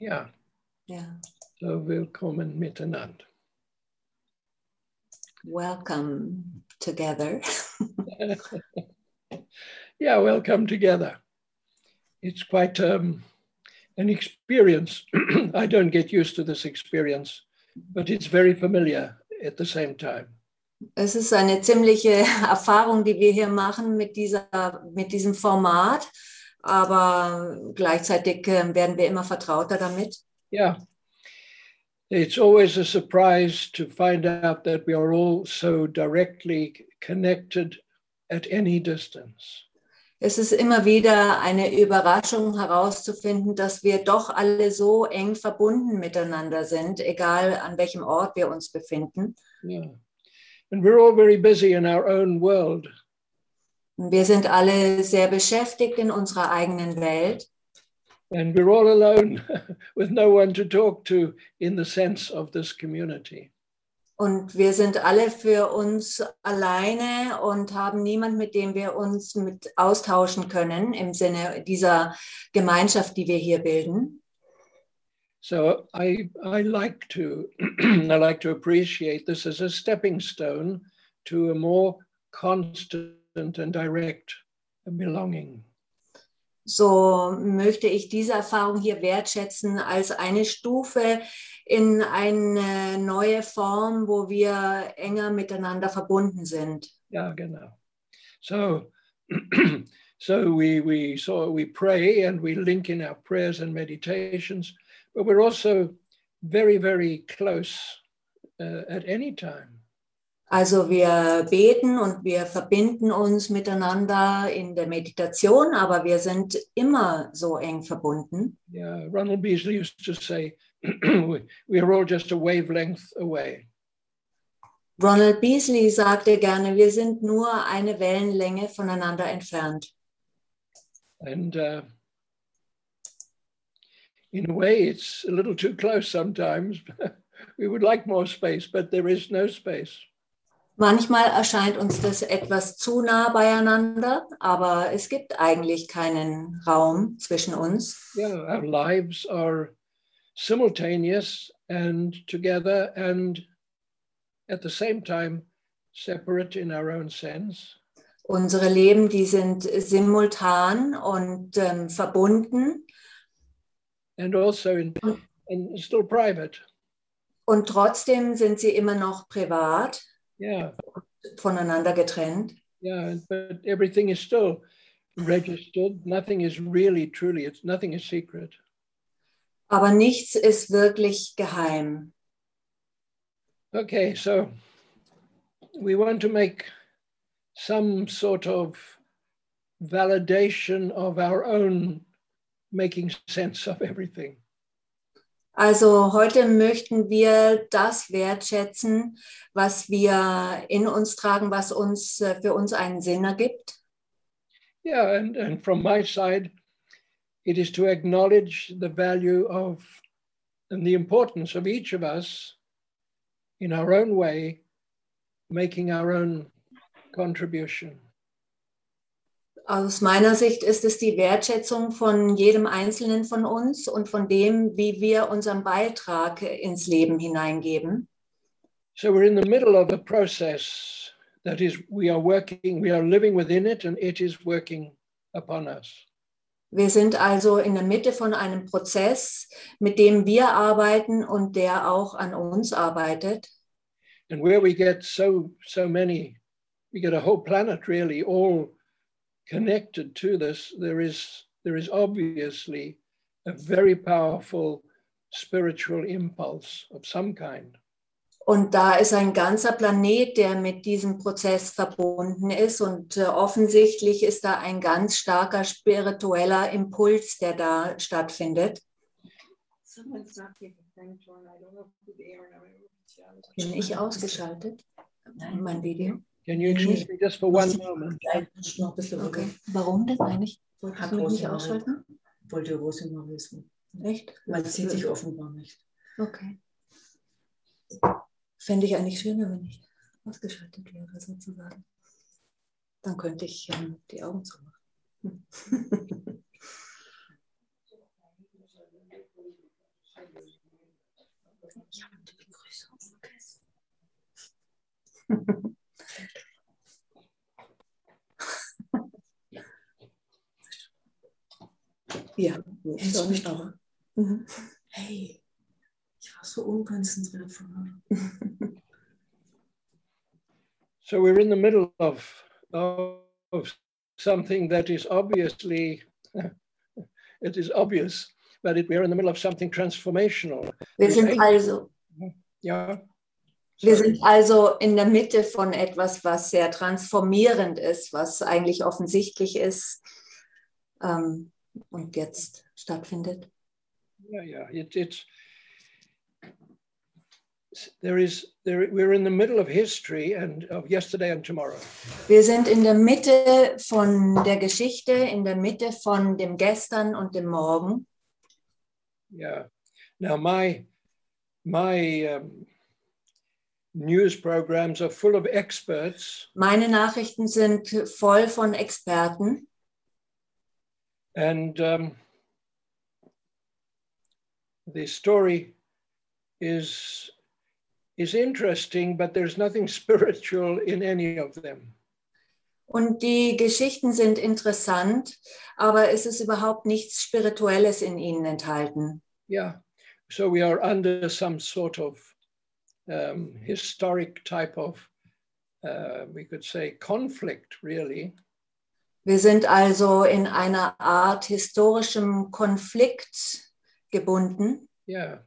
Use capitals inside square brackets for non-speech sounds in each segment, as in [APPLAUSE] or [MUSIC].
Ja. Ja. So willkommen miteinander. Welcome together. [LAUGHS] yeah, welcome together. It's quite um, an experience. [CLEARS THROAT] I don't get used to this experience, but it's very familiar at the same time. Es ist eine ziemliche Erfahrung, die wir hier machen mit, dieser, mit diesem Format, aber gleichzeitig äh, werden wir immer vertrauter damit. Yeah. It's always a surprise to find out that we are all so directly connected at any distance. Es ist immer wieder eine Überraschung herauszufinden, dass wir doch alle so eng verbunden miteinander sind, egal an welchem Ort wir uns befinden. Yeah. And we're all very busy in our own world. Wir sind alle sehr beschäftigt in unserer eigenen Welt And we're all alone [LAUGHS] with no one to talk to in the sense of this community. und wir sind alle für uns alleine und haben niemand, mit dem wir uns mit austauschen können im Sinne dieser Gemeinschaft, die wir hier bilden. So I, I like to [CLEARS THROAT] I like to appreciate this as a stepping stone to a more constant and direct belonging. So möchte ich diese Erfahrung hier wertschätzen als eine Stufe in eine neue Form, wo wir enger miteinander verbunden sind. Ja, genau. So, [CLEARS THROAT] so we we so we pray and we link in our prayers and meditations, but we're also very very close uh, at any time. Also wir beten und wir verbinden uns miteinander in der Meditation, aber wir sind immer so eng verbunden. Yeah, Ronald Beasley used to say, [CLEARS THROAT] we, are all just a wavelength away. Ronald Beasley sagte gerne, wir sind nur eine Wellenlänge voneinander entfernt. And uh, in a way, it's a little too close sometimes. [LAUGHS] we would like more space, but there is no space. Manchmal erscheint uns das etwas zu nah beieinander, aber es gibt eigentlich keinen Raum zwischen uns. Yeah, our lives are simultaneous and together and at the same time separate in our own sense. Unsere Leben, die sind simultan und ähm, verbunden And also in, and still private. und trotzdem sind sie immer noch privat Yeah, voneinander getrennt. yeah, but everything is still registered. Nothing is really, truly, it's nothing is secret. Aber nichts ist wirklich geheim. Okay, so we want to make some sort of validation of our own making sense of everything. Also heute möchten wir das wertschätzen, was wir in uns tragen, was uns äh, für uns einen Sinn ergibt. Yeah, and, and from my side, it is to acknowledge the value of and the importance of each of us in our own way, making our own contribution. Aus meiner Sicht ist es die Wertschätzung von jedem Einzelnen von uns und von dem, wie wir unseren Beitrag ins Leben hineingeben. So we're in the middle of a process that is, we are working, we are living within it, and it is working upon us. Wir sind also in der Mitte von einem Prozess, mit dem wir arbeiten und der auch an uns arbeitet. And where we get so so many, we get a whole planet really all connected to this. There is there is obviously a very powerful spiritual impulse of some kind. Und da ist ein ganzer Planet, der mit diesem Prozess verbunden ist. Und äh, offensichtlich ist da ein ganz starker spiritueller Impuls, der da stattfindet. Bin ich ausgeschaltet? Nein, mein Video. Can you excuse me just for one moment? Okay. Warum denn eigentlich? Hat Kannst du mich ausschalten? Wollte Rosi mal wissen. Echt? Man sieht sich offenbar nicht. Okay. Fände ich eigentlich schöner, wenn ich ausgeschaltet wäre, sozusagen. Dann könnte ich ähm, die Augen zumachen. [LAUGHS] Ich habe die Begrüßung vergessen. [LAUGHS] ja, Kennst du mich noch? Mhm. Hey, ich war so unkonzentriert vorher. [LAUGHS] So we're in the middle of, of something that is obviously, [LAUGHS] it is obvious, but it, we're in the middle of something transformational. Wir sind also, Yeah. wir Sorry. sind also in der Mitte von etwas, was sehr transformierend ist, was eigentlich offensichtlich ist ähm, und jetzt stattfindet. Yeah, yeah. It, it's there is there. We're in the middle of history and of yesterday and tomorrow. Wir sind in der Mitte von der Geschichte, in der Mitte von dem Gestern und dem Morgen. Yeah. Now my my um, news programs are full of experts, Meine Nachrichten sind voll von Experten and um, the story is is interesting, but there's nothing [LAUGHS] spiritual in any of them. und die Geschichten sind interessant, aber es ist überhaupt nichts Spirituelles in ihnen enthalten. Yeah. So we are under some sort of um, historic type of, uh, we could say, conflict, really. Wir sind also in einer Art historischem Konflikt gebunden. Yeah.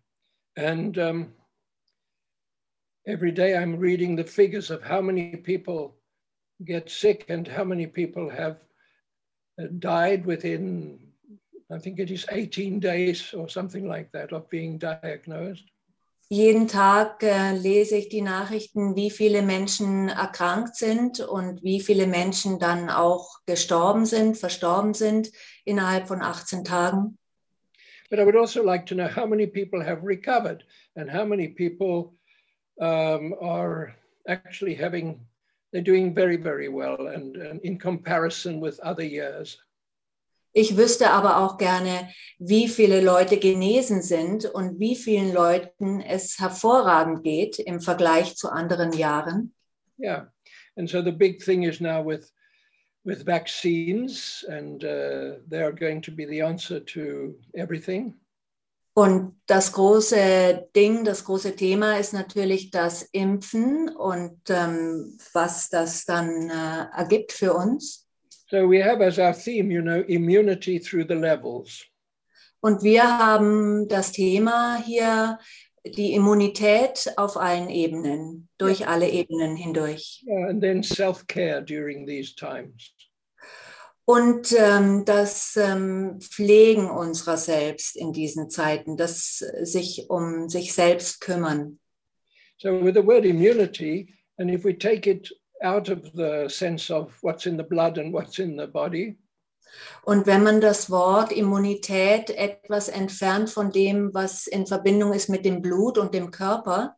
And um, every day I'm reading the figures of how many people get sick and how many people have uh, died within, I think it is 18 days or something like that, of being diagnosed. Jeden Tag äh, lese ich die Nachrichten, wie viele Menschen erkrankt sind und wie viele Menschen dann auch gestorben sind, verstorben sind innerhalb von 18 Tagen. But I would also like to know how many people have recovered and how many people um, are actually having, they're doing very, very well and, and in comparison with other years. Ich wüsste aber auch gerne, wie viele Leute genesen sind und wie vielen Leuten es hervorragend geht im Vergleich zu anderen Jahren. Yeah. And so the big thing is now with, with vaccines, and uh, they are going to be the answer to everything. Und das große Ding, das große Thema ist natürlich das Impfen und ähm, was das dann äh, ergibt für uns. So we have as our theme, you know, immunity through the levels. Und wir haben das Thema hier, die Immunität auf allen Ebenen, durch alle Ebenen hindurch. Yeah, and then self care during these times. Und ähm, das ähm, Pflegen unserer selbst in diesen Zeiten, das sich um sich selbst kümmern. So, with the word immunity, and if we take it out of the sense of what's in the blood and what's in the body, Und wenn man das Wort Immunität etwas entfernt von dem, was in Verbindung ist mit dem Blut und dem Körper,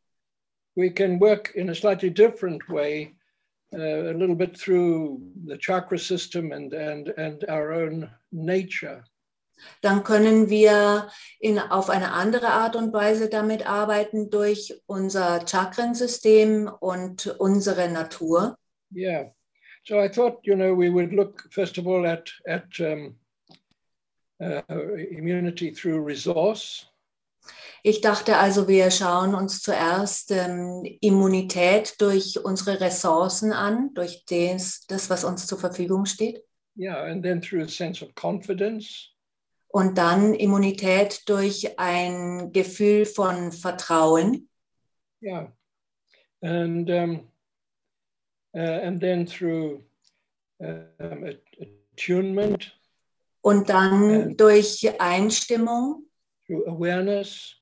we can work in a slightly different way, uh, a little bit through the chakra system and, and, and our own nature. Dann können wir in, auf eine andere Art und Weise damit arbeiten durch unser Chakrensystem und unsere Natur. Yeah. So I thought, you know, we would look first of all at at um, uh, immunity through resource, Ich dachte also, wir schauen uns zuerst ähm, Immunität durch unsere Ressourcen an, durch das, das, was uns zur Verfügung steht. yeah, and then through a sense of confidence, Und dann Immunität durch ein Gefühl von Vertrauen. yeah, and um, uh, and then through um, at- attunement, Und dann durch Einstimmung, through awareness,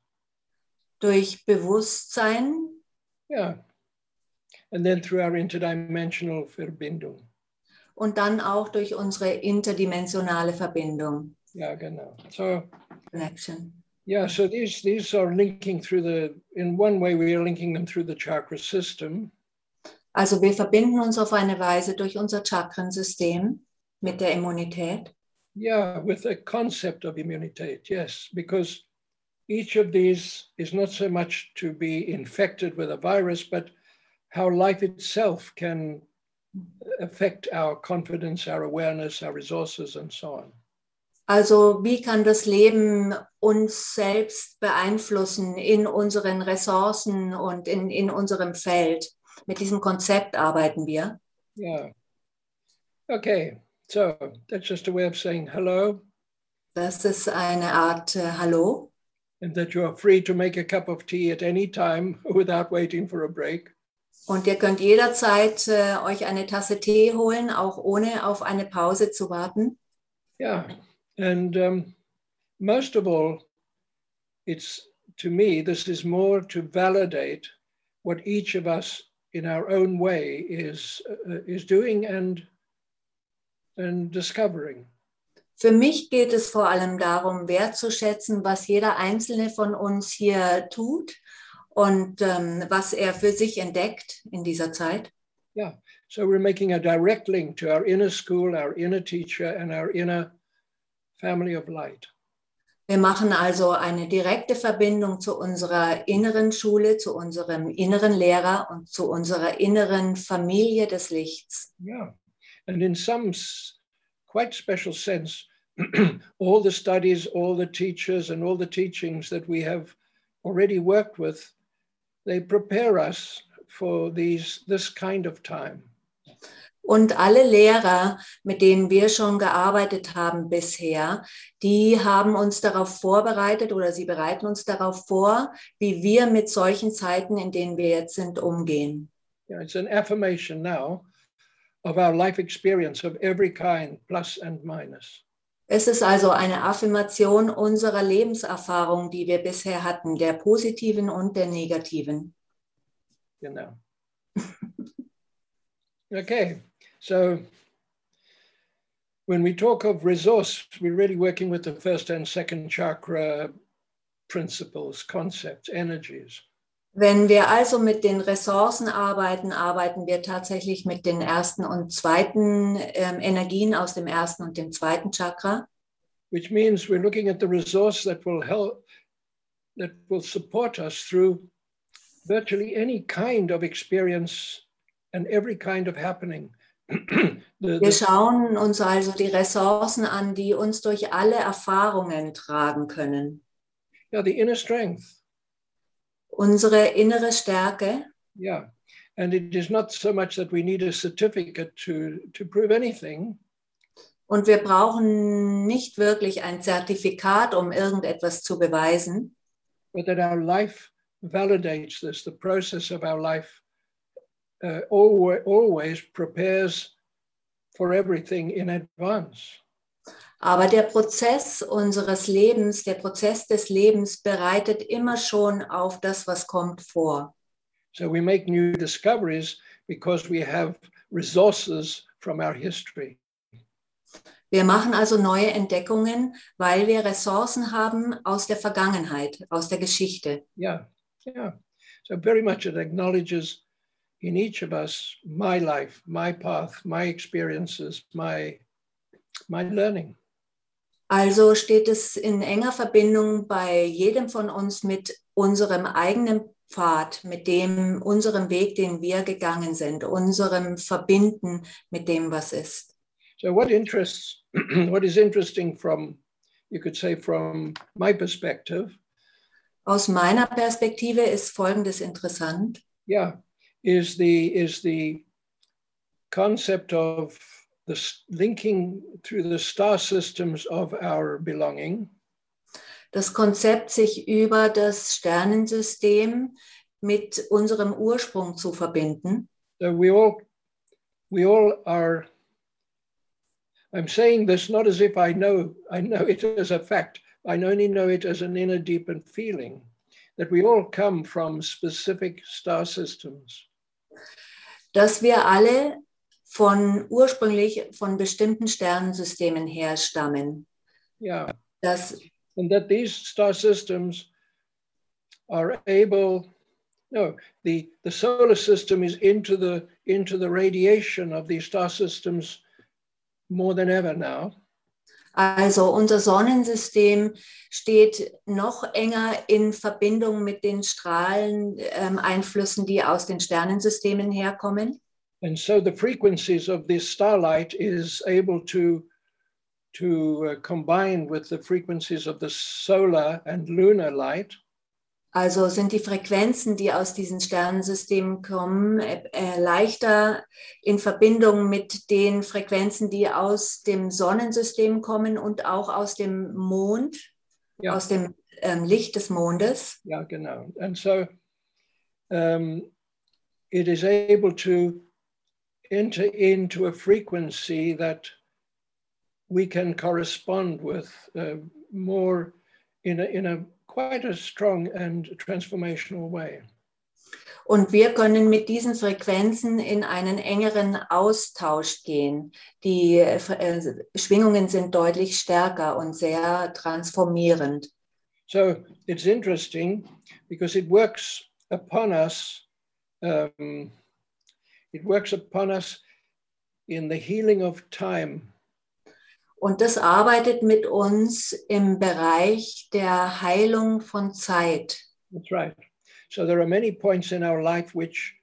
durch Bewusstsein yeah, and then through our interdimensional Verbindung. und dann auch durch unsere interdimensionale Verbindung. Yeah, genau. So Connection. yeah, so these these are linking through the. In one way, we are linking them through the chakra system. Also wir verbinden uns auf eine Weise durch unser Chakrensystem mit der Immunität. Yeah, with the concept of immunity, yes, because each of these is not so much to be infected with a virus, but how life itself can affect our confidence, our awareness, our resources, and so on. Also wie kann das Leben uns selbst beeinflussen in unseren Ressourcen und in, in unserem Feld? Mit diesem Konzept arbeiten wir. Yeah. Okay, so that's just a way of saying hello Das ist eine Art äh, Hallo and that you are free to make a cup of tea at any time [LAUGHS] without waiting for a break. und ihr könnt jederzeit äh, euch eine Tasse Tee holen, auch ohne auf eine Pause zu warten. Yeah, and um, most of all, it's to me, this is more to validate what each of us in our own way is, uh, is doing and, and discovering. Für mich geht es vor allem darum, wertzuschätzen, was jeder einzelne von uns hier tut und ähm, was er für sich entdeckt in dieser Zeit. Yeah, so we're making a direct link to our inner school, our inner teacher, and our inner family of light. Wir machen also eine direkte Verbindung zu unserer inneren Schule, zu unserem inneren Lehrer und zu unserer inneren Familie des Lichts. Yeah, and in some quite special sense, [CLEARS THROAT] all the studies, all the teachers, and all the teachings that we have already worked with, they prepare us for these this kind of time. Und alle Lehrer, mit denen wir schon gearbeitet haben bisher, die haben uns darauf vorbereitet oder sie bereiten uns darauf vor, wie wir mit solchen Zeiten, in denen wir jetzt sind, umgehen. Yeah, it's an affirmation now of our life experience of every kind, plus and minus. Es ist also eine Affirmation unserer Lebenserfahrung, die wir bisher hatten, der positiven und der negativen. know. [LAUGHS] okay, so when we talk of resource, we're really working with the first and second chakra principles, concepts, energies. Wenn wir also mit den Ressourcen arbeiten, arbeiten wir tatsächlich mit den ersten und zweiten ähm, Energien aus dem ersten und dem zweiten Chakra. which means we're looking at the resource that will help, that will support us through virtually any kind of experience and every kind of happening. The, Wir schauen uns also die Ressourcen an, die uns durch alle Erfahrungen tragen können. yeah, the inner strength. Unsere innere Stärke. Yeah. And it is not so much that we need a certificate to, to prove anything, Und wir brauchen nicht wirklich ein Zertifikat, um irgendetwas zu beweisen, but that our life validates this. The process of our life uh, always, always prepares for everything in advance. aber der Prozess unseres Lebens, der Prozess des Lebens bereitet immer schon auf das, was kommt vor. So we make new discoveries because we have resources from our history. Wir machen also neue Entdeckungen, weil wir Ressourcen haben aus der Vergangenheit, aus der Geschichte. Yeah, yeah. So very much it acknowledges in each of us my life, my path, my experiences, my my learning. Also steht es in enger Verbindung bei jedem von uns mit unserem eigenen Pfad, mit dem, unserem Weg, den wir gegangen sind, unserem Verbinden mit dem, was ist. So what interests [CLEARS THROAT] what is interesting from you could say from my perspective, Aus meiner Perspektive ist Folgendes interessant. yeah, is the is the concept of the linking through the star systems of our belonging Das Konzept, sich über das Sternensystem mit unserem Ursprung zu verbinden. So we all we all are I'm saying this not as if I know I know it as a fact. I only know it as an inner deepened feeling that we all come from specific star systems. Dass wir alle von ursprünglich von bestimmten Sternensystemen herstammen. Yeah. Dass, And that these star systems are able no, the, the solar system is into the into the radiation of these star systems more than ever now. Also unser Sonnensystem steht noch enger in Verbindung mit den Strahleneinflüssen, ähm, die aus den Sternensystemen herkommen. And so the frequencies of this starlight is able to to uh, combine with the frequencies of the solar and lunar light. Also sind die Frequenzen, die aus diesen Sternensystemen kommen, äh, äh, leichter in Verbindung mit den Frequenzen, die aus dem Sonnensystem kommen und auch aus dem Mond, ja. aus dem ähm, Licht des Mondes. Ja, genau. And so um, it is able to enter into a frequency that we can correspond with uh, more in a, in a quite a strong and transformational way. Und wir können mit diesen Frequenzen in einen engeren Austausch gehen. Die äh, Schwingungen sind deutlich stärker und sehr transformierend. So it's interesting because it works upon us. Um, it works upon us in the healing of time. Und das arbeitet mit uns im Bereich der Heilung von Zeit. That's right. So there are many points in our life which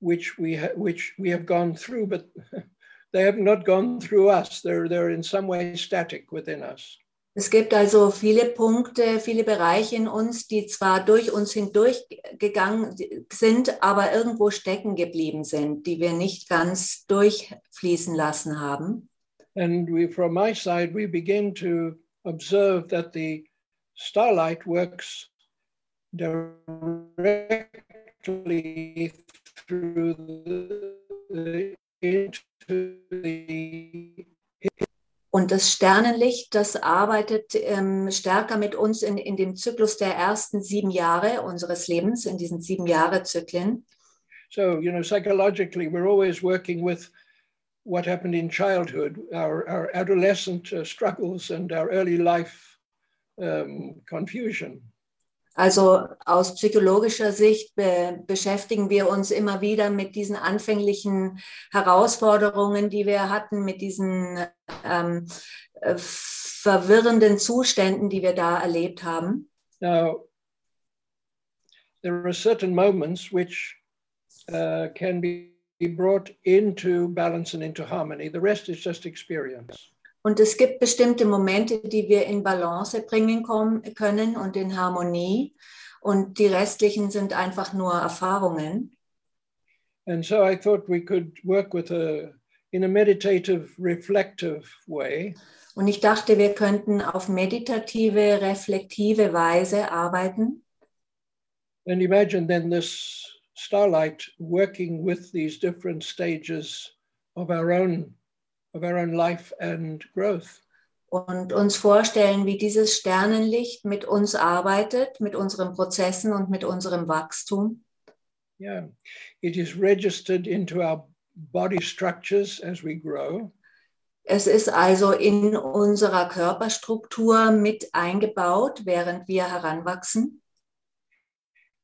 which we which we have gone through, but [LAUGHS] they have not gone through us. They're they're in some way static within us. Es gibt also viele Punkte, viele Bereiche in uns, die zwar durch uns hindurchgegangen sind, aber irgendwo stecken geblieben sind, die wir nicht ganz durchfließen lassen haben. And we, from my side, we begin to observe that the starlight works directly through the, the into the Und das Sternenlicht, das arbeitet ähm, stärker mit uns in, in dem Zyklus der ersten sieben Jahre unseres Lebens, in diesen sieben Jahre Zyklen. So, you know, psychologically, we're always working with what happened in childhood, our, our adolescent uh, struggles and our early life um, confusion. Also aus psychologischer Sicht be beschäftigen wir uns immer wieder mit diesen anfänglichen Herausforderungen, die wir hatten, mit diesen ähm, äh, verwirrenden Zuständen, die wir da erlebt haben. Now, there are certain moments which uh, can be brought into balance and into harmony. The rest is just experience. Und es gibt bestimmte Momente, die wir in Balance bringen können und in Harmonie. Und die restlichen sind einfach nur Erfahrungen. And so I thought we could work with a in a meditative, reflective way. Und ich dachte, wir könnten auf meditative, reflektive Weise arbeiten. And imagine then this starlight working with these different stages of our own of our own life and growth. Und uns vorstellen, wie dieses Sternenlicht mit uns arbeitet, mit unseren Prozessen und mit unserem Wachstum. Yeah, it is registered into our body structures as we grow. Es ist also in unserer Körperstruktur mit eingebaut, während wir heranwachsen.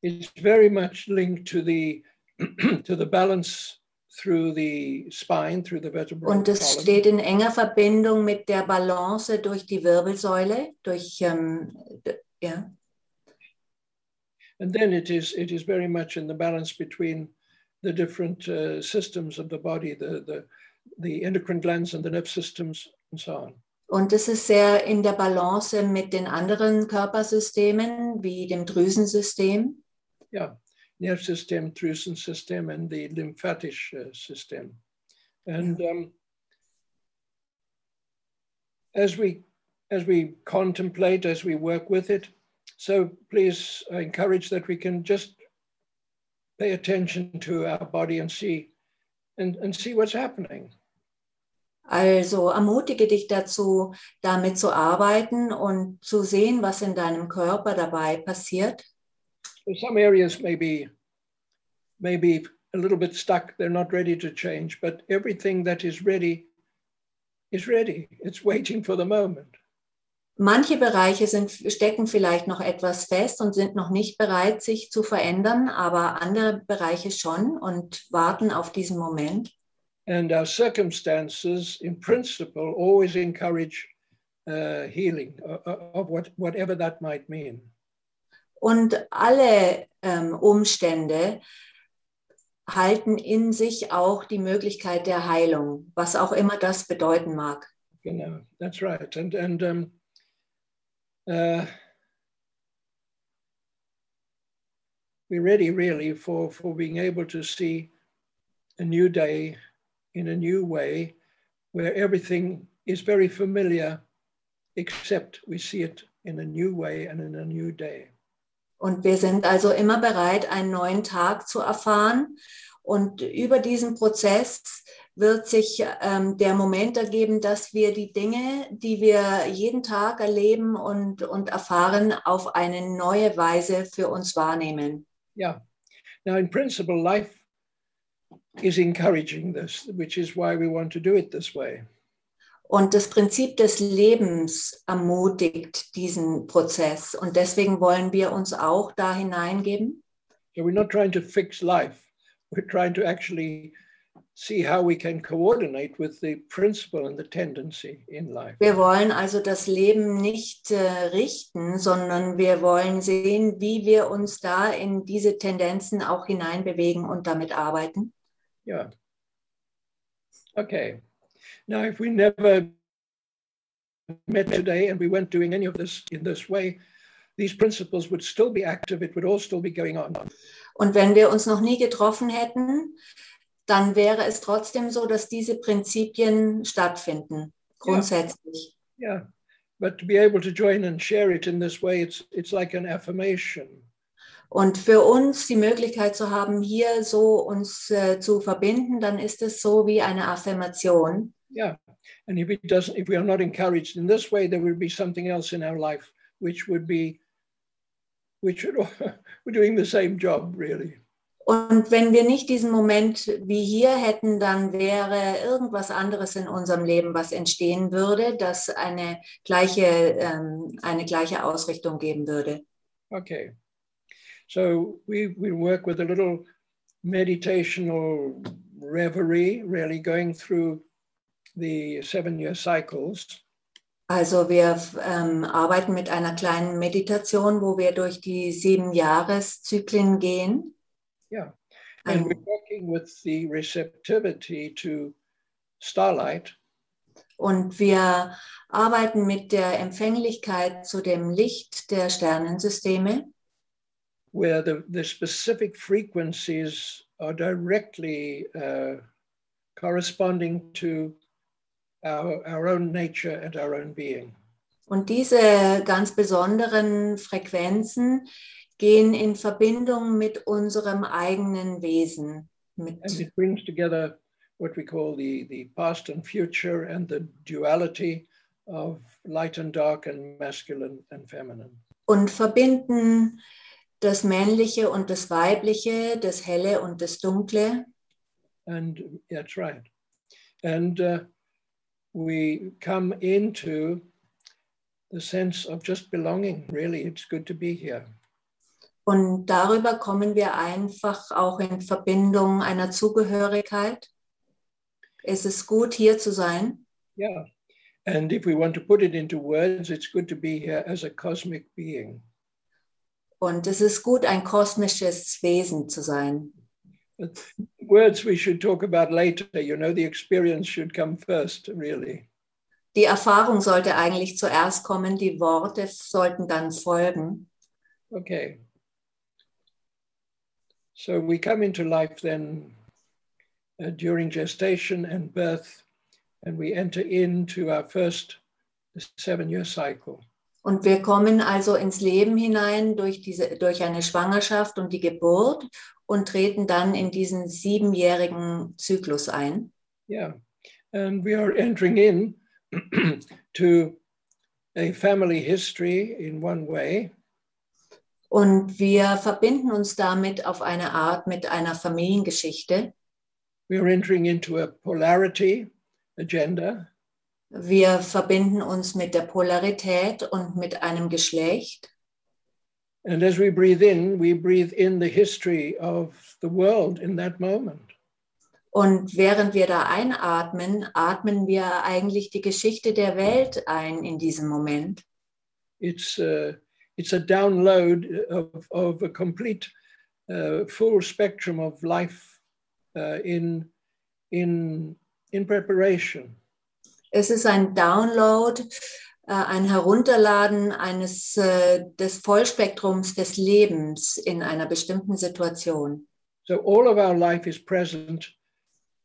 Is very much linked to the [CLEARS THROAT] to the balance through the spine, through the vertebral Und es column. steht in enger Verbindung mit der Balance durch die Wirbelsäule, durch ähm, ja. And then it is it is very much in the balance between the different uh, systems of the body, the the the endocrine glands and the nerve systems and so on. Und es ist sehr in der Balance mit den anderen Körpersystemen wie dem Drüsensystem. Yeah, nerve system, Drüsen system, and the lymphatic system. And um, as we as we contemplate, as we work with it, so please I encourage that we can just pay attention to our body and see and, and see what's happening. Also ermutige dich dazu, damit zu arbeiten und zu sehen, was in deinem Körper dabei passiert. Some areas may be, may be a little bit stuck. They're not ready to change, but everything that is ready is ready. It's waiting for the moment. Manche Bereiche sind, stecken vielleicht noch etwas fest und sind noch nicht bereit, sich zu verändern, aber andere Bereiche schon und warten auf diesen Moment. And our circumstances, in principle, always encourage uh, healing of, of what, whatever that might mean. Und alle ähm, Umstände halten in sich auch die Möglichkeit der Heilung, was auch immer das bedeuten mag. Genau, that's right. And and um, uh, we're ready, really, for for being able to see a new day in a new way, where everything is very familiar, except we see it in a new way and in a new day. Und wir sind also immer bereit, einen neuen Tag zu erfahren. Und über diesen Prozess wird sich ähm, der Moment ergeben, dass wir die Dinge, die wir jeden Tag erleben und, und erfahren, auf eine neue Weise für uns wahrnehmen. Yeah. Now, in principle, life is encouraging this, which is why we want to do it this way. Und das Prinzip des Lebens ermutigt diesen Prozess. Und deswegen wollen wir uns auch da hineingeben. So we're not trying to fix life. We're trying to actually see how we can coordinate with the principle and the tendency in life. Wir wollen also das Leben nicht äh, richten, sondern wir wollen sehen, wie wir uns da in diese Tendenzen auch hineinbewegen und damit arbeiten. Yeah. Okay. Now, if we never met today and we weren't doing any of this in this way, these principles would still be active. It would all still be going on. Und wenn wir uns noch nie getroffen hätten, dann wäre es trotzdem so, dass diese Prinzipien stattfinden, grundsätzlich. Yeah. But to be able to join and share it in this way, it's it's like an affirmation. Und für uns die Möglichkeit zu haben, hier so uns äh, zu verbinden, dann ist es so wie eine Affirmation. Yeah. And if it doesn't, if we are not encouraged in this way, there will be something else in our life which would be, which would, [LAUGHS] we're doing the same job, really. Und wenn wir nicht diesen Moment wie hier hätten, dann wäre irgendwas anderes in unserem Leben, was entstehen würde, das eine gleiche, ähm, eine gleiche Ausrichtung geben würde. Okay. So we, we work with a little meditational reverie, really going through the seven year cycles. Also wir ähm, arbeiten mit einer kleinen Meditation, wo wir durch die sieben Jahreszyklen gehen. Yeah. And we're working with the receptivity to starlight. Und wir arbeiten mit der Empfänglichkeit zu dem Licht der Sternensysteme, where the, the specific frequencies are directly uh, corresponding to our, our own nature and our own being. Und diese ganz besonderen Frequenzen gehen in Verbindung mit unserem eigenen Wesen. And it brings together what we call the, the past and future and the duality of light and dark and masculine and feminine. und verbinden das Männliche und das Weibliche, das Helle und das Dunkle. And that's right. And uh, we come into the sense of just belonging. Really, it's good to be here. Und darüber kommen wir einfach auch in Verbindung einer Zugehörigkeit. Es ist gut, hier zu sein. Yeah. And if we want to put it into words, it's good to be here as a cosmic being. Und es ist gut, ein kosmisches Wesen zu sein. [LAUGHS] Words we should talk about later. You know, the experience should come first, really. Die Erfahrung sollte eigentlich zuerst kommen, die Worte sollten dann folgen. Okay. So we come into life then uh, during gestation and birth, and we enter into our first seven year cycle. Und wir kommen also ins Leben hinein durch, diese, durch eine Schwangerschaft und die Geburt und treten dann in diesen siebenjährigen Zyklus ein. Yeah. And we are entering in [CLEARS THROAT] to a family history in one way, Und wir verbinden uns damit auf eine Art mit einer Familiengeschichte. we are entering into a polarity agenda. Wir verbinden uns mit der Polarität und mit einem Geschlecht. And as we breathe in, we breathe in the history of the world in that moment. Und während wir da einatmen, atmen wir eigentlich die Geschichte der Welt ein in diesem Moment. It's, uh, it's a download of, of a complete uh, full spectrum of life uh, in, in, in preparation. Es ist ein Download, ein Herunterladen eines äh, des Vollspektrums des Lebens in einer bestimmten Situation. So all of our life is present,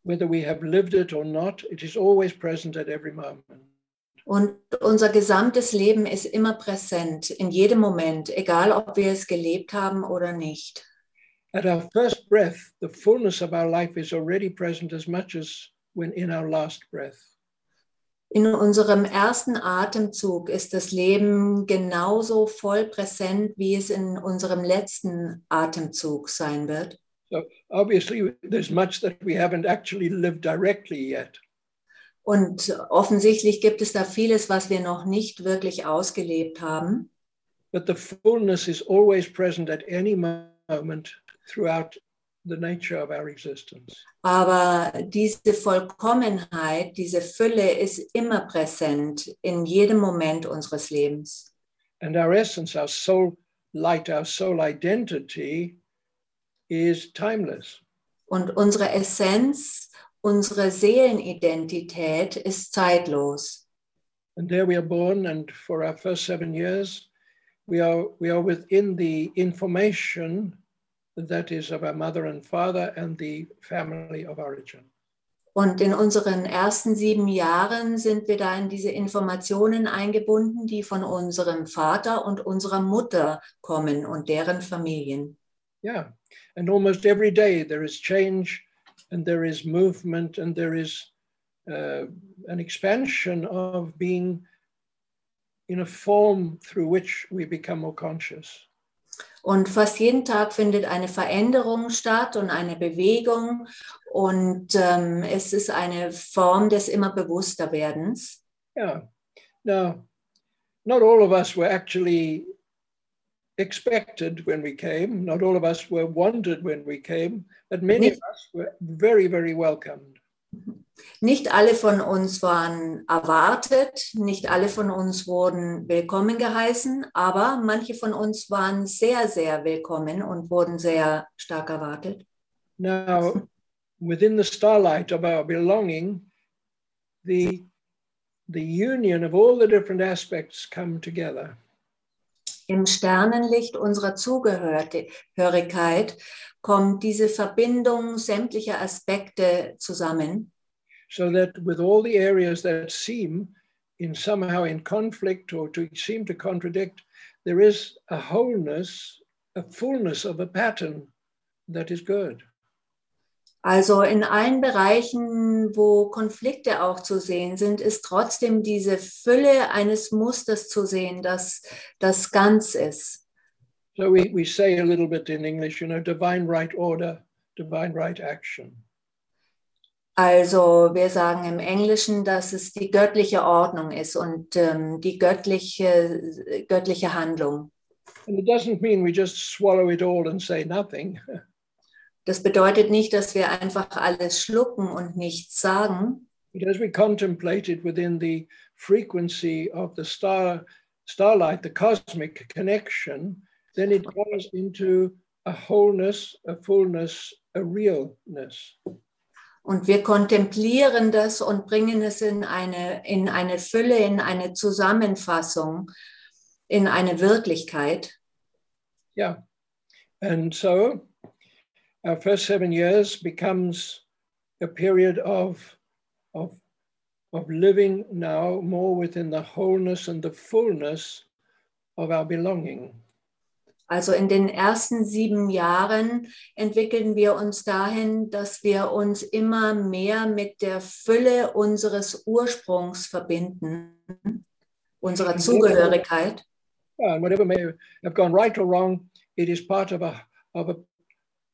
whether we have lived it or not. It is always present at every moment. Und unser gesamtes Leben ist immer präsent, in jedem Moment, egal ob wir es gelebt haben oder nicht. At our first breath, the fullness of our life is already present as much as when in our last breath. In unserem ersten Atemzug ist das Leben genauso voll präsent, wie es in unserem letzten Atemzug sein wird. So obviously, there's much that we haven't actually lived directly yet. Und offensichtlich gibt es da vieles, was wir noch nicht wirklich ausgelebt haben. But the fullness is always present at any moment throughout the nature of our existence. Aber diese Vollkommenheit, diese Fülle ist immer präsent in jedem Moment unseres Lebens. And our essence, our soul light, our soul identity is timeless. Und unsere Essenz, unsere Seelenidentität ist zeitlos. And there we are born, and for our first seven years, we are, we are within the information that is of our mother and father and the family of origin. Und in unseren ersten sieben Jahren sind wir da in diese Informationen eingebunden, die von unserem Vater und unserer Mutter kommen und deren Familien. Yeah. And almost every day there is change and there is movement and there is uh, an expansion of being in a form through which we become more conscious. Und fast jeden Tag findet eine Veränderung statt und eine Bewegung. Und ähm, es ist eine Form des immer bewusster Werdens. Yeah. Now, not all of us were actually expected when we came. Not all of us were wanted when we came, but many of us were very, very welcomed. Nicht alle von uns waren erwartet, nicht alle von uns wurden willkommen geheißen, aber manche von uns waren sehr, sehr willkommen und wurden sehr stark erwartet. Now, within the starlight of our belonging, the, the union of all the different aspects come together. Im Sternenlicht unserer Zugehörigkeit kommt diese Verbindung sämtlicher Aspekte zusammen. So that with all the areas that seem in somehow in conflict or to seem to contradict, there is a wholeness, a fullness of a pattern that is good. Also in allen Bereichen, wo Konflikte auch zu sehen sind, ist trotzdem diese Fülle eines Musters zu sehen, das das ganz ist. So we, we say a little bit in English, you know, divine right order, divine right action. Also wir sagen im Englischen, dass es die göttliche Ordnung ist und ähm, die göttliche, göttliche Handlung. And it doesn't mean we just swallow it all and say nothing. Das bedeutet nicht, dass wir einfach alles schlucken und nichts sagen, But as we contemplate it within the frequency of the star, starlight, the cosmic connection, then it goes into a wholeness, a fullness, a realness. Und wir kontemplieren das und bringen es in eine, in eine Fülle, in eine Zusammenfassung, in eine Wirklichkeit. Yeah. And so our first seven years becomes a period of, of, of living now more within the wholeness and the fullness of our belonging. Also in den ersten sieben Jahren entwickeln wir uns dahin, dass wir uns immer mehr mit der Fülle unseres Ursprungs verbinden, unserer Zugehörigkeit. Yeah, and whatever may have gone right or wrong, it is part of a, of a,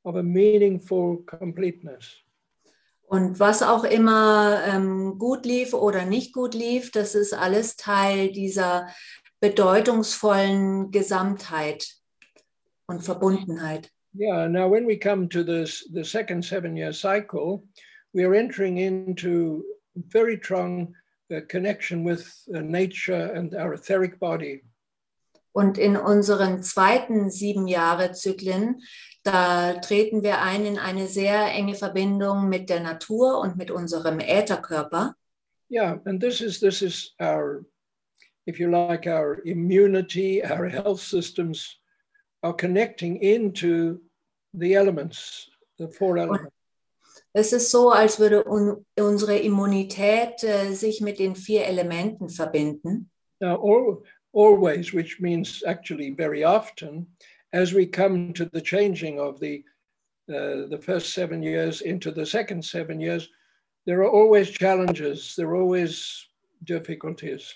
of a meaningful completeness. Und was auch immer ähm, gut lief oder nicht gut lief, das ist alles Teil dieser bedeutungsvollen Gesamtheit und Verbundenheit. Yeah, now when we come to this, the second seven year cycle, we are entering into very strong uh, connection with uh, nature and our etheric body. Und in unseren zweiten sieben Jahre Zyklen, da treten wir ein in eine sehr enge Verbindung mit der Natur und mit unserem Ätherkörper. Yeah, and this is this is our, if you like, our immunity, our health systems are connecting into the elements, the four elements. Es ist so, als würde un unsere Immunität äh, sich mit den vier Elementen verbinden. Now, all, always, which means actually very often, as we come to the changing of the uh, the first seven years into the second seven years, there are always challenges. There are always difficulties.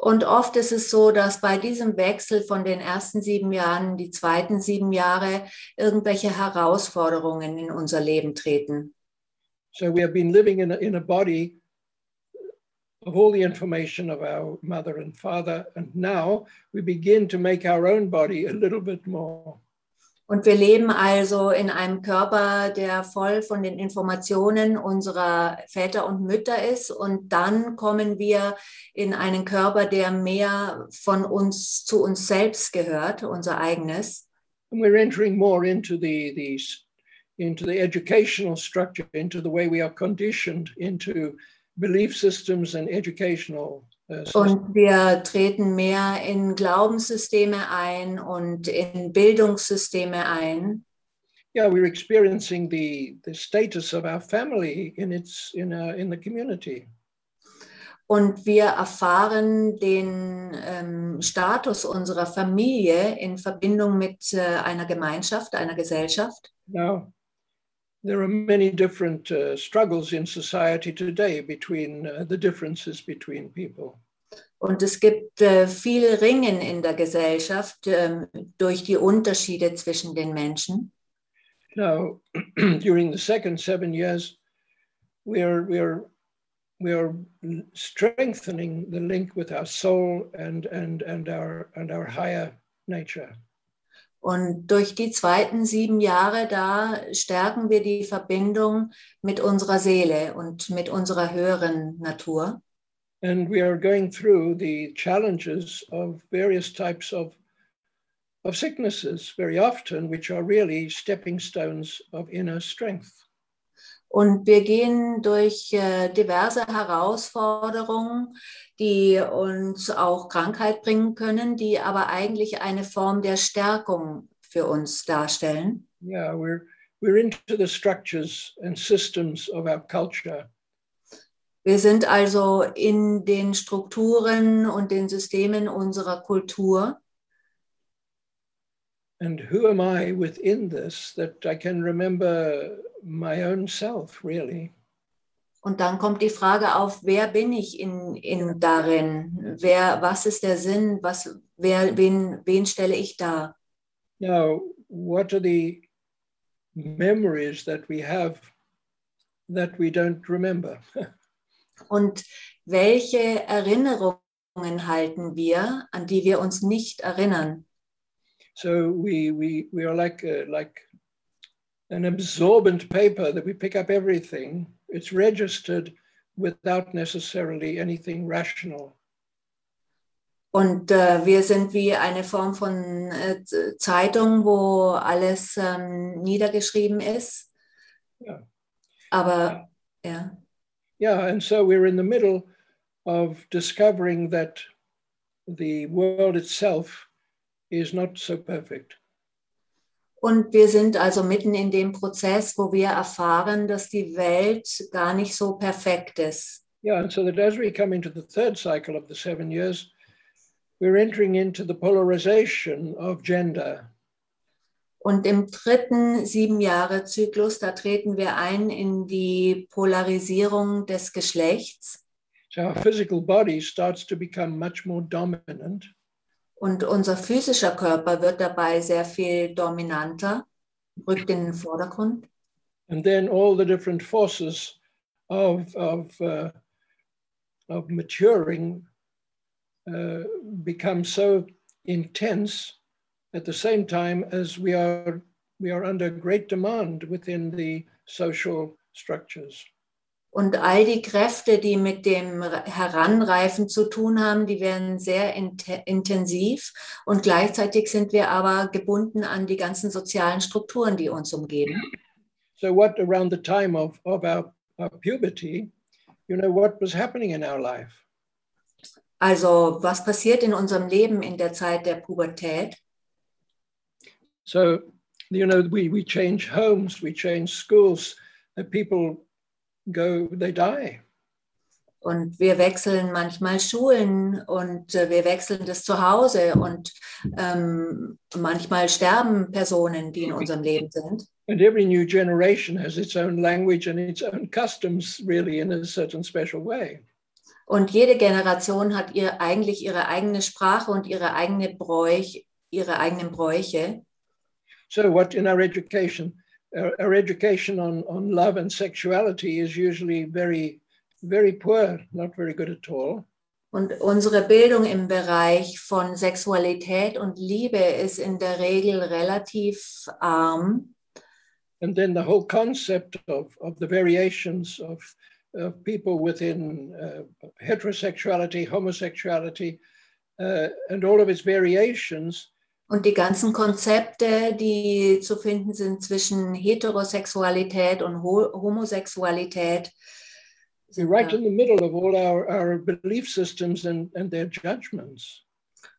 Und oft ist es so, dass bei diesem Wechsel von den ersten sieben Jahren, die zweiten sieben Jahre, irgendwelche Herausforderungen in unser Leben treten. So we have been living in a, in a body of all the information of our mother and father, and now we begin to make our own body a little bit more. Und wir leben also in einem Körper, der voll von den Informationen unserer Väter und Mütter ist. Und dann kommen wir in einen Körper, der mehr von uns zu uns selbst gehört, unser eigenes. And we're entering more into the, the into the educational structure, into the way we are conditioned into belief systems and educational. Und wir treten mehr in Glaubenssysteme ein und in Bildungssysteme ein. Yeah, we're experiencing the, the status of our family in its in uh, in the community. Und wir erfahren den ähm, Status unserer Familie in Verbindung mit äh, einer Gemeinschaft, einer Gesellschaft. Now, there are many different uh, struggles in society today between uh, the differences between people. Und es gibt äh, viel Ringen in der Gesellschaft ähm, durch die Unterschiede zwischen den Menschen. Now, [CLEARS THROAT] during the second seven years, we are we are we are strengthening the link with our soul and and and our and our higher nature. Und durch die zweiten sieben Jahre, da stärken wir die Verbindung mit unserer Seele und mit unserer höheren Natur. And we are going through the challenges of various types of of sicknesses very often, which are really stepping stones of inner strength. Und wir gehen durch äh, diverse Herausforderungen, die uns auch Krankheit bringen können, die aber eigentlich eine Form der Stärkung für uns darstellen. Yeah, we're we're into the structures and systems of our culture. Wir sind also in den Strukturen und den Systemen unserer Kultur. And who am I within this that I can remember my own self, really? Und dann kommt die Frage auf, wer bin ich in, in darin? Wer, was ist der Sinn? Was, wer, wen, wen stelle ich dar? Now, what are the memories that we have that we don't remember? [LAUGHS] Und welche Erinnerungen halten wir, an die wir uns nicht erinnern? So we we we are like uh, like an absorbent paper that we pick up everything. It's registered without necessarily anything rational. Und äh, wir sind wie eine Form von äh, Zeitung, wo alles ähm, niedergeschrieben ist. Yeah. Aber ja. Yeah, and so we're in the middle of discovering that the world itself is not so perfect. Und wir sind also mitten in dem Prozess, wo wir erfahren, dass die Welt gar nicht so perfekt ist. Yeah, and so that as we come into the third cycle of the seven years, we're entering into the polarization of gender. Und im dritten sieben Jahre Zyklus, da treten wir ein in die Polarisierung des Geschlechts. So our physical body starts to become much more dominant. Und unser physischer Körper wird dabei sehr viel dominanter, rückt in den Vordergrund. And then all the different forces of, of, uh, of maturing uh, become so intense at the same time as we are, we are under great demand within the social structures. Und all die Kräfte, die mit dem Heranreifen zu tun haben, die werden sehr int intensiv. Und gleichzeitig sind wir aber gebunden an die ganzen sozialen Strukturen, die uns umgeben. So what around the time of, of our, our puberty, you know, what was happening in our life? Also was passiert in unserem Leben in der Zeit der Pubertät? So, you know, we, we change homes, we change schools, people go, they die. Und wir wechseln manchmal Schulen und äh, wir wechseln das Zuhause und ähm, manchmal sterben Personen, die in unserem Leben sind. And every new generation has its own language and its own customs, really, in a certain special way. Und jede Generation hat ihr eigentlich ihre eigene Sprache und ihre eigene Bräuch, ihre eigenen Bräuche. So, what in our education, our, our education on, on love and sexuality is usually very, very poor, not very good at all. Und unsere Bildung im Bereich von Sexualität und Liebe ist in der Regel relativ arm. And then the whole concept of, of the variations of, of people within uh, heterosexuality, homosexuality, uh, and all of its variations Und die ganzen Konzepte, die zu finden sind zwischen Heterosexualität und Ho Homosexualität, We're right in the middle of all our, our belief systems and, and their judgments.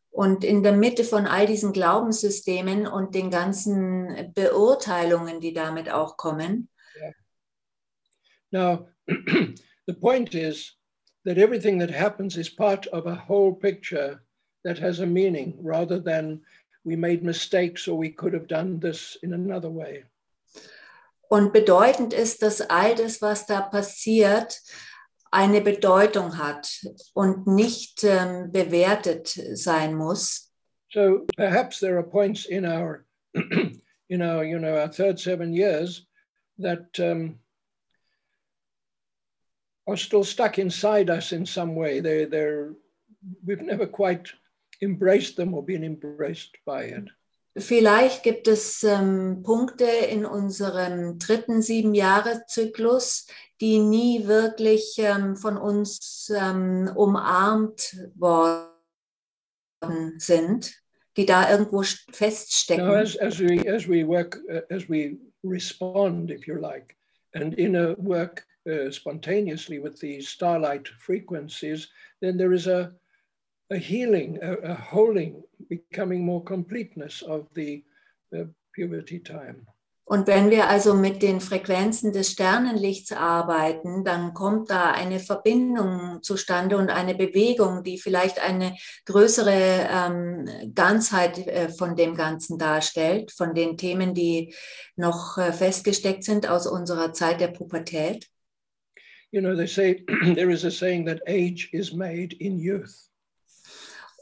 Und in der Mitte von all diesen Glaubenssystemen und den ganzen Beurteilungen, die damit auch kommen. Now, [CLEARS THROAT] the point is that everything that happens is part of a whole picture that has a meaning rather than we made mistakes or we could have done this in another way. Und bedeutend ist, dass all das, was da passiert, eine Bedeutung hat und nicht ähm, bewertet sein muss. So perhaps there are points in our, [CLEARS THROAT] in our, you know, our third seven years that um, are still stuck inside us in some way. They, they're, we've never quite embraced them or been embraced by it. Vielleicht gibt es ähm, Punkte in unserem dritten Sieben-Jahre-Zyklus, die nie wirklich ähm, von uns ähm, umarmt worden sind, die da irgendwo feststecken. Now, as, as, we, as we work, uh, as we respond, if you like, and inner work uh, spontaneously with these starlight frequencies, then there is a, a healing, a, a holding, becoming more completeness of the, the puberty time. Und wenn wir also mit den Frequenzen des Sternenlichts arbeiten, dann kommt da eine Verbindung zustande und eine Bewegung, die vielleicht eine größere ähm, Ganzheit äh, von dem Ganzen darstellt, von den Themen, die noch äh, festgesteckt sind aus unserer Zeit der Pubertät. You know, they say [CLEARS THROAT] there is a saying that age is made in youth.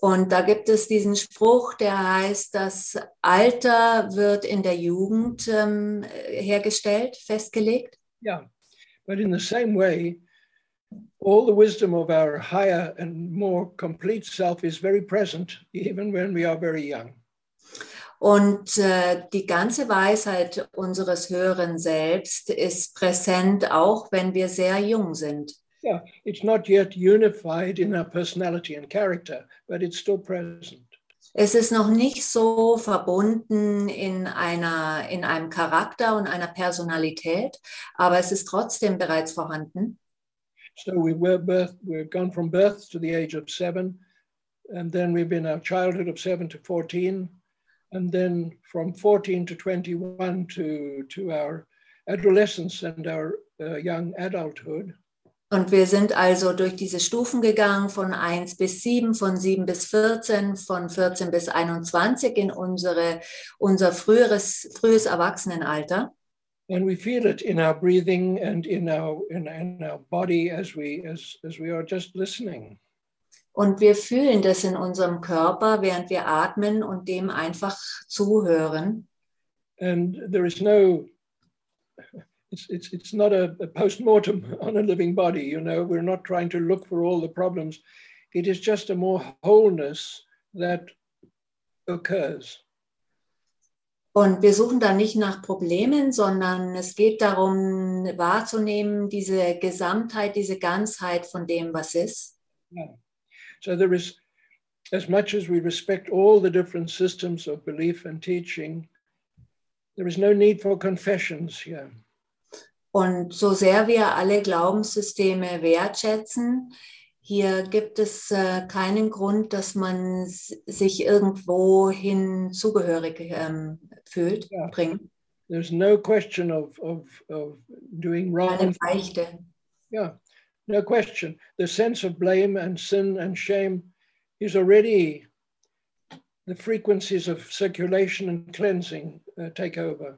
Und da gibt es diesen Spruch, der heißt, das Alter wird in der Jugend ähm, hergestellt, festgelegt. Yeah, but in the same way, all the wisdom of our higher and more complete self is very present, even when we are very young. Und äh, die ganze Weisheit unseres höheren Selbst ist präsent, auch wenn wir sehr jung sind. Yeah, it's not yet unified in our personality and character, but it's still present. Es ist noch nicht so verbunden in, einer, in einem Charakter und einer Personalität, aber es ist trotzdem bereits vorhanden. So we were birth, we've gone from birth to the age of seven, and then we've been our childhood of seven to 14, and then from 14 to 21 to, to our adolescence and our uh, young adulthood. Und wir sind also durch diese Stufen gegangen von 1 bis 7, von 7 bis 14, von 14 bis 21 in unsere, unser früheres, frühes Erwachsenenalter. And we feel it in our breathing and in our, in, in our body as we, as, as we are just listening. Und wir fühlen das in unserem Körper, während wir atmen und dem einfach zuhören. And there is no, it's, it's, it's not a, a post-mortem [LAUGHS] on a living body, you know, we're not trying to look for all the problems. It is just a more wholeness that occurs. Und wir suchen da nicht nach Problemen, sondern es geht darum, wahrzunehmen, diese Gesamtheit, diese Ganzheit von dem, was ist. Yeah. So there is, as much as we respect all the different systems of belief and teaching, there is no need for confessions here. Und so sehr wir alle Glaubenssysteme wertschätzen, hier gibt es äh, keinen Grund, dass man sich irgendwo hin zugehörig ähm, fühlt, Ja. bringt. There's no question of, of, of doing wrong. Eine Beichte. Yeah, no question. The sense of blame and sin and shame is already the frequencies of circulation and cleansing uh, take over.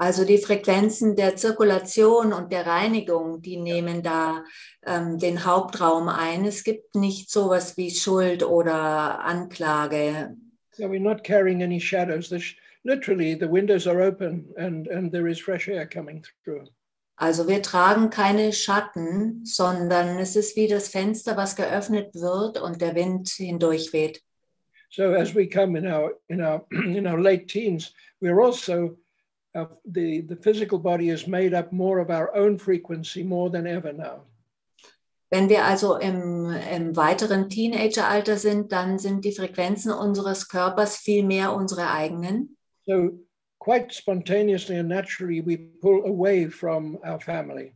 Also die Frequenzen der Zirkulation und der Reinigung, die nehmen da ähm, den Hauptraum ein. Es gibt nicht sowas wie Schuld oder Anklage. So we're not carrying any shadows. There's literally the windows are open and, and there is fresh air coming through. Also wir tragen keine Schatten, sondern es ist wie das Fenster, was geöffnet wird und der Wind hindurchweht. So as we come in our in our [CLEARS THROAT] in our late teens, we're also uh, the the physical body is made up more of our own frequency more than ever now. Wenn wir also im, im weiteren Teenageralter sind, dann sind die Frequenzen unseres Körpers viel mehr unsere eigenen. So quite spontaneously and naturally, we pull away from our family.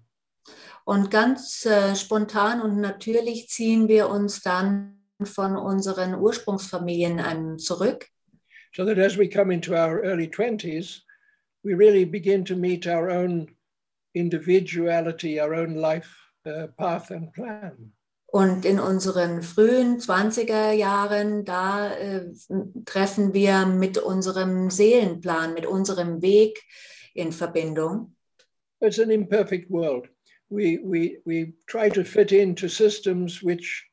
Und ganz äh, spontan und natürlich ziehen wir uns dann von unseren Ursprungsfamilien ähm, zurück. So that as we come into our early 20s, we really begin to meet our own individuality, our own life uh, path and plan. Und in unseren frühen 20er Jahren, da äh, treffen wir mit unserem Seelenplan, mit unserem Weg in Verbindung. It's an imperfect world. We, we, we try to fit into systems which,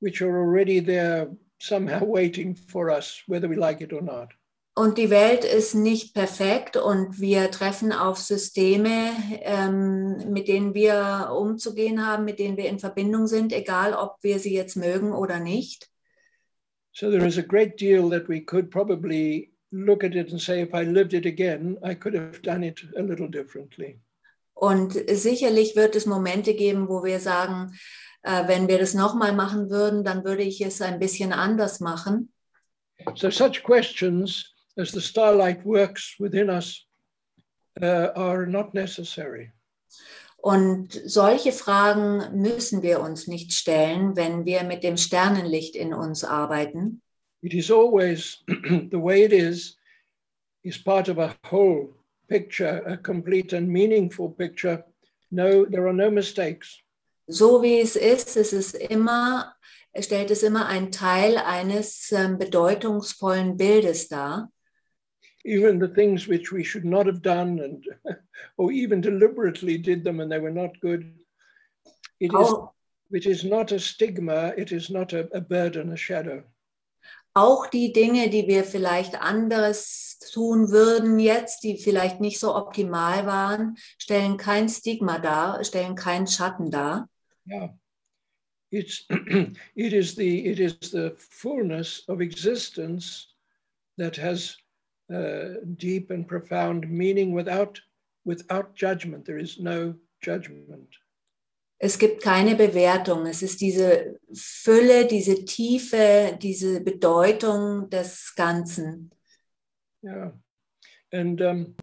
which are already there somehow [LAUGHS] waiting for us, whether we like it or not. Und die Welt ist nicht perfekt und wir treffen auf Systeme, ähm, mit denen wir umzugehen haben, mit denen wir in Verbindung sind, egal ob wir sie jetzt mögen oder nicht. So there is a great deal that we could probably look at it and say, if I lived it again, I could have done it a little differently. Und sicherlich wird es Momente geben, wo wir sagen, äh, wenn wir das nochmal machen würden, dann würde ich es ein bisschen anders machen. So such questions as the starlight works within us uh, are not necessary. Und solche Fragen müssen wir uns nicht stellen, wenn wir mit dem Sternenlicht in uns arbeiten. It is always [CLEARS THROAT] the way it is, is part of a whole picture, a complete and meaningful picture. No, there are no mistakes. So wie es ist, es ist immer, stellt es immer einen Teil eines ähm, bedeutungsvollen Bildes dar. Even the things which we should not have done and [LAUGHS] or even deliberately did them and they were not good. It is it is not a stigma, it is not a, a burden, a shadow. auch die Dinge, die wir vielleicht anderes tun würden jetzt, die vielleicht nicht so optimal waren, stellen kein Stigma dar, stellen keinen Schatten dar. Yeah. It's [CLEARS THROAT] it is the it is the fullness of existence that has uh, deep and profound meaning without without judgment. There is no judgment. Es gibt keine Bewertung. Es ist diese Fülle, diese Tiefe, diese Bedeutung des Ganzen. Yeah, and um,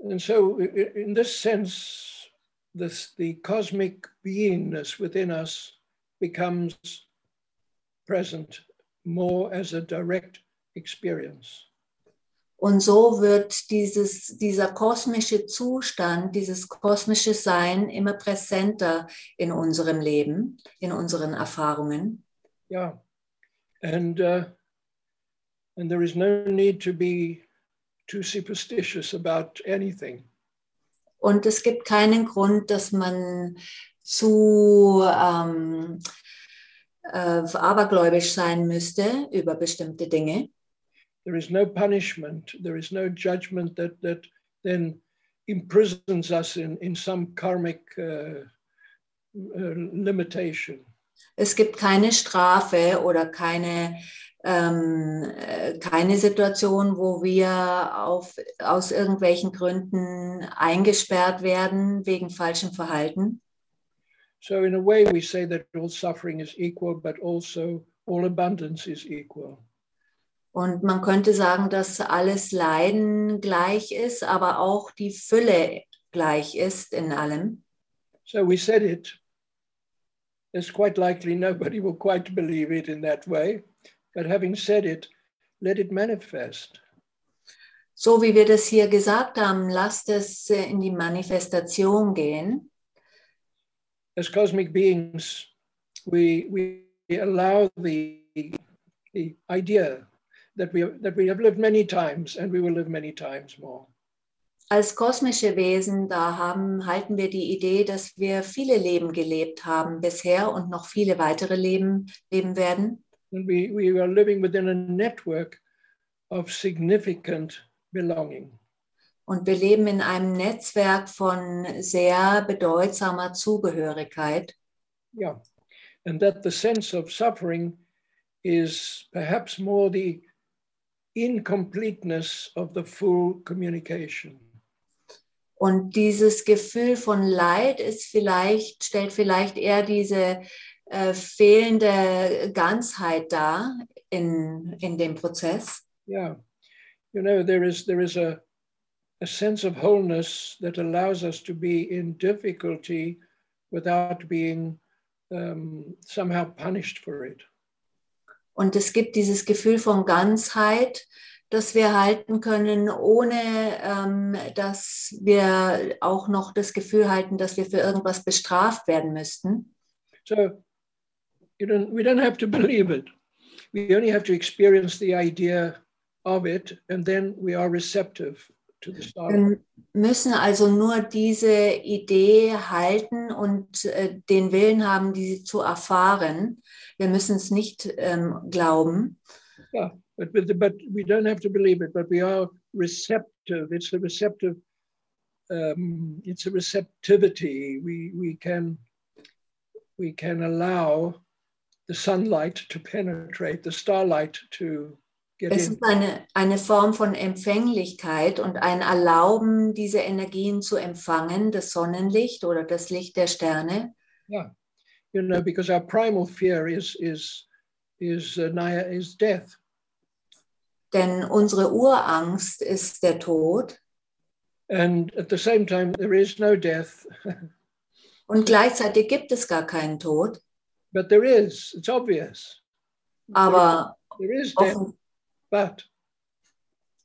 and so in this sense, this the cosmic beingness within us becomes present more as a direct experience. Und so wird dieses, dieser kosmische Zustand, dieses kosmische Sein immer präsenter in unserem Leben, in unseren Erfahrungen. Yeah, and uh, and there is no need to be too superstitious about anything. Und es gibt keinen Grund, dass man zu ähm, äh, abergläubisch sein müsste über bestimmte Dinge. There is no punishment. There is no judgment that that then imprisons us in in some karmic uh, uh, limitation. Es gibt keine Strafe oder keine ähm, äh, keine Situation, wo wir auf, aus irgendwelchen Gründen eingesperrt werden wegen falschem Verhalten. So, in a way, we say that all suffering is equal, but also all abundance is equal. Und man könnte sagen, dass alles Leiden gleich ist, aber auch die Fülle gleich ist in allem. So, we said it. It's quite likely nobody will quite believe it in that way. But having said it, let it manifest. So wie wir das hier gesagt haben, lasst es äh, in die Manifestation gehen. As cosmic beings, we, we allow the, the idea that we, that we have lived many times and we will live many times more. Als kosmische Wesen, da haben, halten wir die Idee, dass wir viele Leben gelebt haben bisher und noch viele weitere Leben leben werden. And we, we are living within a network of significant belonging. Und wir leben in einem Netzwerk von sehr bedeutsamer Zugehörigkeit. Yeah. And that the sense of suffering is perhaps more the incompleteness of the full communication. Und dieses Gefühl von Leid ist vielleicht, stellt vielleicht eher diese äh, fehlende Ganzheit dar in, in dem Prozess. Yeah. You know, there is there is a a sense of wholeness that allows us to be in difficulty without being um, somehow punished for it. Und es gibt dieses Gefühl von Ganzheit, das wir halten können, ohne ähm, dass wir auch noch das Gefühl halten, dass wir für irgendwas bestraft werden müssten. So you don't, we don't have to believe it. We only have to experience the idea of it, and then we are receptive. Wir müssen also nur diese Idee halten und äh, den Willen haben, diese zu erfahren. Wir müssen es nicht ähm, glauben. Yeah, but, the, but we don't have to believe it, but we are receptive. It's a receptive, um, it's a receptivity. We, we can we can allow the sunlight to penetrate, the starlight to Es ist eine, eine Form von Empfänglichkeit und ein Erlauben, diese Energien zu empfangen, das Sonnenlicht oder das Licht der Sterne. Yeah, you know, because our primal fear is is is uh, is death. Denn unsere Urangst ist der Tod And at the same time, there is no death, [LAUGHS] und gleichzeitig gibt es gar keinen Tod. but there is. It's obvious. Aber, There is death, offen, but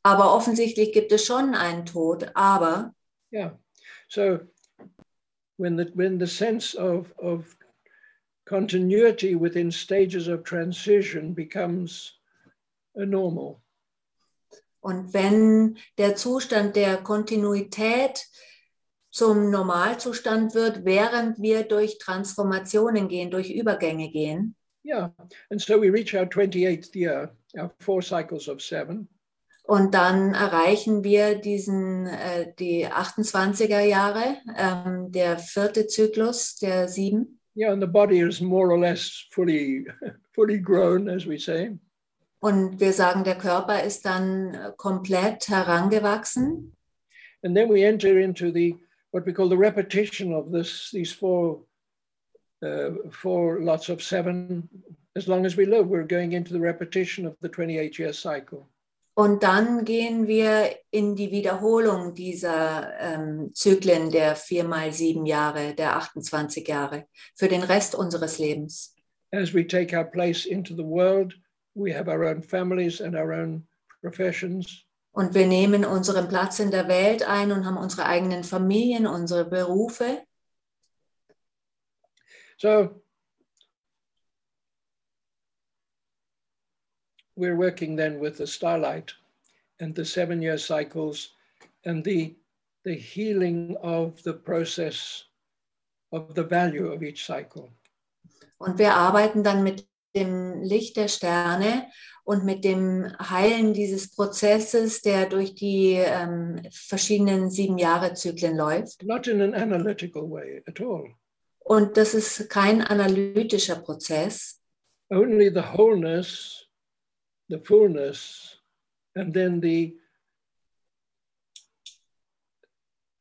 aber offensichtlich gibt es schon einen Tod. Aber yeah. So when the when the sense of of continuity within stages of transition becomes a normal, Und wenn der Zustand der Kontinuität zum Normalzustand wird, während wir durch Transformationen gehen, durch Übergänge gehen, yeah. And so we reach our 28th year, our four cycles of seven. und dann erreichen wir diesen, äh, die 28er Jahre, ähm, der vierte Zyklus der sieben. Yeah, and the body is more or less fully [LAUGHS] fully grown, as we say. Und wir sagen, der Körper ist dann komplett herangewachsen. And then we enter into the what we call the repetition of this these four uh, four lots of seven. As long as we live, we're going into the repetition of the 28 year cycle. Und dann gehen wir in die Wiederholung dieser ähm, Zyklen der vier mal sieben Jahre, der 28 Jahre, für den Rest unseres Lebens. As we take our place into the world, we have our own families and our own professions. Und wir nehmen unseren Platz in der Welt ein und haben unsere eigenen Familien, unsere Berufe. So we're working then with the starlight and the seven year cycles and the, the healing of the process of the value of each cycle. Und wir arbeiten dann mit dem Licht der Sterne und mit dem Heilen dieses Prozesses, der durch die ähm, verschiedenen sieben Jahre Zyklen läuft. Not in an analytical way at all, Und das ist kein analytischer Prozess, only the wholeness the fullness, and then the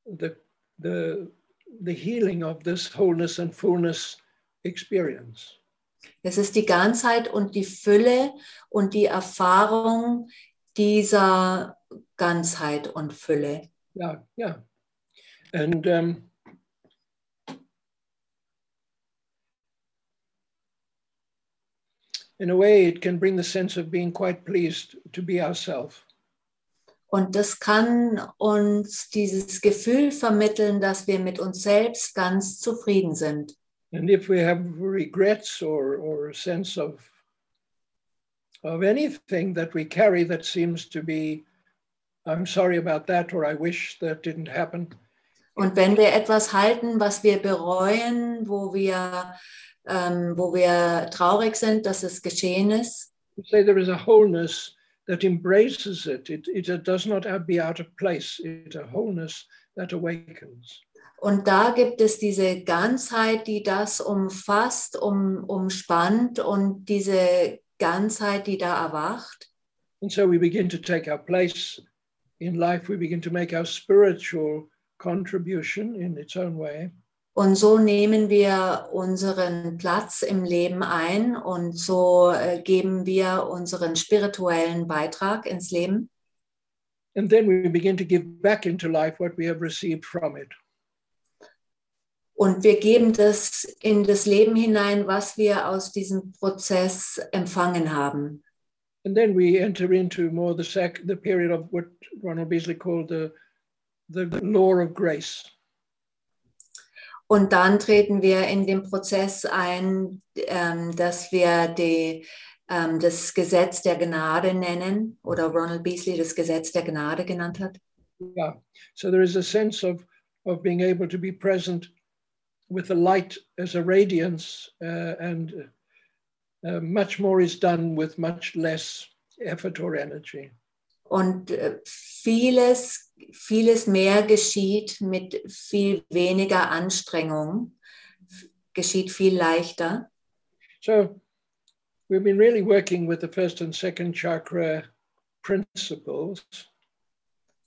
the the the healing of this wholeness and fullness experience. Es ist die Ganzheit und die Fülle und die Erfahrung dieser Ganzheit und Fülle. Yeah, yeah. And um, in a way, it can bring the sense of being quite pleased to be ourselves. Und das kann uns dieses Gefühl vermitteln, dass wir mit uns selbst ganz zufrieden sind. And if we have regrets or, or a sense of, of anything that we carry that seems to be, I'm sorry about that, or I wish that didn't happen, Und wenn wir etwas halten, was wir bereuen, wo wir, ähm, wo wir traurig sind, dass es geschehen ist, we say there is a wholeness that embraces it. It, it does not be out of place. It's a wholeness that awakens. Und da gibt es diese Ganzheit, die das umfasst, um, umspannt und diese Ganzheit, die da erwacht. And so we begin to take our place in life. We begin to make our spiritual contribution in its own way. Und so nehmen wir unseren Platz im Leben ein und so äh, geben wir unseren spirituellen Beitrag ins Leben. And then we begin to give back into life what we have received from it. Und wir geben das in das Leben hinein, was wir aus diesem Prozess empfangen haben. And then we enter into more the sec- the period of what Ronald Beasley called the, the, the law of grace. Und dann treten wir in den Prozess ein, ähm, dass wir die, ähm, das Gesetz der Gnade nennen oder Ronald Beasley das Gesetz der Gnade genannt hat. Yeah. So there is a sense of, of being able to be present with the light as a radiance, uh, and uh, much more is done with much less effort or energy. Und äh, vieles, vieles mehr geschieht mit viel weniger Anstrengung, geschieht viel leichter. So we've been really working with the first and second chakra principles.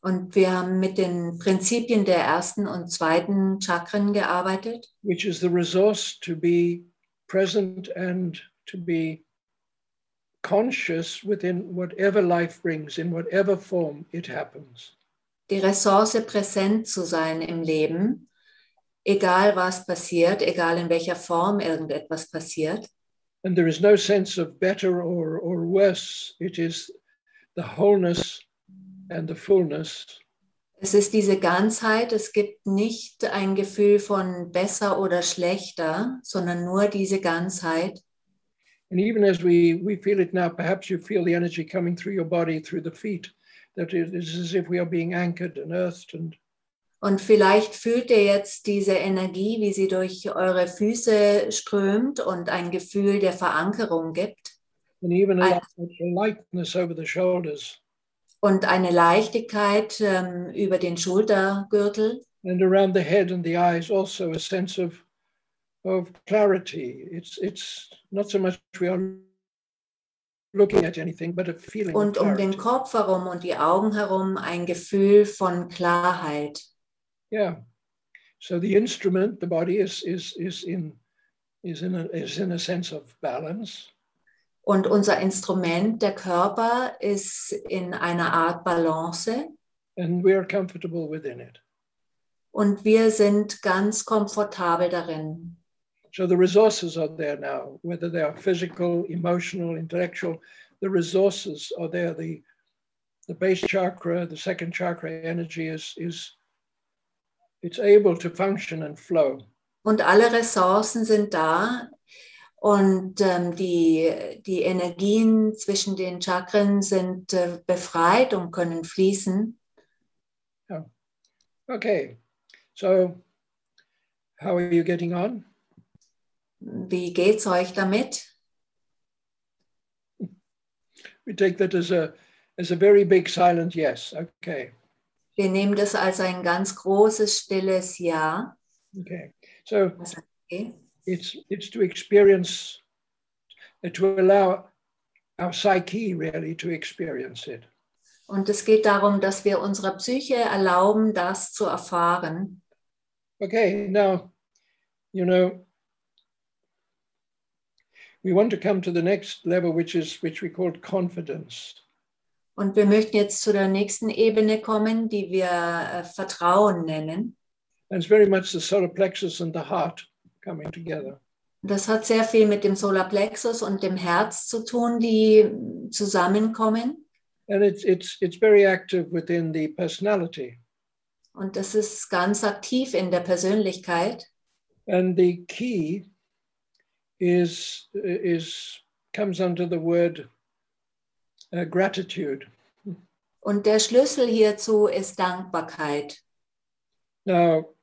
Und wir haben mit den Prinzipien der ersten und zweiten Chakren gearbeitet. which is the resource to be present and to be conscious within whatever life brings, in whatever form it happens. Die Ressource präsent zu sein im Leben, egal was passiert, egal in welcher Form irgendetwas passiert. And there is no sense of better or, or worse. It is the wholeness and the fullness Es ist diese Ganzheit, es gibt nicht ein Gefühl von besser oder schlechter, sondern nur diese Ganzheit. And even as we, we feel it now, perhaps you feel the energy coming through your body, through the feet, that it is as if we are being anchored and earthed. And Und vielleicht fühlt ihr jetzt diese Energie, wie sie durch eure Füße strömt und ein Gefühl der Verankerung gibt and even a, I- light- a lightness over the shoulders. und eine Leichtigkeit ähm, über den Schultergürtel. and around the head and the eyes also a sense of of clarity it's it's not so much we are looking at anything but a feeling Und um den. Kopf herum und die Augen herum ein Gefühl von Klarheit. yeah so the instrument the body is is is in is in a, is in a sense of balance Und unser Instrument, der Körper, ist in einer Art Balance and we are comfortable within it und wir sind ganz komfortabel darin. So the resources are there now whether they are physical emotional intellectual the resources are there. The the base chakra the second chakra energy is is it's able to function and flow. Und alle Ressourcen sind da. Und ähm, die, die Energien zwischen den Chakren sind äh, befreit und können fließen. okay. So how are you getting on Wie geht's euch damit? we take that as a as a very big silent yes okay Wir nehmen das als ein ganz großes, stilles Ja. okay so Okay. it's it's to experience uh, to allow our psyche really to experience it. Und es geht darum, dass wir unserer Psyche erlauben, das zu erfahren. Okay, now, you know, we want to come to the next level, which is which we called confidence. Und wir möchten jetzt zu der nächsten Ebene kommen, die wir äh, Vertrauen nennen. And it's very much the solar plexus and the heart coming together. Das hat sehr viel mit dem Solarplexus und dem Herz zu tun, die zusammenkommen. And it's it's it's very active within the personality. Und das ist ganz aktiv in der Persönlichkeit. And the key is is comes under the word uh, gratitude. Und der Schlüssel hierzu ist Dankbarkeit. Now,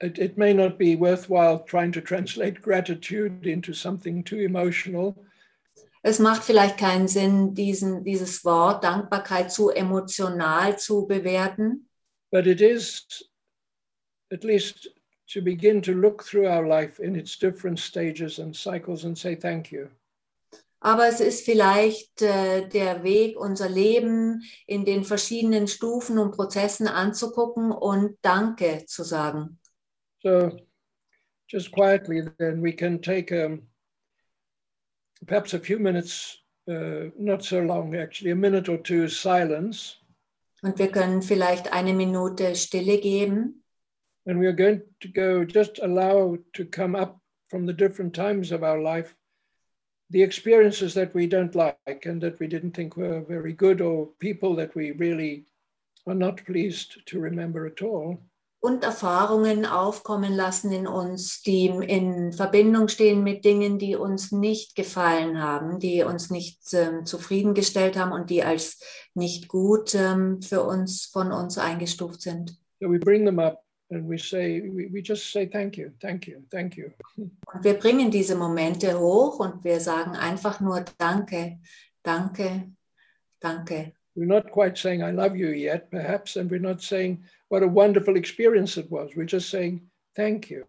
it, it may not be worthwhile trying to translate gratitude into something too emotional, Es macht vielleicht keinen Sinn, diesen, dieses Wort Dankbarkeit zu emotional zu bewerten. but it is at least to begin to look through our life in its different stages and cycles and say thank you. Aber es ist vielleicht äh, der Weg, unser Leben in den verschiedenen Stufen und Prozessen anzugucken und Danke zu sagen. So, just quietly, then we can take um, perhaps a few minutes, uh, not so long actually, a minute or two silence. Und wir können vielleicht eine Minute Stille geben. And we are going to go, just allow to come up from the different times of our life the experiences that we don't like and that we didn't think were very good, or people that we really are not pleased to remember at all. und Erfahrungen aufkommen lassen in uns, die in Verbindung stehen mit Dingen, die uns nicht gefallen haben, die uns nicht ähm, zufriedengestellt haben und die als nicht gut ähm, für uns von uns eingestuft sind. So we bring them up and we say, we, just say thank you, thank you, thank you. Und wir bringen diese Momente hoch und wir sagen einfach nur Danke, danke, danke. We're not quite saying I love you yet, perhaps, and we're not saying what a wonderful experience it was. We're just saying thank you.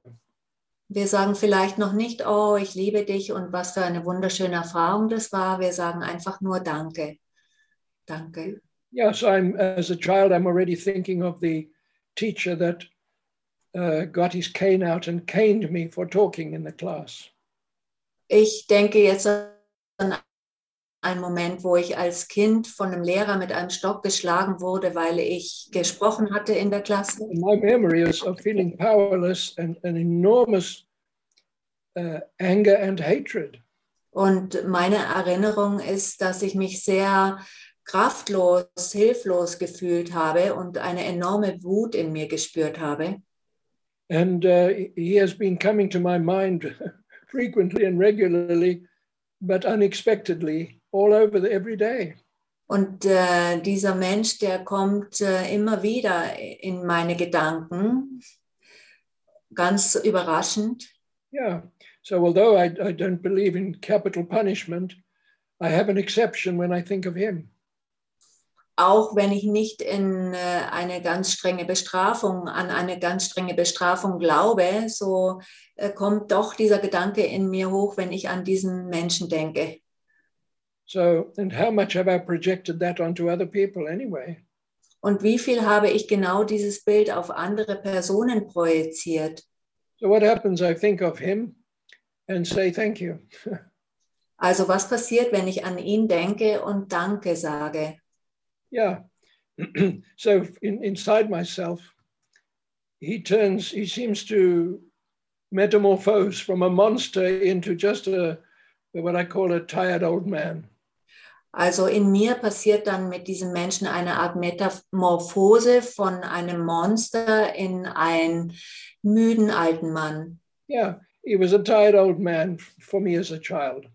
Wir sagen vielleicht noch nicht, oh, ich liebe dich und was für eine wunderschöne Erfahrung das war. Wir sagen einfach nur Danke, danke. Yes, I'm as a child, I'm already thinking of the teacher that uh, got his cane out and caned me for talking in the class. Ich denke jetzt an einen Moment, wo ich als Kind von einem Lehrer mit einem Stock geschlagen wurde, weil ich gesprochen hatte in der Klasse. My memory is of feeling powerless and an enormous uh, anger and hatred. Und meine Erinnerung ist, dass ich mich sehr kraftlos, hilflos gefühlt habe und eine enorme Wut in mir gespürt habe. And uh, he has been coming to my mind [LAUGHS] frequently and regularly, but unexpectedly, all over the, every day. Und äh, dieser Mensch, der kommt äh, immer wieder in meine Gedanken, ganz überraschend. Yeah. So although I, I don't believe in capital punishment, I have an exception when I think of him. Auch wenn ich nicht in äh, eine ganz strenge Bestrafung, an eine ganz strenge Bestrafung glaube, so äh, kommt doch dieser Gedanke in mir hoch, wenn ich an diesen Menschen denke. So, and how much have I projected that onto other people anyway? Und wie viel habe ich genau dieses Bild auf andere Personen projiziert? So what happens? I think of him and say thank you. [LAUGHS] Also was passiert, wenn ich an ihn denke und Danke sage? Yeah. [CLEARS THROAT] so in, inside myself, he turns, he seems to metamorphose from a monster into just a what I call a tired old man. Also in mir passiert dann mit diesem Menschen eine Art Metamorphose von einem Monster in einen müden alten Mann. Yeah, he was a tired old man for me as a child.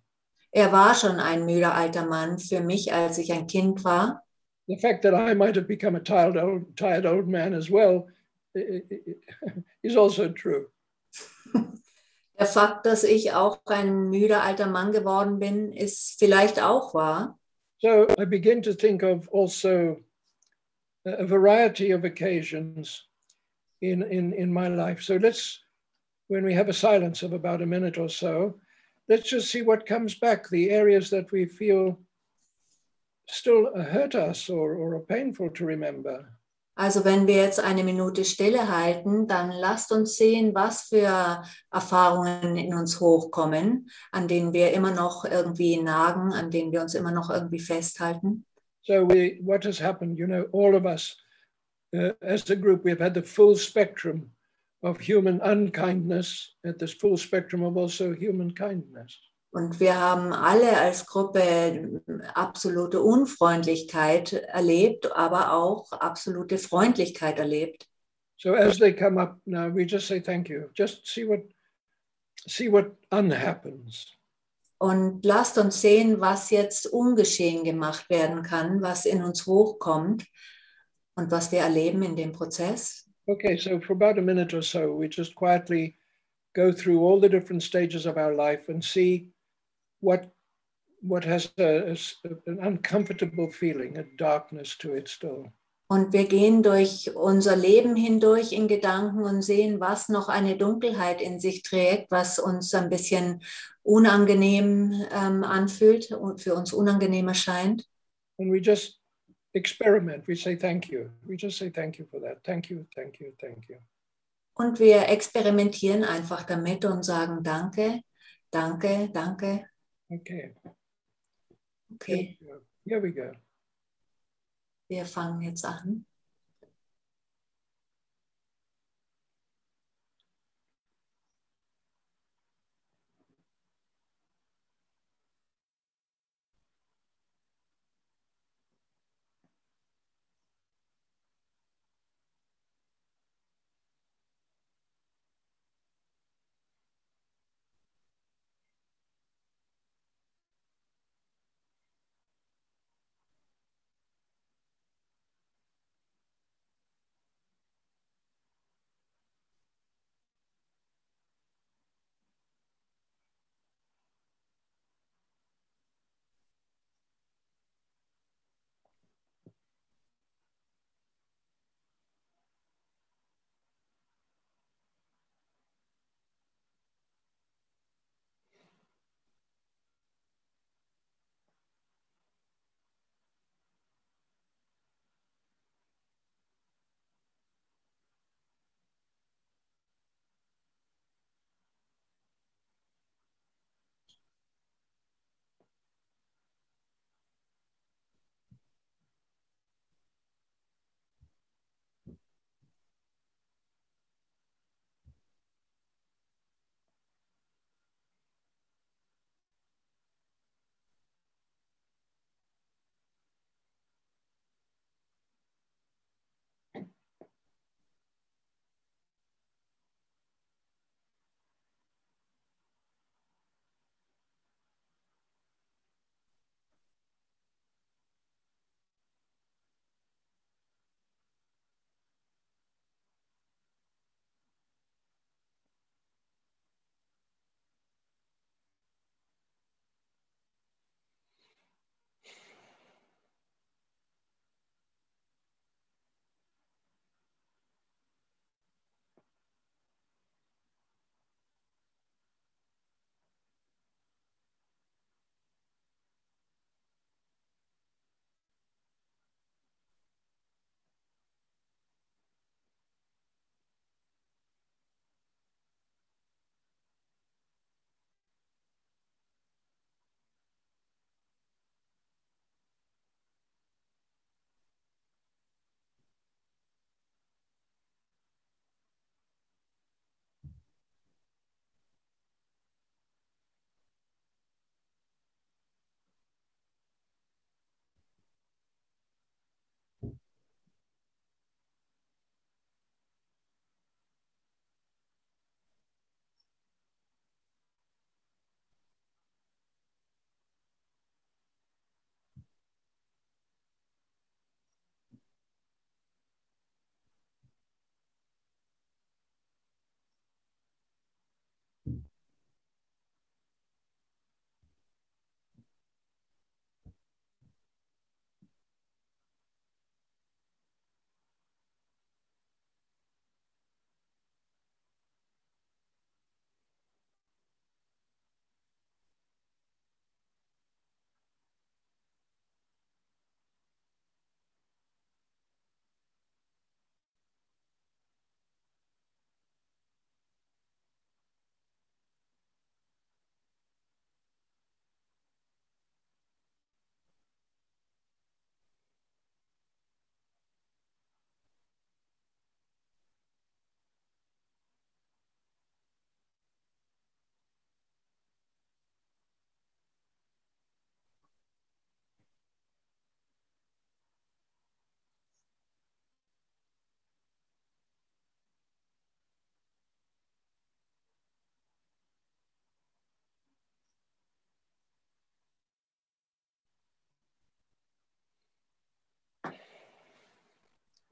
Er war schon ein müder alter Mann für mich, als ich ein Kind war. The fact that I might have become a tired old, tired old man as well is also true. [LAUGHS] Der Fakt, dass ich auch ein müder alter Mann geworden bin, ist vielleicht auch wahr. So I begin to think of also a a variety of occasions in, in, in my life. So let's, when we have a silence of about a minute or so, let's just see what comes back, the areas that we feel still hurt us or, or painful to remember. Also wenn wir jetzt eine Minute Stille halten, dann lasst uns sehen, was für Erfahrungen in uns hochkommen, an denen wir immer noch irgendwie nagen, an denen wir uns immer noch irgendwie festhalten. So we, what has happened, you know, all of us uh, as a group, we've had the full spectrum of human unkindness, at this full spectrum of also human kindness. Und wir haben alle als Gruppe absolute Unfreundlichkeit erlebt, aber auch absolute Freundlichkeit erlebt. So as they come up now, we just say thank you. Just see what see what unhappens. Und lasst uns sehen, was jetzt ungeschehen gemacht werden kann, was in uns hochkommt und was wir erleben in dem Prozess. Okay, so for about a minute or so, we just quietly go through all the different stages of our life and see what what has a, an uncomfortable feeling, a darkness to it still. Und wir gehen durch unser Leben hindurch in Gedanken und sehen, was noch eine Dunkelheit in sich trägt, was uns ein bisschen unangenehm ähm, anfühlt und für uns unangenehm erscheint. And we just experiment. We say thank you. We just say thank you for that. Thank you, thank you, thank you. Und wir experimentieren einfach damit und sagen Danke, danke, danke. Okay. Okay, Here we go. wir fangen jetzt an.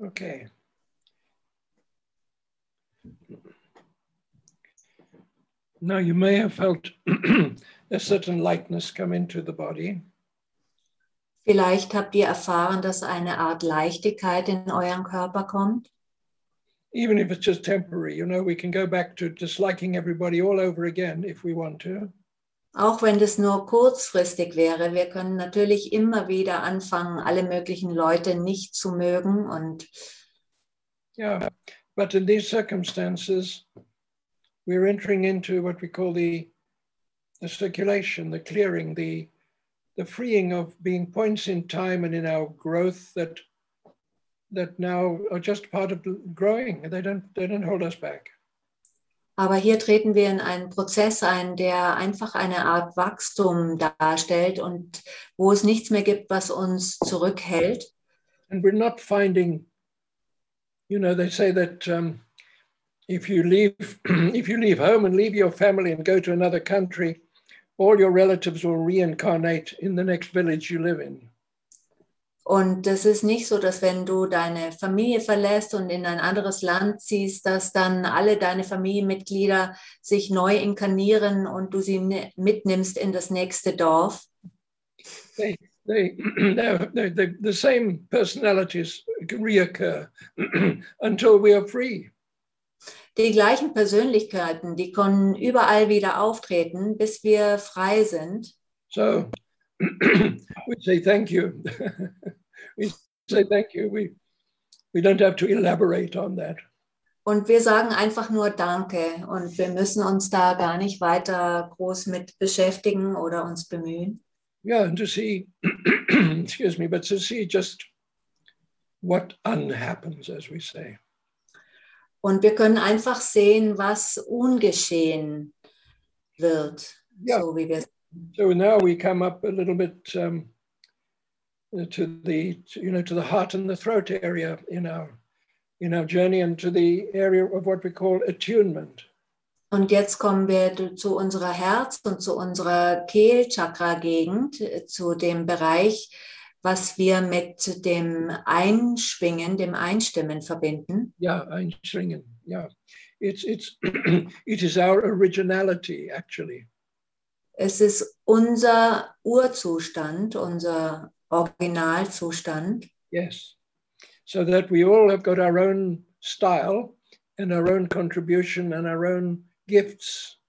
Okay. Now you may have felt [CLEARS THROAT] a certain lightness come into the body. Vielleicht habt ihr erfahren, dass eine Art Leichtigkeit in euren Körper kommt. Even if it's just temporary, you know, we can go back to disliking everybody all over again if we want to. Auch wenn das nur kurzfristig wäre, wir können natürlich immer wieder anfangen, alle möglichen Leute nicht zu mögen. Und Yeah, but in these circumstances, we're entering into what we call the, the circulation, the clearing, the, the freeing of being points in time and in our growth that that now are just part of growing. They don't they don't hold us back. Aber hier treten wir in einen Prozess ein, der einfach eine Art Wachstum darstellt und wo es nichts mehr gibt, was uns zurückhält. And we're not finding, you know, they say that um, if you leave [CLEARS THROAT] if you leave home and leave your family and go to another country, all your relatives will reincarnate in the next village you live in. Und es ist nicht so, dass wenn du deine Familie verlässt und in ein anderes Land ziehst, dass dann alle deine Familienmitglieder sich neu inkarnieren und du sie ne- mitnimmst in das nächste Dorf. They they [CLEARS THROAT] they're, the same personalities reoccur [CLEARS THROAT] until we are free. Die gleichen Persönlichkeiten, die können überall wieder auftreten, bis wir frei sind. So [COUGHS] we say thank you. [LAUGHS] we say thank you. We we don't have to elaborate on that. Und wir sagen einfach nur Danke und wir müssen uns da gar nicht weiter groß mit beschäftigen oder uns bemühen. Yeah, and to see, [COUGHS] excuse me, but to see just what unhappens, as we say. Und wir können einfach sehen, was ungeschehen wird, Ja. so wie wir So now we come up a little bit um, to the, you know, to the heart and the throat area in our in our journey, and to the area of what we call attunement. Und jetzt kommen wir zu unserer Herz- und zu unserer Kehlchakra-Gegend, äh, zu dem Bereich, was wir mit dem Einschwingen, dem Einstimmen verbinden. Yeah, einschwingen. Yeah, it's it's [CLEARS THROAT] it is our originality actually. Es ist unser Urzustand, unser Originalzustand. Yes, so that we all have got our own style and our own contribution and our own gifts.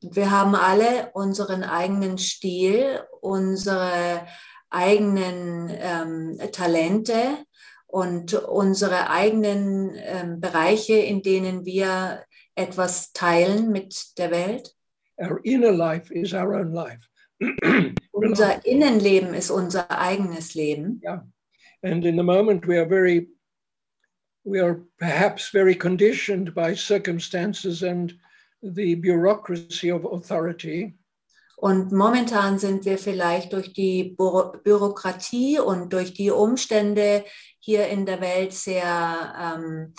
Wir haben alle unseren eigenen Stil, unsere eigenen ähm, Talente und unsere eigenen ähm, Bereiche, in denen wir etwas teilen mit der Welt. Our inner life is our own life. [CLEARS THROAT] Unser Innenleben ist unser eigenes Leben. And in the moment, we are very, we are perhaps very conditioned by circumstances and the bureaucracy of authority. Und momentan sind wir vielleicht durch die Bü Bürokratie und durch die Umstände hier in der Welt sehr ähm,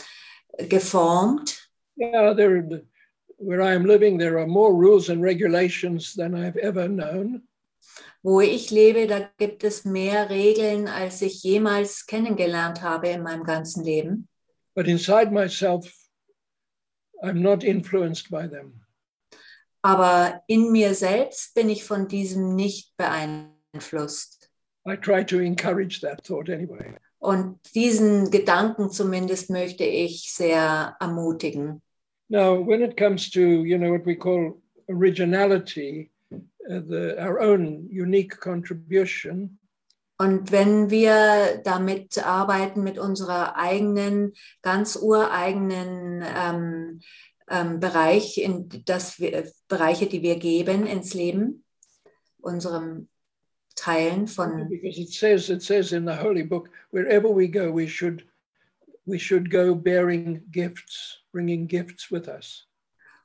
geformt. Yeah, there, where I am living, there are more rules and regulations than I've ever known. Wo ich lebe, da gibt es mehr Regeln, als ich jemals kennengelernt habe in meinem ganzen Leben. But inside myself, I'm not influenced by them. Aber in mir selbst bin ich von diesem nicht beeinflusst. I try to encourage that thought anyway. Und diesen Gedanken zumindest möchte ich sehr ermutigen. Now, when it comes to you know what we call originality, uh, the, our own unique contribution, Und wenn wir damit arbeiten, mit unserer eigenen, ganz ureigenen ähm, ähm, Bereich, in das wir, Bereiche, die wir geben ins Leben, unserem Teilen von, because it says it says in the holy book, wherever we go, we should we should go bearing gifts, bringing gifts with us.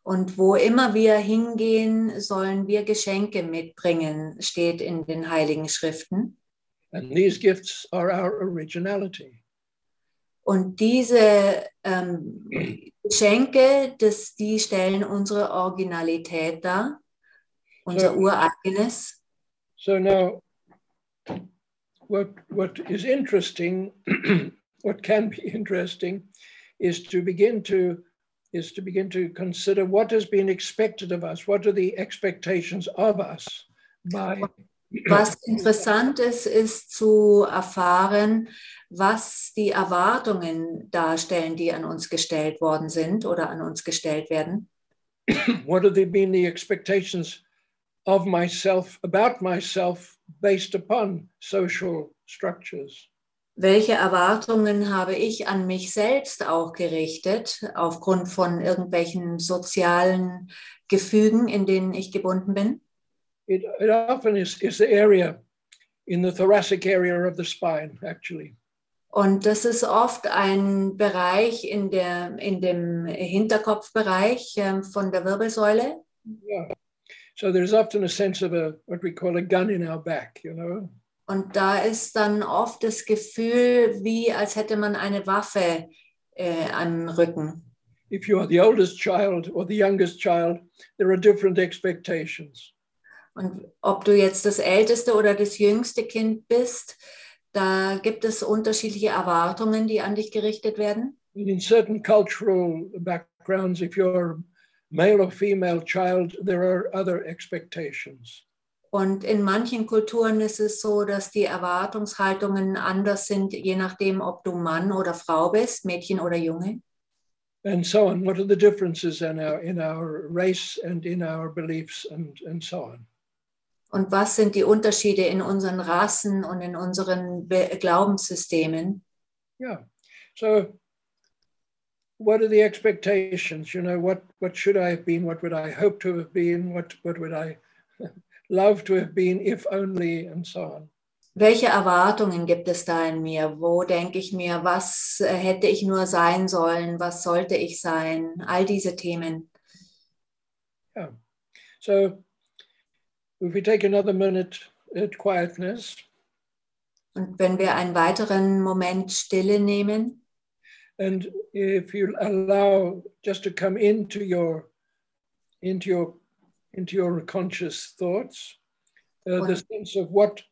und wo immer wir hingehen, sollen wir Geschenke mitbringen, steht in den Heiligen Schriften. And these gifts are our originality. Und diese ähm, Geschenke, das, die stellen unsere Originalität dar, unser Ja. ureigenes. So now, what what is interesting, [CLEARS THROAT] what can be interesting is to begin to is to begin to consider what has been expected of us. What are the expectations of us by [CLEARS THROAT] Was interessant ist, ist zu erfahren, was die Erwartungen darstellen, die an uns gestellt worden sind oder an uns gestellt werden. [CLEARS THROAT] what have they been the expectations of myself about myself based upon social structures? Welche Erwartungen habe ich an mich selbst auch gerichtet, aufgrund von irgendwelchen sozialen Gefügen, in denen ich gebunden bin? It, it often is, is the area in the thoracic area of the spine, actually. Und das ist oft ein Bereich in, der, in dem Hinterkopfbereich ähm, von der Wirbelsäule. Yeah. So there's often a sense of a what we call a gun in our back, you know. Und da ist dann oft das Gefühl, wie als hätte man eine Waffe äh, am Rücken. If you are the oldest child or the youngest child, there are different expectations. Und ob du jetzt das älteste oder das jüngste Kind bist, da gibt es unterschiedliche Erwartungen, die an dich gerichtet werden. In certain cultural backgrounds, if you're male or female child, there are other expectations. Und in manchen Kulturen ist es so, dass die Erwartungshaltungen anders sind, je nachdem, ob du Mann oder Frau bist, Mädchen oder Junge. And so on. What are the differences in our in our race and in our beliefs and, and so on? Und was sind die Unterschiede in unseren Rassen und in unseren Be Glaubenssystemen? Yeah. So what are the expectations? You know, what what should I have been? What would I hope to have been? What what would I [LAUGHS] love to have been if only and so on. Welche Erwartungen gibt es da in mir? Wo denke ich mir, was hätte ich nur sein sollen? Was sollte ich sein? All diese Themen. Yeah. So if we take another minute at quietness, Und wenn wir einen weiteren Moment Stille nehmen and if you allow just to come into your into your into your conscious thoughts, uh, the sense of what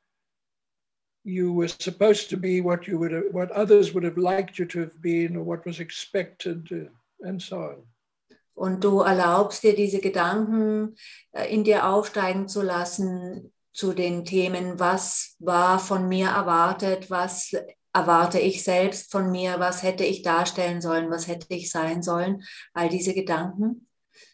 you were supposed to be, what you would have, what others would have liked you to have been, or what was expected, uh, and so on. und du erlaubst dir diese Gedanken äh, in dir aufsteigen zu lassen zu den Themen, was war von mir erwartet, was erwarte ich selbst von mir, was hätte ich darstellen sollen, was hätte ich sein sollen, all diese Gedanken.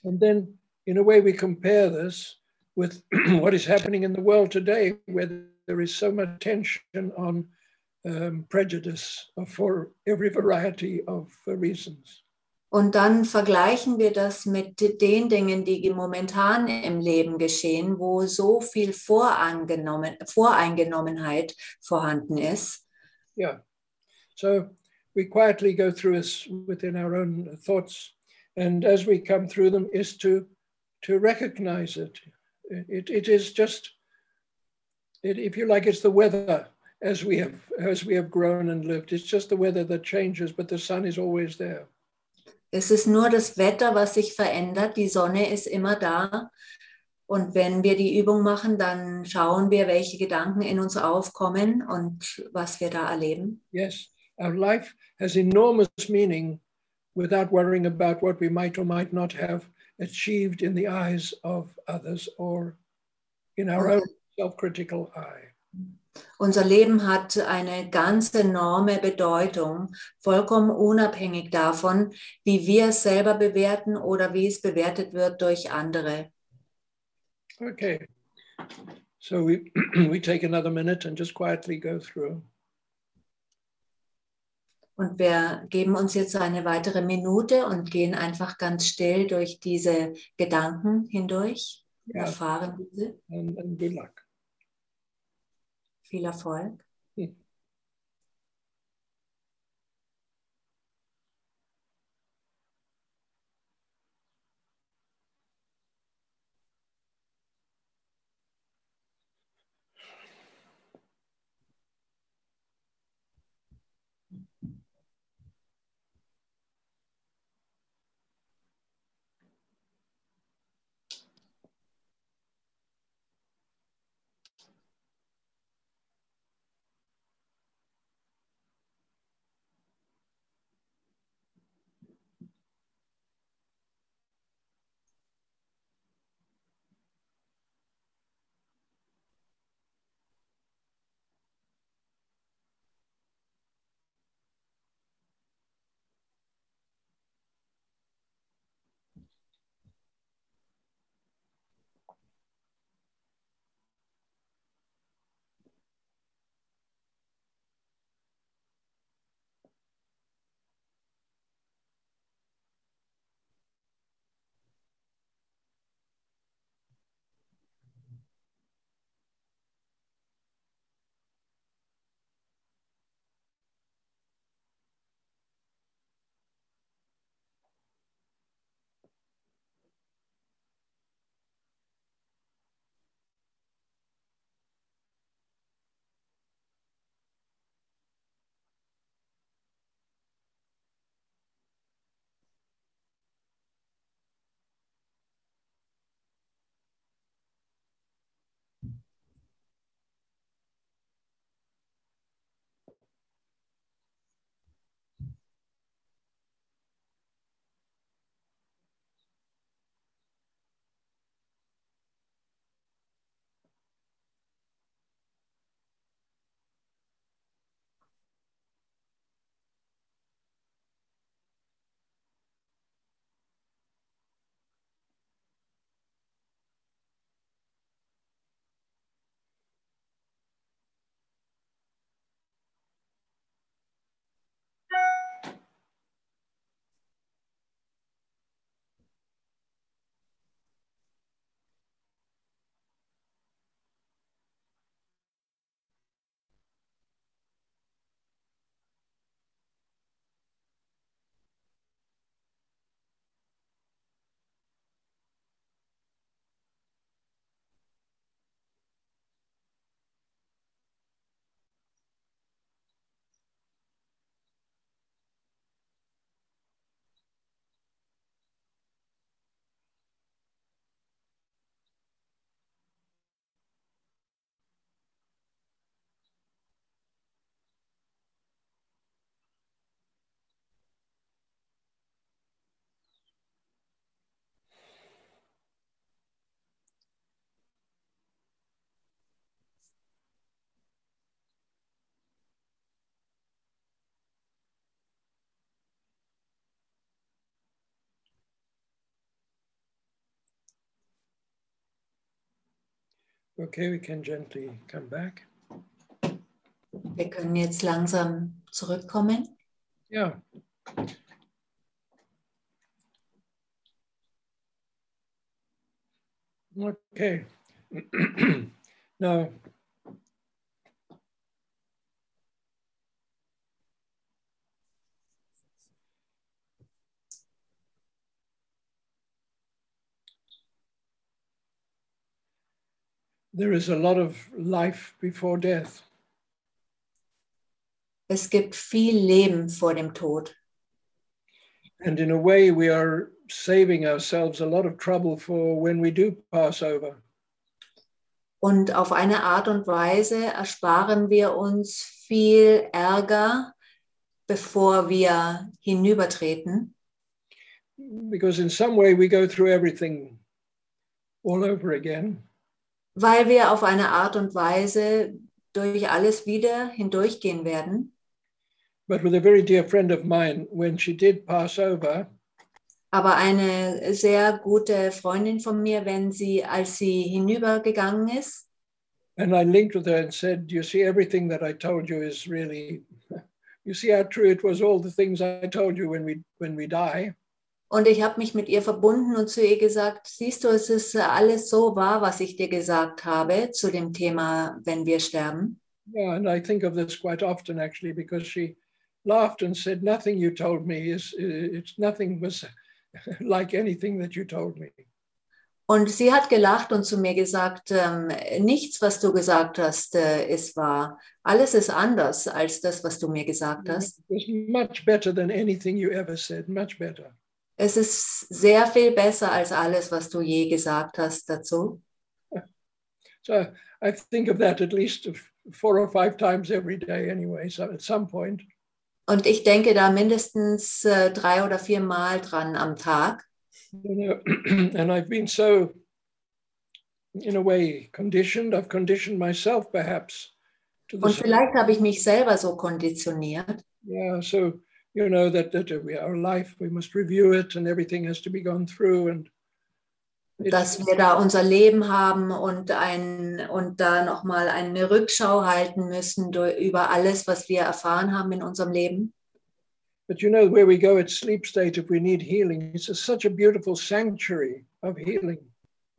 And then, in a way, we compare this with [CLEARS THROAT] what is happening in the world today, where there is so much tension on um, prejudice for every variety of uh, reasons. Und dann vergleichen wir das mit den Dingen, die momentan im Leben geschehen, wo so viel Vorangenommen, Voreingenommenheit vorhanden ist. Yeah. So we quietly go through this within our own thoughts, and as we come through them, is to to recognize it. It, it is just, it, if you like, it's the weather as we have as we have grown and lived. It's just the weather that changes, but the sun is always there. Es ist nur das Wetter, was sich verändert. Die Sonne ist immer da. Und wenn wir die Übung machen, dann schauen wir, welche Gedanken in uns aufkommen und was wir da erleben. Yes, our life has enormous meaning without worrying about what we might or might not have achieved in the eyes of others or in our own self critical eye. Unser Leben hat eine ganz enorme Bedeutung, vollkommen unabhängig davon, wie wir es selber bewerten oder wie es bewertet wird durch andere. Okay, so we, [CLEARS THROAT] we take another minute and just quietly go through. Und wir geben uns jetzt eine weitere Minute und gehen einfach ganz still durch diese Gedanken hindurch, Yeah, erfahren diese. good luck. Viel Erfolg. Okay, we can gently come back. Wir können jetzt langsam zurückkommen. Yeah. Okay. [CLEARS THROAT] now, there is a lot of life before death. Es er gibt viel Leben vor dem Tod. And in a way, we are saving ourselves a lot of trouble for when we do pass over. Und auf eine Art und Weise ersparen wir uns viel Ärger, bevor wir hinübertreten. Because in some way, we go through everything all over again. Weil wir auf eine Art und Weise durch alles wieder hindurchgehen werden. But with a very dear friend of mine, when she did pass over, Aber eine sehr gute Freundin von mir, wenn sie, als sie hinübergegangen ist, and I linked with her and said, You see, everything that I told you is really, [LAUGHS] you see how true it was, all the things I told you when we, when we die. Und ich habe mich mit ihr verbunden und zu ihr gesagt, siehst du, es ist alles so wahr, was ich dir gesagt habe zu dem Thema, wenn wir sterben. Yeah, and I think of this quite often actually because she laughed and said, Nothing you told me is, it's nothing was [LAUGHS] like anything that you told me. Und sie hat gelacht und zu mir gesagt, ähm, nichts, was du gesagt hast, äh, ist wahr. Alles ist anders als das, was du mir gesagt hast. It was much better than anything you ever said, much better. Es ist sehr viel besser als alles, was du je gesagt hast dazu. So I think of that at least four or five times every day anyway. So at some point, Und ich denke da mindestens äh, drei oder vier Mal dran am Tag. you know, [CLEARS THROAT] and I've been so, in a way, conditioned. I've conditioned myself perhaps to Und vielleicht habe ich mich selber so konditioniert, Yeah, so you know that that uh, we, our life we must review it and everything has to be gone through and dass wir da unser Leben haben und, ein, und da nochmal eine Rückschau halten müssen durch, über alles, was wir erfahren haben in unserem Leben. But you know, where we go at sleep state, if we need healing, it's a, such a beautiful sanctuary of healing.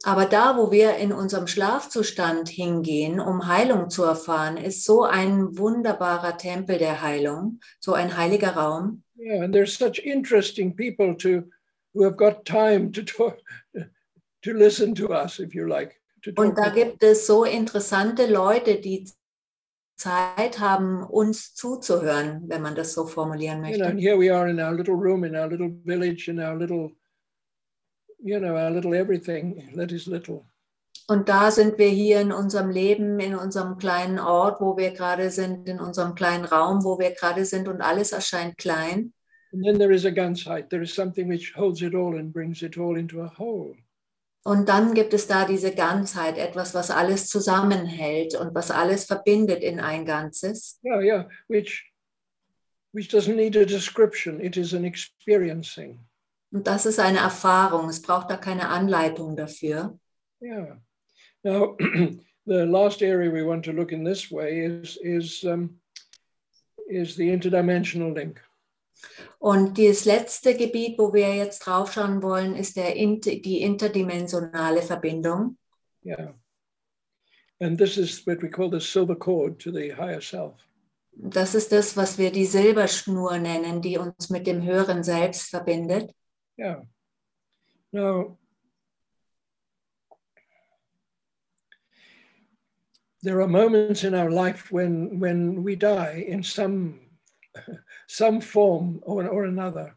Aber da, wo wir in unserem Schlafzustand hingehen, um Heilung zu erfahren, ist so ein wunderbarer Tempel der Heilung, so ein heiliger Raum. Yeah, and there's such interesting people to who have got time to talk, to listen to us, if you like. Und da gibt es so interessante Leute, die Zeit haben, uns zuzuhören, wenn man das so formulieren you know, and möchte. here we are in our little room, in our little village, in our little, you know, our little everything that is little. Und da sind wir hier in unserem Leben, in unserem kleinen Ort, wo wir gerade sind, in unserem kleinen Raum, wo wir gerade sind und alles erscheint klein. And then there is a Ganzheit. There is something which holds it all and brings it all into a whole. Und dann gibt es da diese Ganzheit, etwas, was alles zusammenhält und was alles verbindet in ein Ganzes. Yeah, yeah, which which doesn't need a description. It is an experiencing. Und das ist eine Erfahrung. Es braucht da keine Anleitung dafür. Yeah. Now, [CLEARS THROAT] the last area we want to look in this way is is um, is the interdimensional link. Und das letzte Gebiet, wo wir jetzt draufschauen wollen, ist der, die interdimensionale Verbindung. Yeah. And this is what we call the silver cord to the higher self. Das ist das, was wir die Silberschnur nennen, die uns mit dem höheren Selbst verbindet. Yeah. Now, there are moments in our life when when we die in some [LAUGHS] some form or, or another.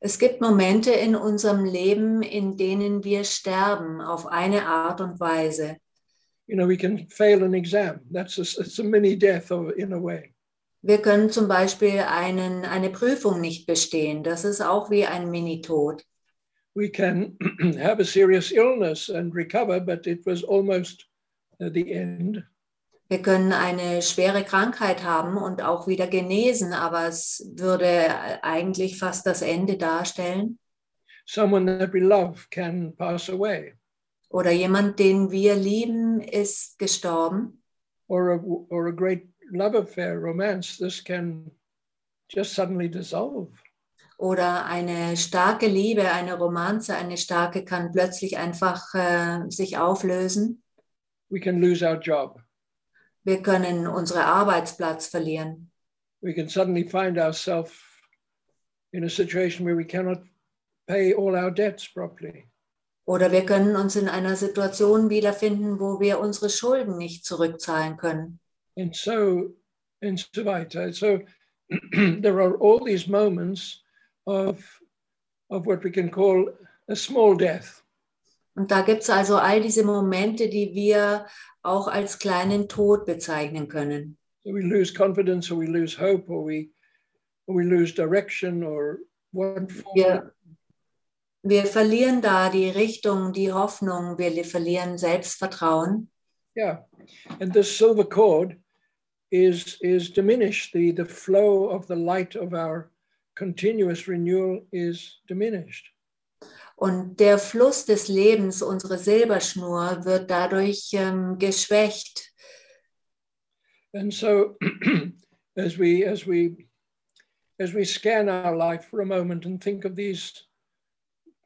Es gibt Momente in unserem Leben, in denen wir sterben auf eine Art und Weise. You know, we can fail an exam. That's a, it's a mini death in a way. Wir können zum Beispiel einen, eine Prüfung nicht bestehen. Das ist auch wie ein Minitod. We can [CLEARS THROAT] have a serious illness and recover, but it was almost uh, the end. Wir können eine schwere Krankheit haben und auch wieder genesen, aber es würde eigentlich fast das Ende darstellen. Someone that we love can pass away. Oder jemand, den wir lieben, ist gestorben. or a, or a great love affair, romance, this can just suddenly dissolve. Oder eine starke Liebe, eine Romanze, eine starke kann plötzlich einfach äh, sich auflösen. We can lose our job. Wir können unseren Arbeitsplatz verlieren. We can suddenly find ourselves in a situation where we cannot pay all our debts properly. Oder wir können uns in einer Situation wiederfinden, wo wir unsere Schulden nicht zurückzahlen können. And so, and so weiter. So [CLEARS THROAT] there are all these moments of, of what we can call a small death. Und da gibt es also all diese Momente, die wir auch als kleinen Tod bezeichnen können. So we lose confidence or we lose hope or we, or we lose direction or what form. Wir, wir verlieren da die Richtung, die Hoffnung, wir verlieren Selbstvertrauen. Yeah. And this silver cord is, is diminished. The, the flow of the light of our continuous renewal is diminished. Und der Fluss des Lebens, unsere Silberschnur, wird dadurch ähm, geschwächt. And so [CLEARS THROAT] as we as we as we scan our life for a moment and think of these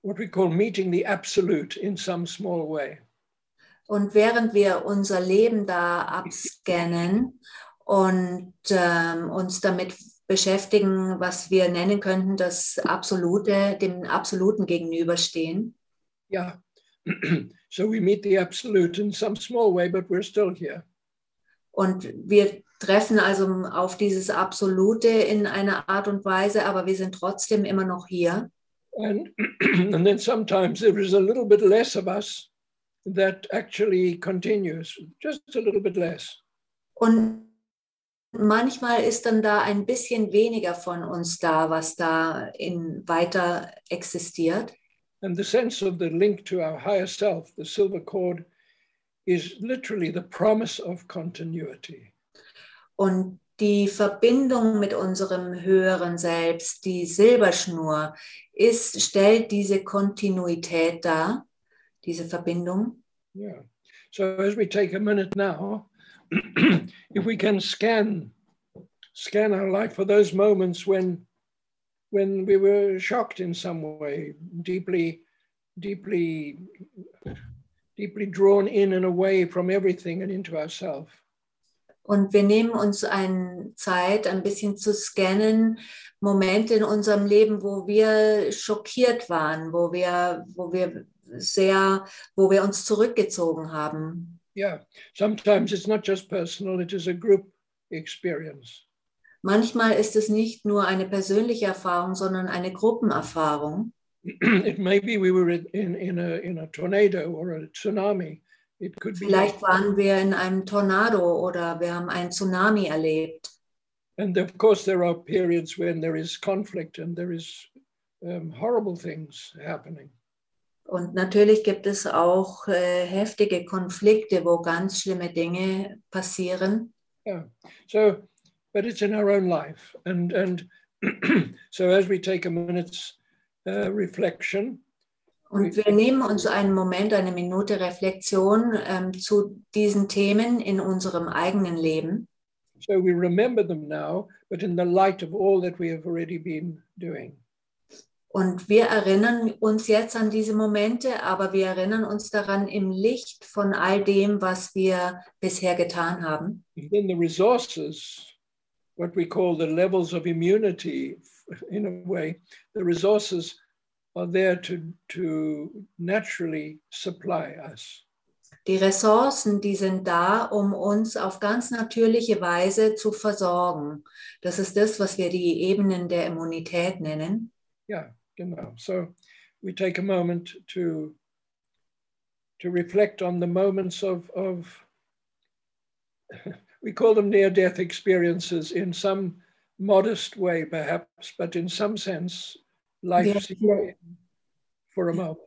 what we call meeting the absolute in some small way. Und während wir unser Leben da abscannen und ähm, uns damit beschäftigen, was wir nennen könnten, das Absolute, dem Absoluten gegenüberstehen. Yeah. [CLEARS THROAT] so we meet the absolute in some small way, but we're still here. Und wir treffen also auf dieses Absolute in einer Art und Weise, aber wir sind trotzdem immer noch hier. And [CLEARS THROAT] and then sometimes there is a little bit less of us that actually continues, just a little bit less. Und manchmal ist dann da ein bisschen weniger von uns da, was da in weiter existiert. And the sense of the link to our higher self, the silver cord, is literally the promise of continuity. Und die Verbindung mit unserem höheren Selbst, die Silberschnur, ist, stellt diese Kontinuität dar, diese Verbindung. Yeah. So as we take a minute now, [CLEARS THROAT] if we can scan scan our life for those moments when when we were shocked in some way, deeply, deeply, deeply drawn in and away from everything and into ourselves. Und wir nehmen uns eine Zeit, ein bisschen zu scannen, Momente in unserem Leben, wo wir schockiert waren, wo wir, wo wir sehr, wo wir uns zurückgezogen haben. Yeah. Sometimes it's not just personal, it is a group experience. Manchmal ist es nicht nur eine persönliche Erfahrung, sondern eine Gruppenerfahrung. [CLEARS THROAT] it may be we were in, in, in, a, in a tornado or a tsunami. It could be Vielleicht waren wir in einem Tornado oder wir haben einen Tsunami erlebt. And of course, there are periods when there is conflict and there is um, horrible things happening. Und natürlich gibt es auch äh, heftige Konflikte, wo ganz schlimme Dinge passieren. Yeah. So, but it's in our own life, and and [CLEARS THROAT] so as we take a minute's uh, reflection, Und wir nehmen uns einen Moment, eine Minute Reflexion ähm, zu diesen Themen in unserem eigenen Leben. so we remember them now, but in the light of all that we have already been doing. Und wir erinnern uns jetzt an diese Momente, aber wir erinnern uns daran im Licht von all dem, was wir bisher getan haben. Then the resources, what we call the levels of immunity, in a way, the resources are there to to naturally supply us. Die Ressourcen, die sind da, um uns auf ganz natürliche Weise zu versorgen. Das ist das, was wir die Ebenen der Immunität nennen. Yeah, genau. So we take a moment to to reflect on the moments of of [LAUGHS] we call them near-death experiences in some modest way, perhaps, but in some sense, life for a moment.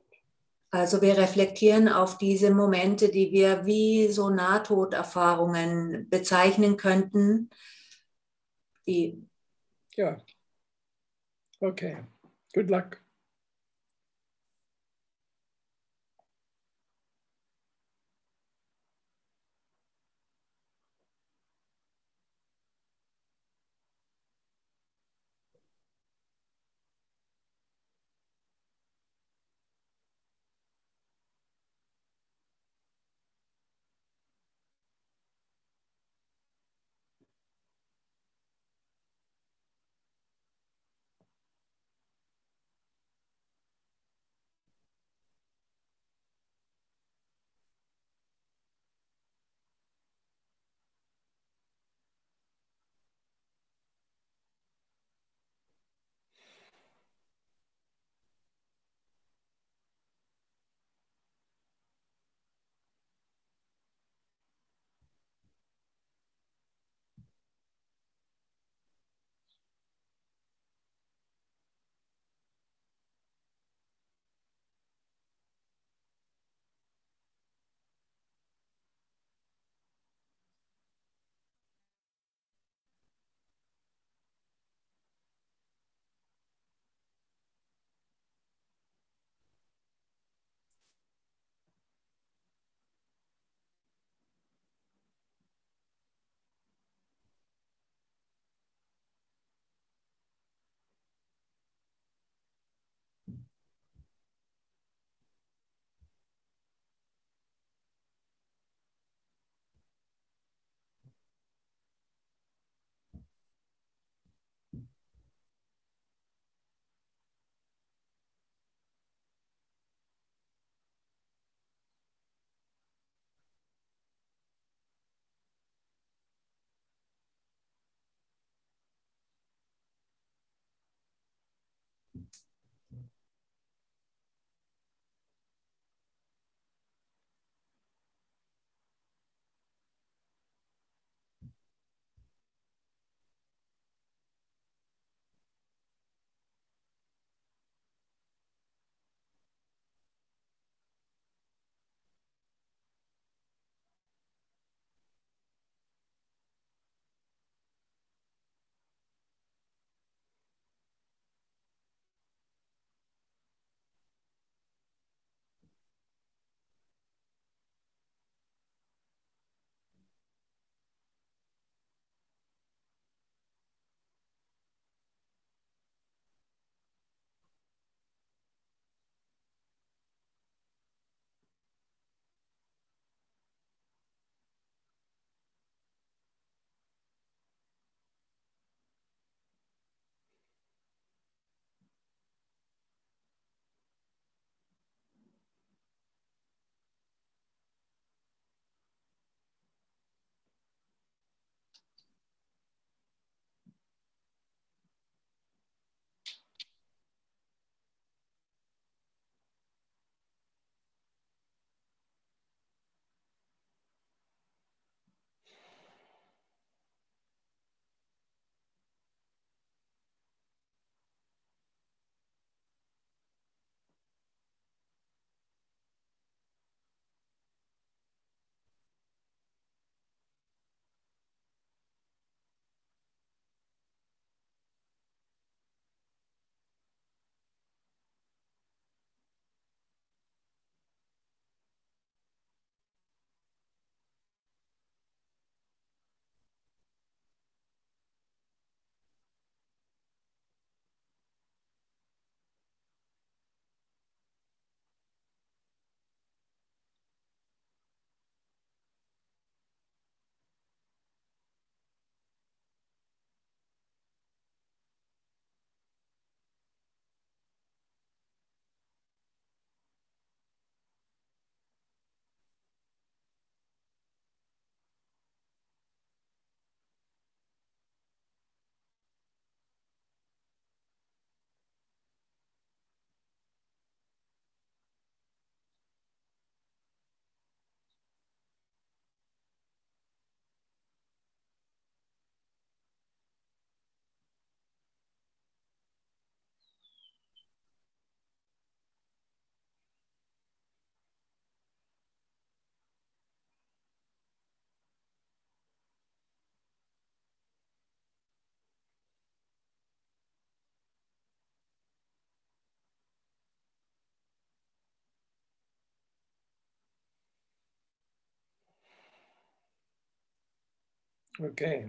Also wir reflektieren auf diese Momente, die wir wie so Nahtoderfahrungen bezeichnen könnten. Die, Yeah. Okay. Good luck. Okay.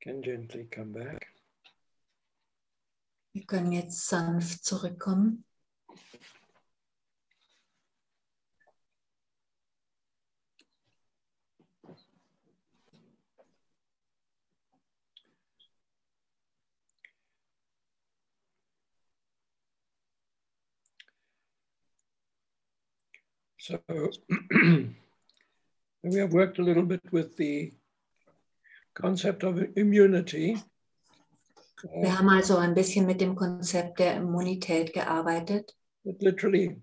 Can gently come back. Wir können jetzt sanft zurückkommen. So [CLEARS THROAT] we have worked a little bit with the concept of immunity. Wir haben also ein bisschen mit dem Konzept der Immunität gearbeitet. But literally,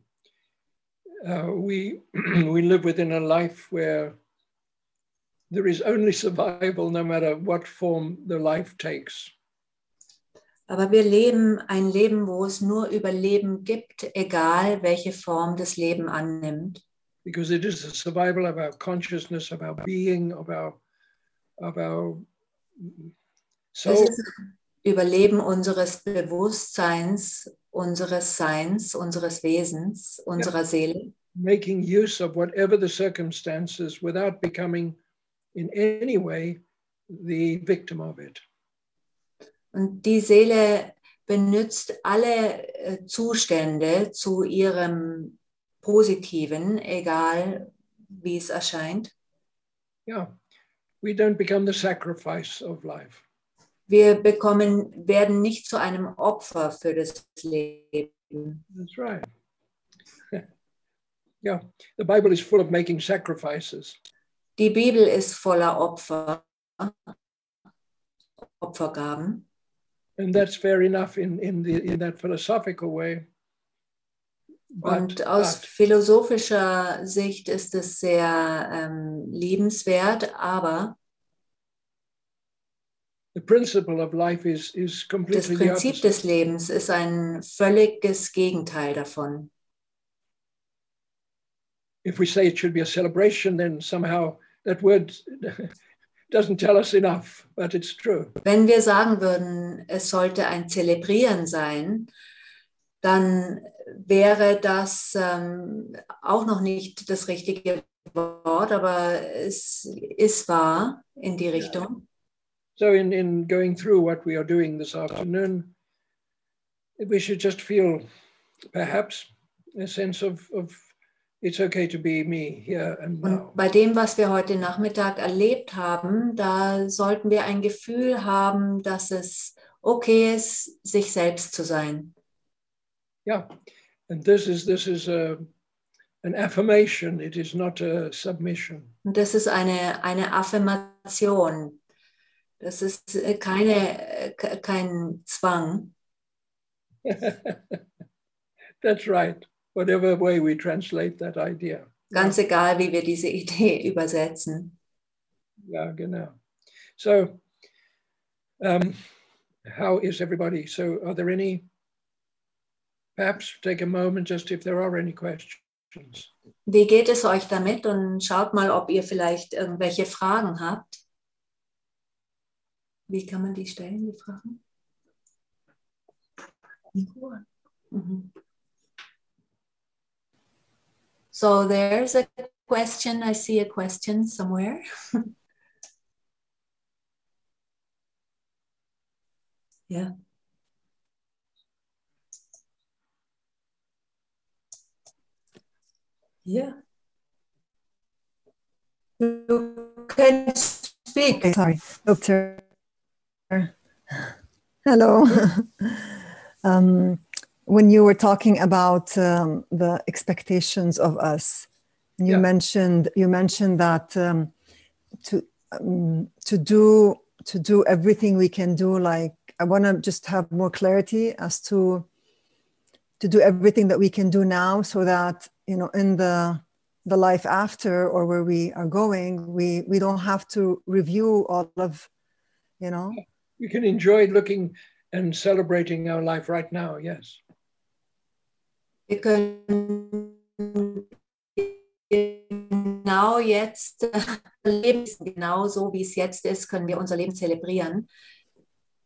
uh, we [CLEARS THROAT] we live within a life where there is only survival, no matter what form the life takes. Aber wir leben ein Leben, wo es nur Überleben gibt, egal welche Form das Leben annimmt. because it is a survival of our consciousness, of our being, of our, our Es soul. ist Überleben unseres Bewusstseins, unseres Seins, unseres Wesens, unserer Seele. making use of whatever the circumstances without becoming in any way the victim of it. Und die Seele benutzt alle äh, Zustände zu ihrem Positiven, egal wie es erscheint. Yeah. We don't become the sacrifice of life. Wir bekommen, werden nicht zu einem Opfer für das Leben. That's right. [LAUGHS] yeah. The Bible is full of making sacrifices. Die Bibel ist voller Opfer, Opfergaben. And that's fair enough in, in, the, in that philosophical way. Und aus philosophischer Sicht ist es sehr ähm, liebenswert, aber the principle of life is, is das Prinzip des Lebens ist ein völliges Gegenteil davon. if we say it should be a celebration, then somehow that word [LAUGHS] doesn't tell us enough, but it's true. Wenn wir sagen würden, es sollte ein Zelebrieren sein, dann wäre das ähm, auch noch nicht das richtige Wort, aber es ist wahr in die Richtung. So, in, in going through what we are doing this afternoon, we should just feel perhaps a sense of, of it's okay to be me here and now. Und bei dem, was wir heute Nachmittag erlebt haben, da sollten wir ein Gefühl haben, dass es okay ist, sich selbst zu sein. Yeah. And this is this is a, an affirmation, it is not a submission. Und das ist eine, eine Affirmation. Das ist keine, kein Zwang. [LAUGHS] That's right. Whatever way we translate that idea. Ganz egal, wie wir diese Idee übersetzen. Yeah, genau. So, um, how is everybody? So, are there any? Perhaps take a moment, just if there are any questions. Wie geht es euch damit? Und schaut mal, ob ihr vielleicht irgendwelche Fragen habt. Wie kann man die stellen, die Fragen? Mhm. So there's a question. I see a question somewhere. [LAUGHS] yeah. Yeah. You can speak. Okay, sorry, Doctor. Hello. [LAUGHS] um, when you were talking about um, the expectations of us, you Yeah. mentioned you mentioned that um, to um, to do to do everything we can do. Like I want to just have more clarity as to to do everything that we can do now, so that you know in the the life after or where we are going, we we don't have to review all of you know We can enjoy looking and celebrating our life right now. Yes. Wir können genau jetzt [LAUGHS] leben, genau so wie es jetzt ist, können wir unser Leben zelebrieren.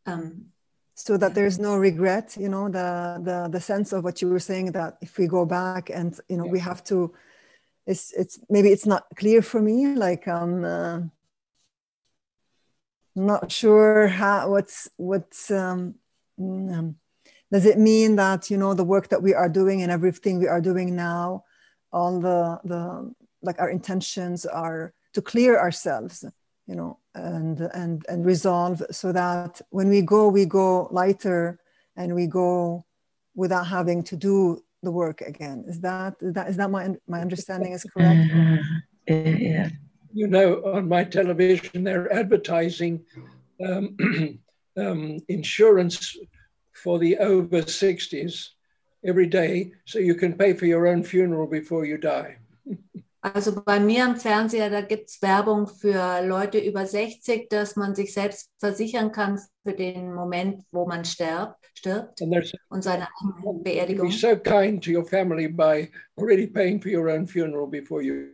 Ähm, so that there's no regret you know the the the sense of what you were saying that if we go back and you know we have to it's it's maybe it's not clear for me like um uh, not sure how what's what's um, um, does it mean that you know the work that we are doing and everything we are doing now all the the like our intentions are to clear ourselves you know and and and resolve so that when we go we go lighter and we go without having to do the work again is that is that is that my my understanding is correct Uh, yeah. You know, on my television, they're advertising um, [CLEARS THROAT] um, insurance for the over 60s every day so you can pay for your own funeral before you die. [LAUGHS] Also bei mir am Fernseher, da gibt es Werbung für Leute über 60, dass man sich selbst versichern kann für den Moment, wo man stirbt, stirbt und seine eigene be Beerdigung. so kind to your family by already paying for your own funeral before you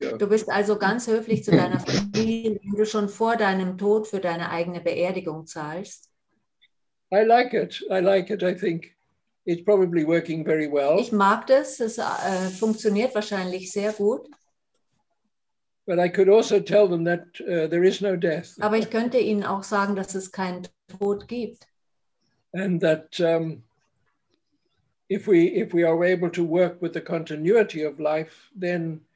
Du bist also ganz höflich zu deiner Familie, wenn du schon vor deinem Tod für deine eigene Beerdigung zahlst. I like it. I like it. I think it's probably working very well. Ich mag das, es äh, funktioniert wahrscheinlich sehr gut, But I could also tell them that uh, there is no death aber ich könnte ihnen auch sagen, dass es keinen Tod gibt. and that um, if we if we are able to work with the continuity of life, then it will be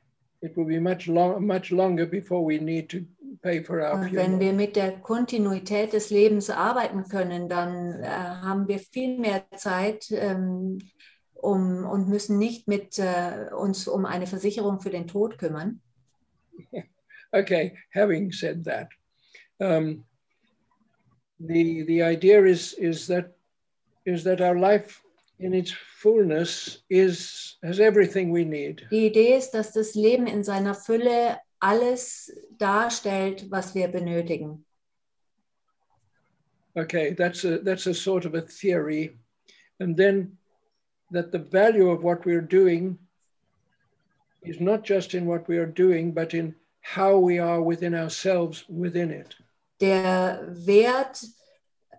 much long, much longer before we need to pay for our Und wenn wir mit der Kontinuität des Lebens arbeiten können, dann äh, haben wir viel mehr Zeit ähm, um, und müssen nicht mit äh, uns um eine Versicherung für den Tod kümmern. [LAUGHS] Okay, having said that, um, the the idea is is that is that our life in its fullness is has everything we need. Die Idee ist, dass das Leben in seiner Fülle alles darstellt, was wir benötigen. Okay, that's a that's a sort of a theory, and then that the value of what we're doing is not just in what we are doing, but in how we are within ourselves within it. Der Wert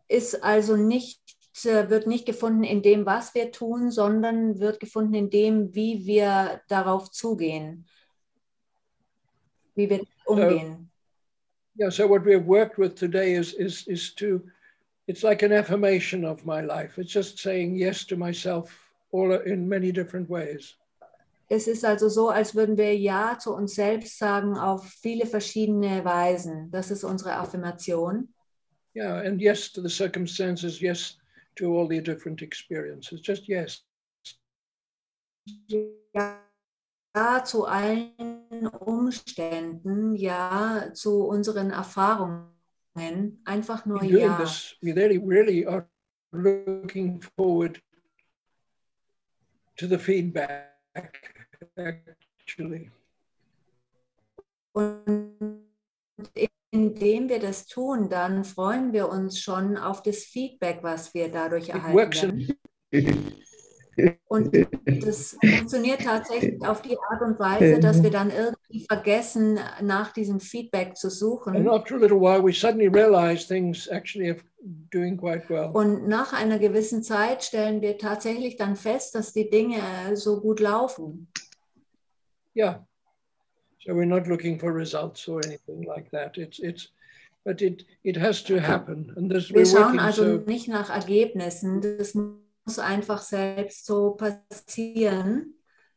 ist also nicht, wird nicht gefunden in dem, was wir tun, sondern wird gefunden in dem, wie wir darauf zugehen, wie wir umgehen. Yeah, so what we have worked with today is is is to it's like an affirmation of my life. It's just saying yes to myself all in many different ways. Es ist also so, als würden wir Ja zu uns selbst sagen auf viele verschiedene Weisen. Das ist unsere Affirmation. Yeah, and yes to the circumstances, yes to all the different experiences. Just yes. Ja zu allen Umständen, ja zu unseren Erfahrungen. Einfach nur Ja. this, we really, really are looking forward to the feedback, actually. Und indem wir das tun, dann freuen wir uns schon auf das Feedback, was wir dadurch erhalten Und das funktioniert tatsächlich auf die Art und Weise, dass wir dann irgendwie vergessen, nach diesem Feedback zu and suchen. after a little while, we suddenly realize things actually are doing quite well. Und nach einer gewissen Zeit stellen wir tatsächlich dann fest, dass die Dinge so gut laufen. Yeah. So we're not looking for results or anything like that. It's, it's, but it, it has to happen. And this, Wir schauen also so, nicht nach Ergebnissen. Das muss einfach selbst so passieren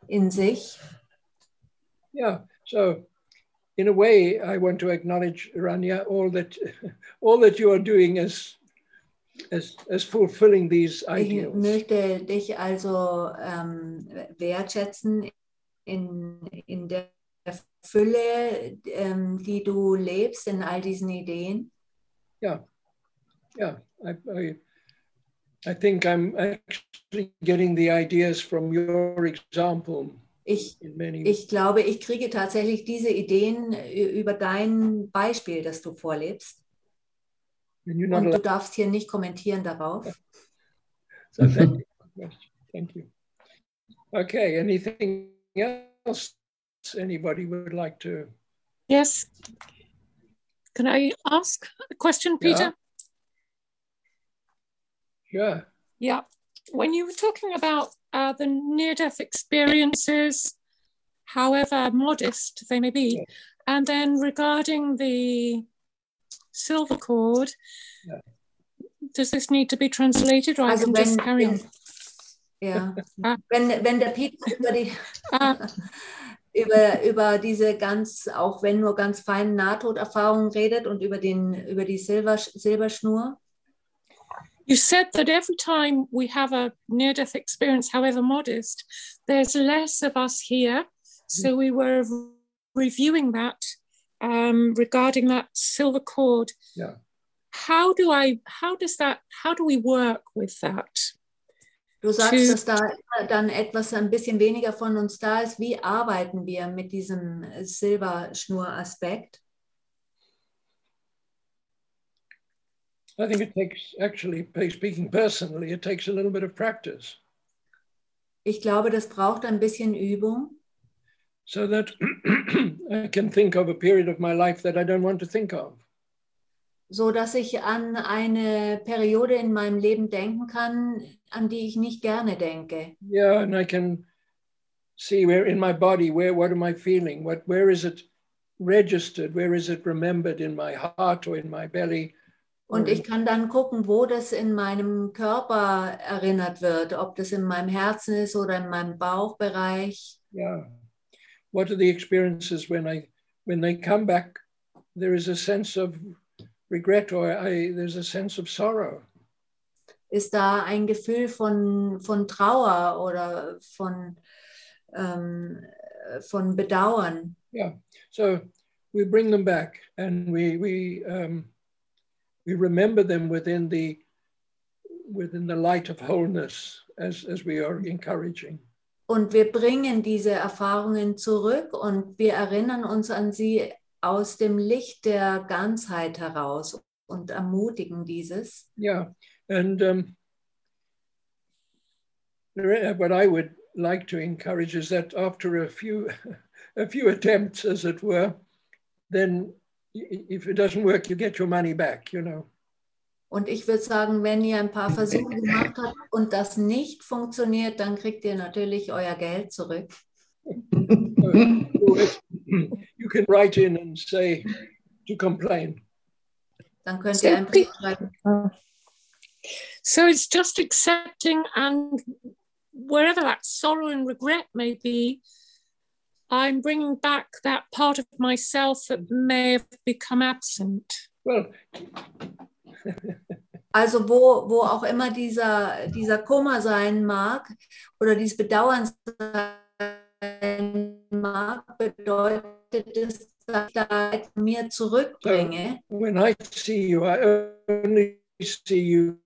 in sich. yeah. So in a way, I want to acknowledge, Rania, all that, [LAUGHS] all that you are doing as, as, as fulfilling these Ich ideals. möchte dich also ähm, wertschätzen in, in der Fülle, ähm, die du lebst, in all diesen Ideen. yeah yeah I, I i think i'm actually getting the ideas from your example Ich, ich glaube, ich kriege tatsächlich diese Ideen ü- über dein Beispiel, das du vorlebst. Und du darfst hier nicht kommentieren darauf. [LAUGHS] so thank you thank you okay anything else anybody would like to Yes. Can I ask a question, Yeah. Peter? sure Yeah. When you were talking about uh, the near death experiences, however modest they may be, and then regarding the silver cord. Yeah. Does this need to be translated or I Also can just wenn, carry on? ja, Ah. wenn, wenn der Peter über die Ah, über, über diese ganz, auch wenn nur ganz feinen Nahtoderfahrungen redet und über, den, über die Silber, Silberschnur. you said that every time we have a near death experience, however modest, there's less of us here. So we were reviewing that um, regarding that silver cord. Yeah. How do I, how does that, how do we work with that? Du sagst, Tschüss. dass da dann etwas ein bisschen weniger von uns da ist. Wie arbeiten wir mit diesem Silberschnuraspekt? I think it takes, actually, speaking personally, it takes a little bit of practice Ich glaube, das braucht ein bisschen Übung, so that [CLEARS THROAT] I can think of a period of my life that I don't want to think of. So dass ich an eine Periode in meinem Leben denken kann, an die ich nicht gerne denke. Yeah, and I can see where in my body, where what am I feeling? What where is it registered? Where is it remembered in my heart or in my belly? Und ich kann dann gucken, wo das in meinem Körper erinnert wird, ob das in meinem Herzen ist oder in meinem Bauchbereich. Yeah. What are the experiences when I when they come back? There is a sense of regret or I there's a sense of sorrow. Ist da ein Gefühl von, von Trauer oder von, ähm, von Bedauern? Yeah. So we bring them back and we we um, we remember them within the within the light of wholeness as as we are encouraging. Und wir bringen diese Erfahrungen zurück und wir erinnern uns an sie aus dem Licht der Ganzheit heraus und ermutigen dieses. Yeah, and um, the- what I would like to encourage is that after a few, [LAUGHS] a few attempts, as it were, then if it doesn't work, you get your money back. You know. Und ich würde sagen, wenn ihr ein paar Versuche gemacht habt und das nicht funktioniert, dann kriegt ihr natürlich euer Geld zurück. So [LAUGHS] it- [LAUGHS] you can write in and say to complain. Dann könnt ihr einen schreiben. So it's just accepting and wherever that sorrow and regret may be, I'm bringing back that part of myself that may have become absent. Well, Also wo, wo auch immer dieser, dieser Kummer sein mag oder dieses Bedauern sein mag, bedeutet es, dass ich da mir zurückbringe. when I see you, I only see you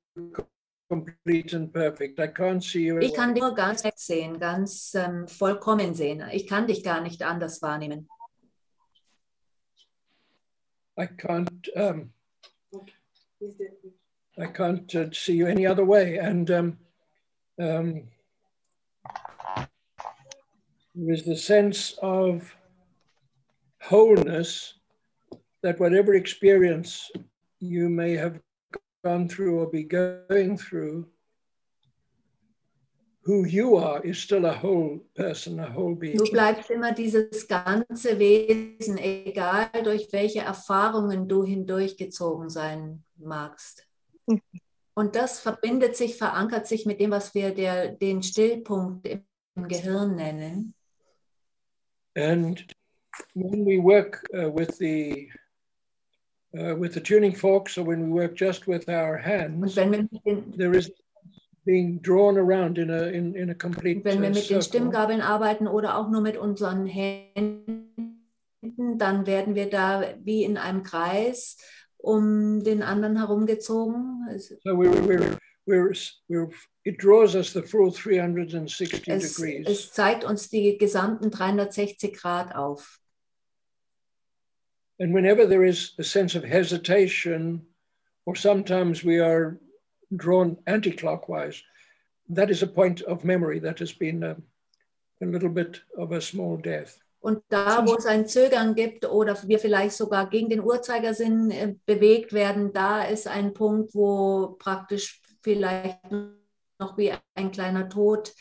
complete and perfect. I can't see you. Ich kann dich nur ganz sehen, ganz ähm, vollkommen sehen. Ich kann dich gar nicht anders wahrnehmen. I can't. Um, I can't uh, see you any other way. And um, um, is the sense of wholeness that whatever experience you may have gone through or be going through, who you are is still a whole person, a whole being. Du bleibst immer dieses ganze Wesen, egal durch welche Erfahrungen du hindurchgezogen sein magst. Und das verbindet sich, verankert sich mit dem, was wir der, den Stillpunkt im Gehirn nennen. And when we work uh, with the uh, with the tuning forks, or when we work just with our Und hands, wenn wir mit den, there is being drawn around in a in, in a complete wenn wir uh, mit den circle. Stimmgabeln arbeiten oder auch nur mit unseren Händen, dann werden wir da wie in einem Kreis um den anderen herumgezogen. So we're, we're we're we're it draws us the full 360 es, degrees. es zeigt uns die gesamten 360 Grad auf. And whenever there is a sense of hesitation, or sometimes we are drawn anti-clockwise, that is a point of memory that has been um, a little bit of a small death. Und da, wo es ein Zögern gibt oder wir vielleicht sogar gegen den Uhrzeigersinn äh, bewegt werden, da ist ein Punkt, wo praktisch vielleicht noch wie ein kleiner Tod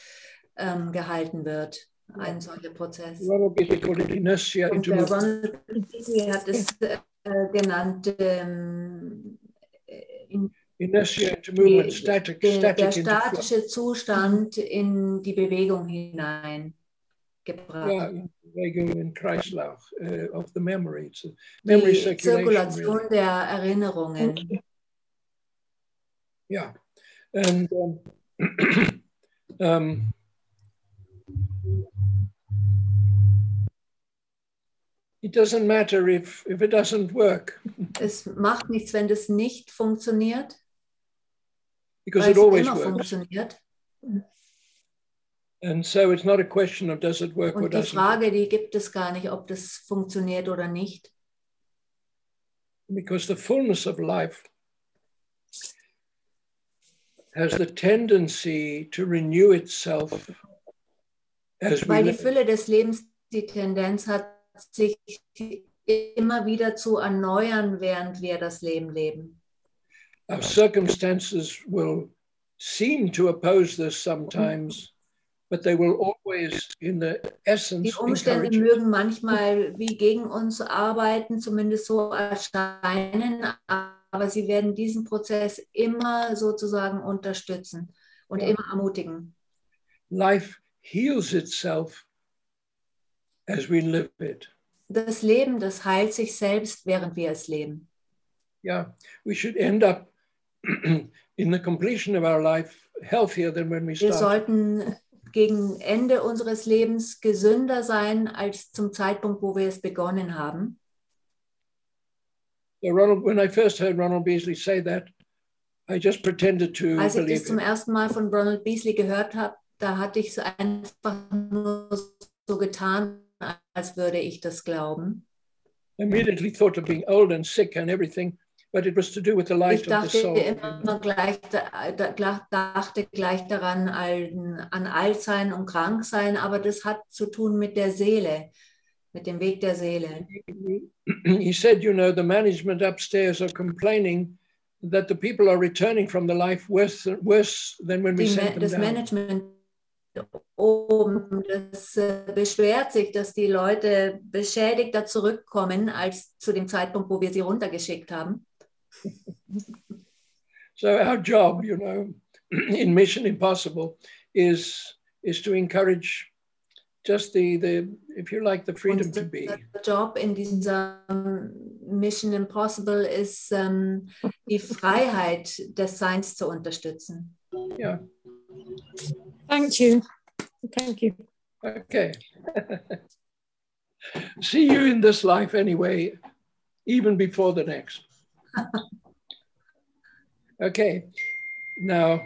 ähm, gehalten wird, ein solcher Prozess. Und der. Ronald Beatty hat es äh, genannte ähm, in, inertia movement, static, der, static der statische Zustand in die Bewegung hinein gebracht. Ja, Bewegung in Kreislauf uh, of the memory. A memory die. Zirkulation really. der Erinnerungen. Yeah, and um, [CLEARS THROAT] um, it doesn't matter if if it doesn't work Es macht nichts, wenn das nicht funktioniert, because it always immer works. funktioniert. And so it's not a question of does it work or Und die doesn't. work. Frage, die gibt es gar nicht, ob das funktioniert oder nicht. Because the fullness of life Weil die. Fülle des Lebens die Tendenz hat, sich immer wieder zu erneuern, während wir das Leben leben. Our circumstances will seem to oppose this sometimes, but they will always, in the Die essence, Umstände encourage it. mögen manchmal wie gegen uns arbeiten, zumindest so erscheinen, aber sie werden diesen Prozess immer sozusagen unterstützen und Ja. immer ermutigen. Life heals itself as we live it. Das Leben, das heilt sich selbst, während wir es leben. Yeah, we should end up [CLEARS THROAT] in the completion of our life healthier than when we Wir started. sollten gegen Ende unseres Lebens gesünder sein als zum Zeitpunkt, wo wir es begonnen haben. Ronald, when I first heard Ronald Beasley say that, I just pretended to Als ich das zum ersten Mal von Ronald Beasley gehört habe, da hatte ich es einfach nur so getan, als würde ich das glauben. Immediately thought of being old and sick and everything, but it was to do with the light Ich of the dachte soul. immer gleich, dachte gleich daran an, an Altsein und Kranksein, aber das hat zu tun mit der Seele, mit dem Weg der Seele. he said, you know, the management upstairs are complaining that the people are returning from the life worse, worse than when we Die, sent them das down. Management oben, das äh, beschwert sich, dass die Leute beschädigter zurückkommen als zu dem Zeitpunkt, wo wir sie runtergeschickt haben. So our job, you know, [CLEARS THROAT] in Mission Impossible is is to encourage just the the if you like the freedom to be. the Job in dieser Mission Impossible ist, ähm, die Freiheit des Seins zu unterstützen. Yeah. Thank you. Thank you. Okay. [LAUGHS] See you in this life anyway, even before the next. [LAUGHS] okay. Now,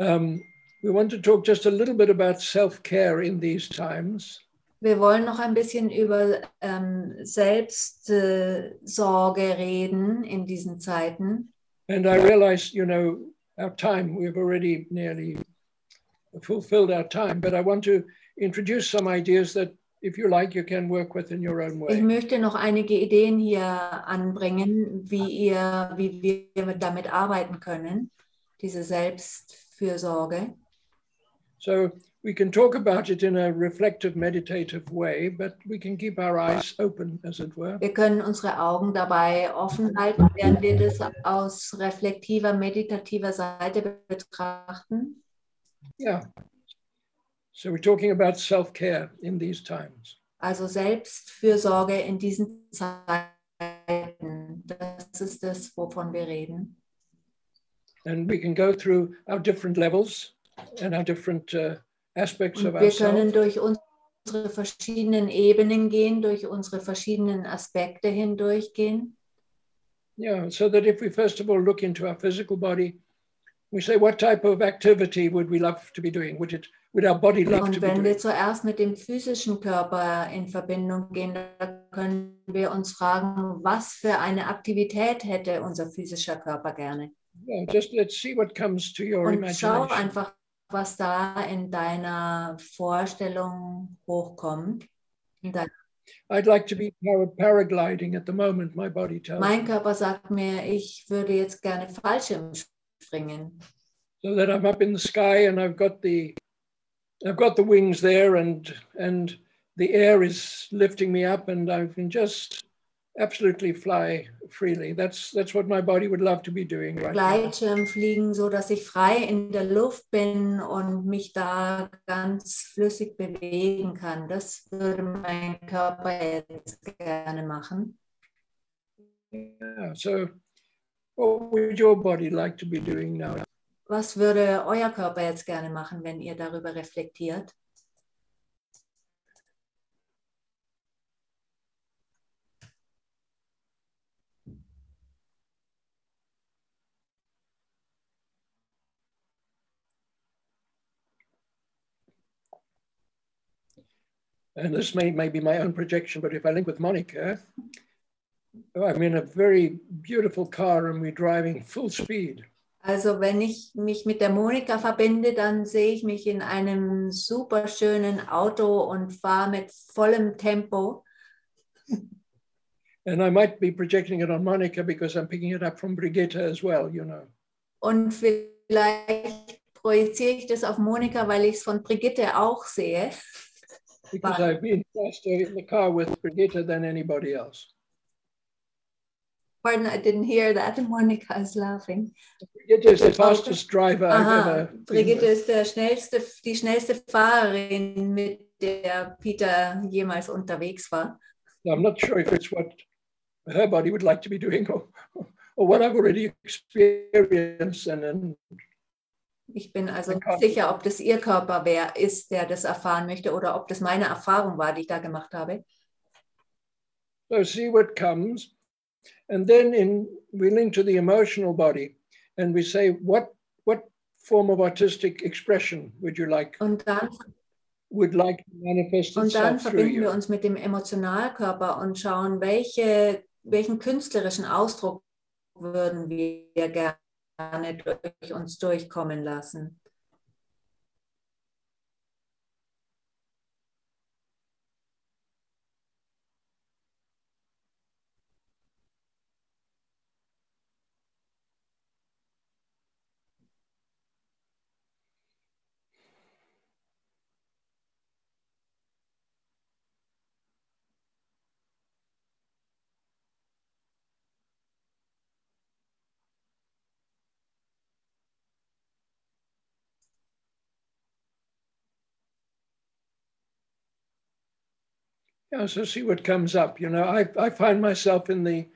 um, we want to talk just a little bit about self care in these times. Wir wollen noch ein bisschen über ähm, Selbstsorge reden in diesen Zeiten. And I realize, you know, our time, we've already nearly fulfilled our time, but I want to introduce some ideas that, if you like, you can work with in your own Ich way. möchte noch einige Ideen hier anbringen, wie, ihr, wie wir damit arbeiten können, diese Selbstfürsorge. So we can talk about it in a reflective, meditative way, but we can keep our eyes open, as it were. Wir können unsere Augen dabei offen halten, während wir das aus reflektiver, meditativer Seite betrachten. Yeah. So we're talking about self care in these times. Also Selbstfürsorge in diesen Zeiten. Das ist das, wovon wir reden. And we can go through our different levels and our different uh, aspects of wir können durch unsere verschiedenen Ebenen gehen, durch unsere verschiedenen Aspekte hindurchgehen. Yeah. So that if we first of all look into our physical body, we say, what type of activity would we love to be doing? Would it would our body love to Und wenn wir zuerst mit dem physischen Körper in Verbindung gehen, da können wir uns fragen, was für eine Aktivität hätte unser physischer Körper gerne. Yeah, just let's see what comes to your Und schau imagination. einfach, was da in deiner Vorstellung hochkommt. In dein- I'd like to be para- paragliding at the moment, my body tells me. Mein Körper sagt mir, ich würde jetzt gerne Fallschirm springen. so that I'm up in the sky and I've got the I've got the wings there and and the air is lifting me up and I can just absolutely fly freely. That's that's what my body would love to be doing right now. Gleitschirm fliegen, so dass ich frei in der Luft bin und mich da ganz flüssig bewegen kann. Das würde mein Körper jetzt gerne machen. Yeah. So, what would your body like to be doing now? Was würde euer Körper jetzt gerne machen, wenn ihr darüber reflektiert? And this may, may be my own projection, but if I link with Monica, I'm in a very beautiful car and we're driving full speed. Also wenn ich mich mit der Monika verbinde, dann sehe ich mich in einem super schönen Auto und fahre mit vollem Tempo. [LAUGHS] And I might be projecting it on Monica because I'm picking it up from Brigitte as well, you know. Und vielleicht projiziere ich das auf Monika, weil ich es von Brigitte auch sehe. [LAUGHS] Because I've been faster in the car with Brigitte than anybody else. Pardon, I didn't hear that. Monika is laughing. Brigitte is the fastest driver I've ever Brigitte with. ist der schnellste, die schnellste Fahrerin, mit der Peter jemals unterwegs war. I'm not sure if it's what her body would like to be doing or, or what I've already experienced and, and Ich bin also nicht sicher, ob das ihr Körper wer ist, der das erfahren möchte oder ob das meine Erfahrung war, die ich da gemacht habe. So see what comes. And then in we link to the emotional body and we say, what what form of artistic expression would you like Und dann, would like to manifest und dann verbinden wir uns mit dem Emotionalkörper und schauen, welche, welchen künstlerischen Ausdruck würden wir gerne durch uns durchkommen lassen. So see what comes up. You know, I, I find myself in the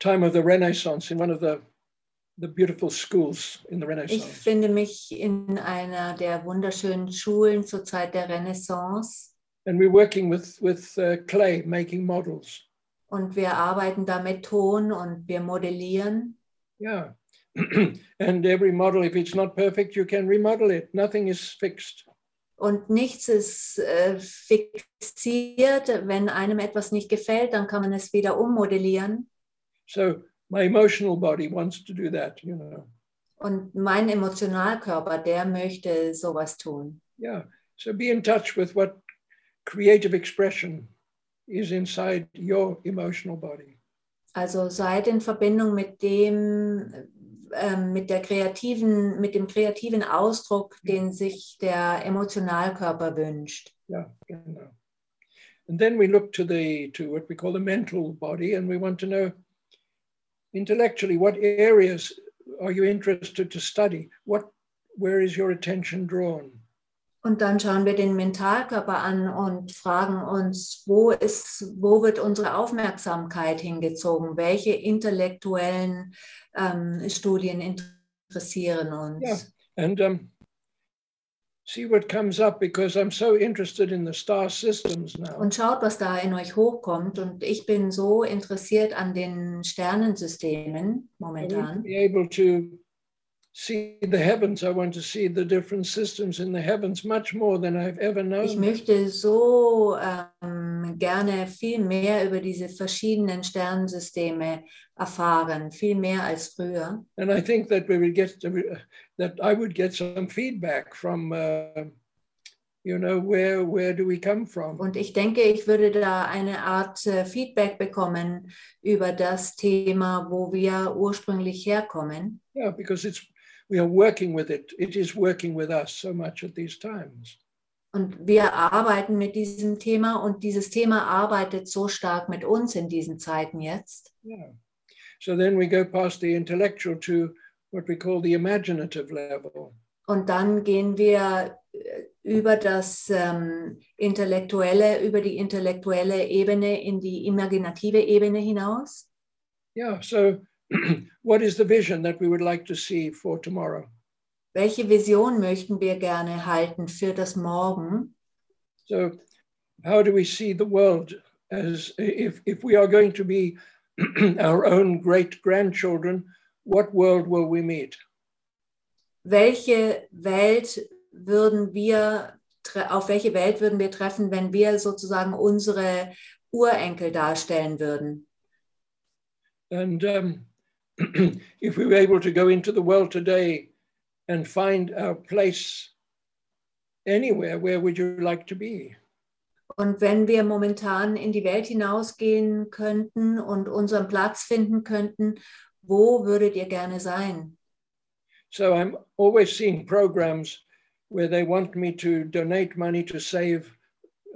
time of the Renaissance in one of the the beautiful schools in the Ich Renaissance. finde mich in einer der wunderschönen Schulen zur Zeit der Renaissance And we're working with with uh, clay, making models. und wir arbeiten da mit Ton und wir modellieren. Yeah. [CLEARS THROAT] and every model, if it's not perfect, you can remodel it. Nothing is fixed. Und nichts ist äh, fixiert. Wenn einem etwas nicht gefällt, dann kann man es wieder ummodellieren. So my emotional body wants to do that, you know. Und mein Emotionalkörper, der möchte sowas tun. Yeah. So be in touch with what creative expression is inside your emotional body. Also seid in Verbindung mit dem, ähm, mit der kreativen, mit dem kreativen Ausdruck, den sich der Emotionalkörper wünscht. Yeah, genau. And then we look to the to what we call the mental body, and we want to know intellectually what areas are you interested to study? What where is your attention drawn? Und dann schauen wir den Mentalkörper an und fragen uns, wo ist, wo wird unsere Aufmerksamkeit hingezogen? Welche intellektuellen ähm, Studien interessieren uns? Yeah. And um, see what comes up because I'm so interested in the star systems now. Und schaut, was da in euch hochkommt. Und ich bin so interessiert an den Sternensystemen I momentan. be able to see the heavens. I want to see the different systems in the heavens much more than I've ever known. Ich möchte so ähm, gerne viel mehr über diese verschiedenen Sternensysteme erfahren, viel mehr als früher. And I think that we will get that I would get some feedback from, uh, you know, where where do we come from? Und ich denke, ich würde da eine Art äh, Feedback bekommen über das Thema, wo wir ursprünglich herkommen. Yeah, because it's we are working with it. It is working with us so much at these times. Und wir arbeiten mit diesem Thema und dieses Thema arbeitet so stark mit uns in diesen Zeiten jetzt. Yeah. So then we go past the intellectual to what we call the imaginative level. Und dann gehen wir äh, über das ähm, intellektuelle, über die intellektuelle Ebene in die imaginative Ebene hinaus. Yeah, so [CLEARS THROAT] what is the vision that we would like to see for tomorrow? Welche Vision möchten wir gerne halten für das Morgen? So, how do we see the world as if, if we are going to be [CLEARS THROAT] our own great grandchildren? What world will we meet? Welche Welt würden wir, auf welche Welt würden wir treffen, wenn wir sozusagen unsere Urenkel darstellen würden? And um, [CLEARS THROAT] if we were able to go into the world today and find our place anywhere, where would you like to be? Und wenn wir momentan in die Welt hinausgehen könnten und unseren Platz finden könnten, wo würdet ihr gerne sein? So I'm always seeing programs where they want me to donate money to save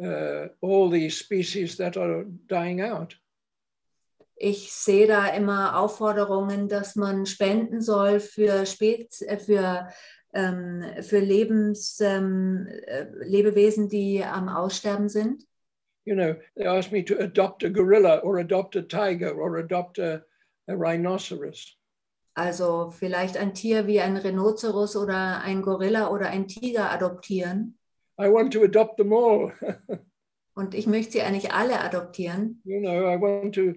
uh, all the species that are dying out. Ich sehe da immer Aufforderungen, dass man spenden soll für, Spez äh, für, ähm, für Lebens, ähm, äh, Lebewesen, die am Aussterben sind. You know, they ask me to adopt a gorilla or adopt a tiger or adopt a, a rhinoceros. Also vielleicht ein Tier wie ein Rhinoceros oder ein Gorilla oder ein Tiger adoptieren. I want to adopt them all. [LAUGHS] Und ich möchte sie eigentlich alle adoptieren. you know, I want to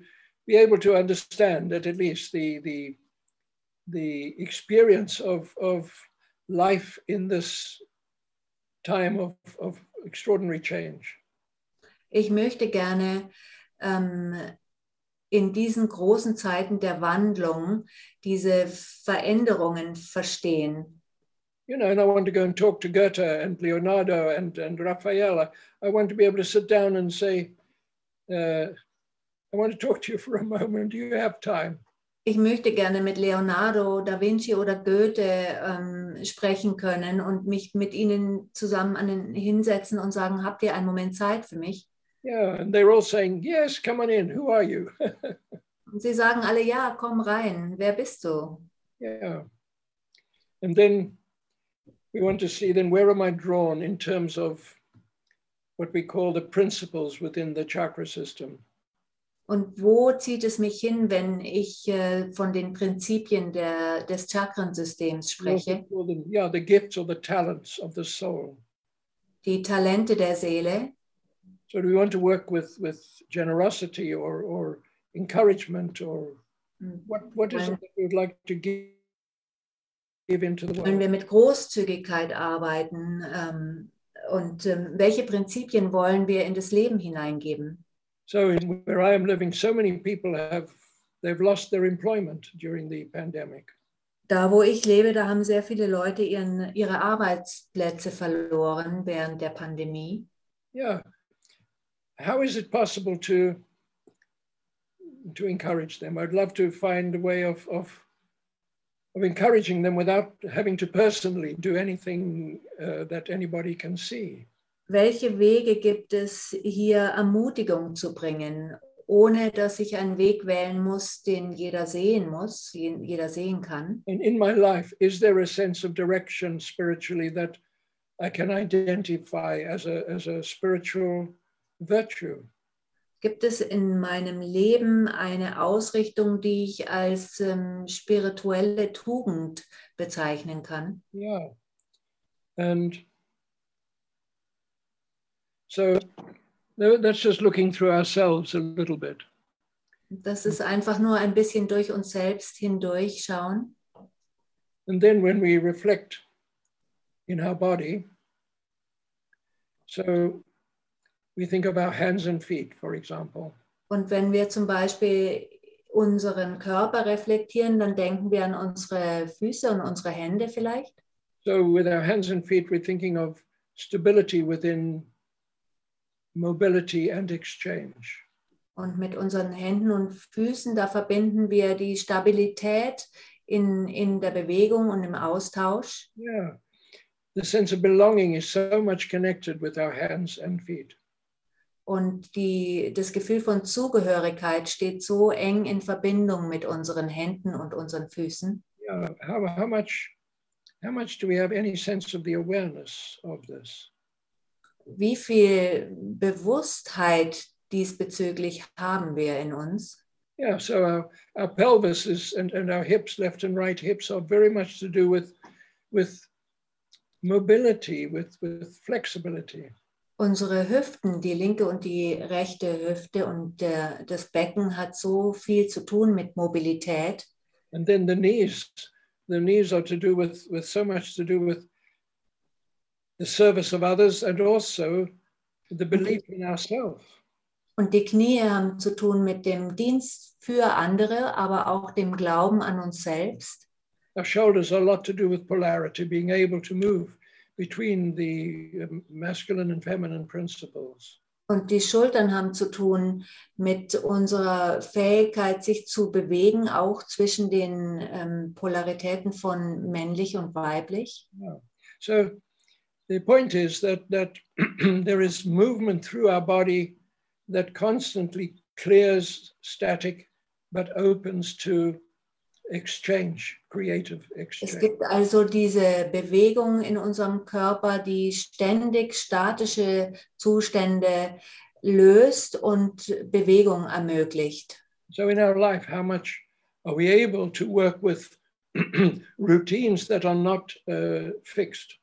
be able to understand that at least the the the experience of of life in this time of, of extraordinary change. Ich möchte gerne ähm, in diesen großen Zeiten der Wandlung diese Veränderungen verstehen. You know, and I want to go and talk to Goethe and Leonardo and, and Raphael. I, I want to be able to sit down and say, uh, I want to talk to you for a moment. Do you have time? Ich möchte gerne mit Leonardo, Da Vinci oder Goethe ähm, sprechen können und mich mit ihnen zusammen an den, hinsetzen und sagen, habt ihr einen Moment Zeit für mich? Yeah, and they're all saying, Yes, come on in. Who are you? [LAUGHS] Und sie sagen alle, ja, komm rein, wer bist du? Yeah. And then we want to see then where am I drawn in terms of what we call the principles within the chakra system. Und wo zieht es mich hin, wenn ich äh, von den Prinzipien der, des Chakrensystems spreche? yeah, the gifts or the talents of the soul. Die Talente der Seele. So do we want to work with with generosity or or encouragement or Hm. what what is it that we would like to give Wenn wir mit Großzügigkeit arbeiten ähm, und ähm, welche Prinzipien wollen wir in das Leben hineingeben? So in where I am living, so many people have they've lost their employment during the pandemic. Da, wo ich lebe, da haben sehr viele Leute ihren, ihre Arbeitsplätze verloren während der Pandemie. Yeah. How is it possible to to encourage them? I'd love to find a way of of of encouraging them without having to personally do anything uh, that anybody can see. Welche Wege gibt es, hier Ermutigung zu bringen, ohne dass ich einen Weg wählen muss, den jeder sehen muss, den jeder sehen kann? And in my life, is there a sense of direction spiritually that I can identify as a as a spiritual virtue? Gibt es in meinem Leben eine Ausrichtung, die ich als ähm, spirituelle Tugend bezeichnen kann? Yeah. And so tha- that's just looking through ourselves a little bit. Das ist einfach nur ein bisschen durch uns selbst hindurch schauen. And then when we reflect in our body, so we think of our hands and feet, for example. Und wenn wir zum Beispiel unseren Körper reflektieren, dann denken wir an unsere Füße und unsere Hände vielleicht. So with our hands and feet, we're thinking of stability within mobility and exchange. Und mit unseren Händen und Füßen, da verbinden wir die Stabilität in, in der Bewegung und im Austausch. Yeah. the sense of belonging is so much connected with our hands and feet. Und die, das Gefühl von Zugehörigkeit steht so eng in Verbindung mit unseren Händen und unseren Füßen. Yeah, how, how much how much do we have any sense of the awareness of this? Wie viel Bewusstheit diesbezüglich haben wir in uns? Yeah, so our, our pelvis is and, and our hips, left and right hips, are very much to do with with mobility, with with flexibility. Unsere Hüften, die linke und die rechte Hüfte und der, das Becken hat so viel zu tun mit Mobilität. And then the knees, the knees are to do with with so much to do with the service of others and also the belief in ourselves. Und die Knie haben zu tun mit dem Dienst für andere, aber auch dem Glauben an uns selbst. Our shoulders are a lot to do with polarity, being able to move between the masculine and feminine principles. Und die Schultern haben zu tun mit unserer Fähigkeit, sich zu bewegen, auch zwischen den ähm, Polaritäten von männlich und weiblich. Yeah. So the point is that that [CLEARS THROAT] there is movement through our body that constantly clears static but opens to exchange, creative Es exchange. gibt also diese Bewegung in unserem Körper, die ständig statische Zustände löst und Bewegung ermöglicht. So in our life, how much are we able to work with [CLEARS THROAT] routines that are not uh, fixed?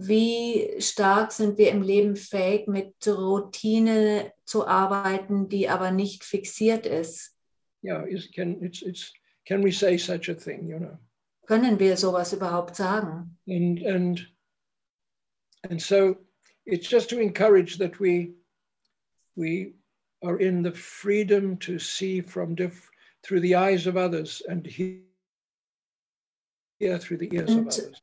Wie stark sind wir im Leben fähig, mit Routine zu arbeiten, die aber nicht fixiert ist? Yeah, can it's it's can we say such a thing? You know, Können wir sowas überhaupt sagen? and and and so it's just to encourage that we we are in the freedom to see from diff, through the eyes of others and hear through the ears of Und- others.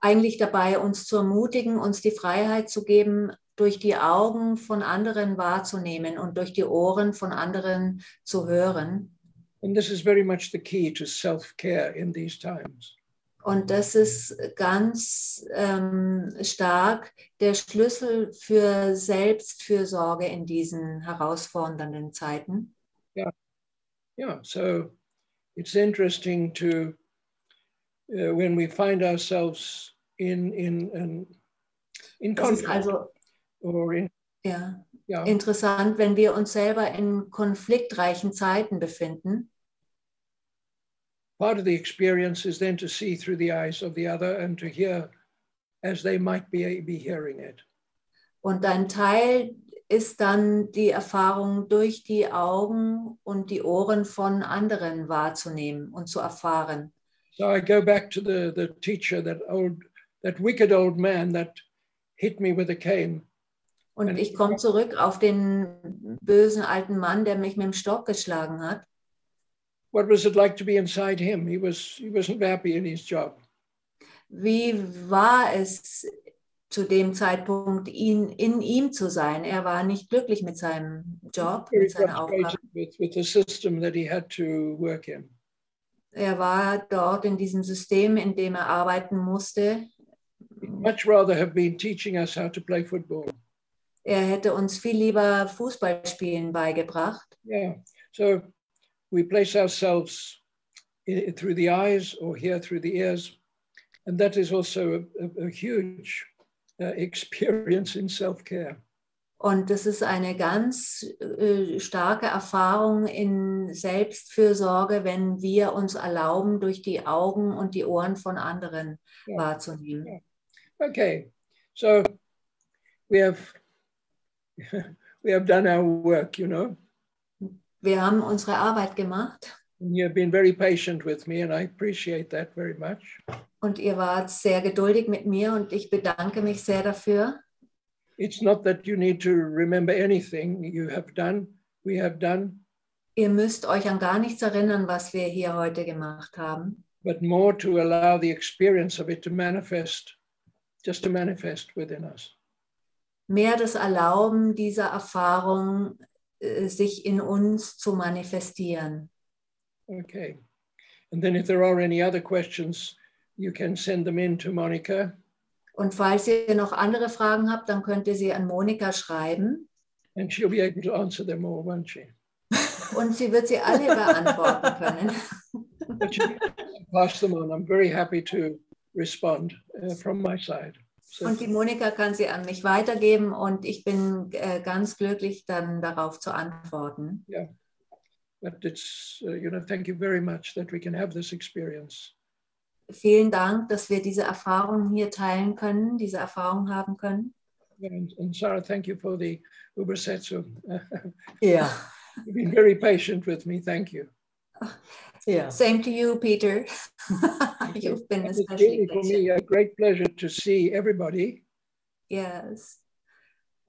Eigentlich dabei, uns zu ermutigen, uns die Freiheit zu geben, durch die Augen von anderen wahrzunehmen und durch die Ohren von anderen zu hören. And this is very much the key to self-care in these times. Und das ist ganz ähm, stark der Schlüssel für Selbstfürsorge in diesen herausfordernden Zeiten. Yeah, so it's interesting to uh, when we find ourselves in in in, in conflict also or in ja, yeah, interessant, wenn wir uns selber in konfliktreichen Zeiten befinden. part of the experience is then to see through the eyes of the other and to hear as they might be be hearing it. Und ein Teil ist dann die Erfahrung durch die Augen und die Ohren von anderen wahrzunehmen und zu erfahren. So I go back to the the teacher, that old that wicked old man that hit me with a cane. Und ich komme zurück auf den bösen alten Mann, der mich mit dem Stock geschlagen hat. What was it like to be inside him? He was he wasn't happy in his job. Wie war es zu dem Zeitpunkt, ihn, in ihm zu sein? Er war nicht glücklich mit seinem Job, mit seiner Aufgabe. with, with the system that he had to work in. Er war dort in diesem System, in dem er arbeiten musste. Much rather have been teaching us how to play football. Er hätte uns viel lieber Fußballspielen beigebracht. Yeah. So we place ourselves i- through the eyes or here through the ears. And that is also a, a, a huge uh, [LAUGHS] experience in self care. Und das ist eine ganz äh, starke Erfahrung in Selbstfürsorge, wenn wir uns erlauben, durch die Augen und die Ohren von anderen Ja. wahrzunehmen. Okay. So we have [LAUGHS] we have done our work, you know. Wir haben unsere Arbeit gemacht And you've been very patient with me, and I appreciate that very much. und ihr wart sehr geduldig mit mir und ich bedanke mich sehr dafür. It's not that you need to remember anything you have done, we have done, Ihr müsst euch an gar nichts erinnern, was wir hier heute gemacht haben, but more to allow the experience of it to manifest, just to manifest within us. mehr das Erlauben dieser Erfahrung, äh, sich in uns zu manifestieren. Okay. And then if there are any other questions, you can send them in to Monica. Und falls ihr noch andere Fragen habt, dann könnt ihr sie an Monika schreiben. And she'll be able to answer them all, won't she? Und sie wird sie alle beantworten können. But you pass them on. I'm very happy to respond uh, from my side. So, Und die Monika kann sie an mich weitergeben und ich bin äh, ganz glücklich, dann darauf zu antworten. but it's, uh, you know, thank you very much that we can have this experience. Vielen Dank, dass wir diese Erfahrung hier teilen können, diese Erfahrung haben können. And, and Sarah, thank you for the Ubersetsu. Ja, [LAUGHS] You've been very patient with me. Thank you. ja. Same to you, Peter. [LAUGHS] You've been It's especially really for me a great pleasure to see everybody. Yes.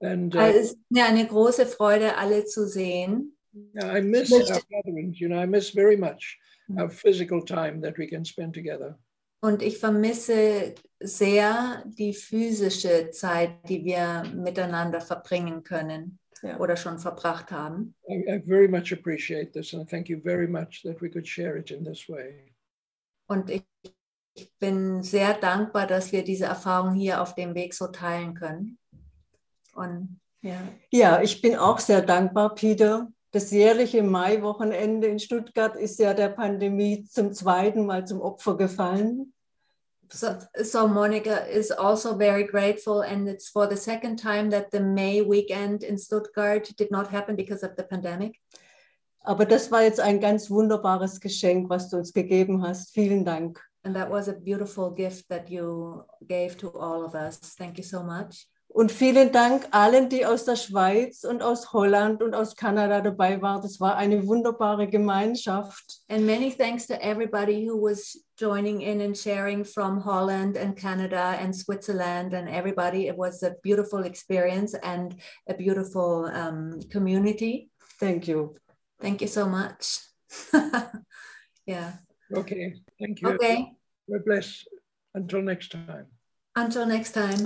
And uh, Also es ist mir eine große Freude, alle zu sehen. I miss möchte- our gatherings. You know, I miss very much our physical time that we can spend together. Und ich vermisse sehr die physische Zeit, die wir miteinander verbringen können Ja. oder schon verbracht haben. I, I very much appreciate this, and thank you very much that we could share it in this way. Und ich, ich bin sehr dankbar, dass wir diese Erfahrung hier auf dem Weg so teilen können. Und ja, Ja, ich bin auch sehr dankbar, Peter. Das jährliche Maiwochenende in Stuttgart ist ja der Pandemie zum zweiten Mal zum Opfer gefallen. so, so Monica is also very grateful, and it's for the second time that the May weekend in Stuttgart did not happen because of the pandemic. Aber das war jetzt ein ganz wunderbares Geschenk, was du uns gegeben hast. Vielen Dank. And that was a beautiful gift that you gave to all of us. Thank you so much. Und vielen Dank allen, die aus der Schweiz und aus Holland und aus Kanada dabei waren. Das war eine wunderbare Gemeinschaft. And many thanks to everybody who was joining in and sharing from Holland and Canada and Switzerland and everybody. It was a beautiful experience and a beautiful um, community. Thank you. Thank you so much. [LAUGHS] yeah. Okay, thank you. Okay. God bless. Until next time. Until next time.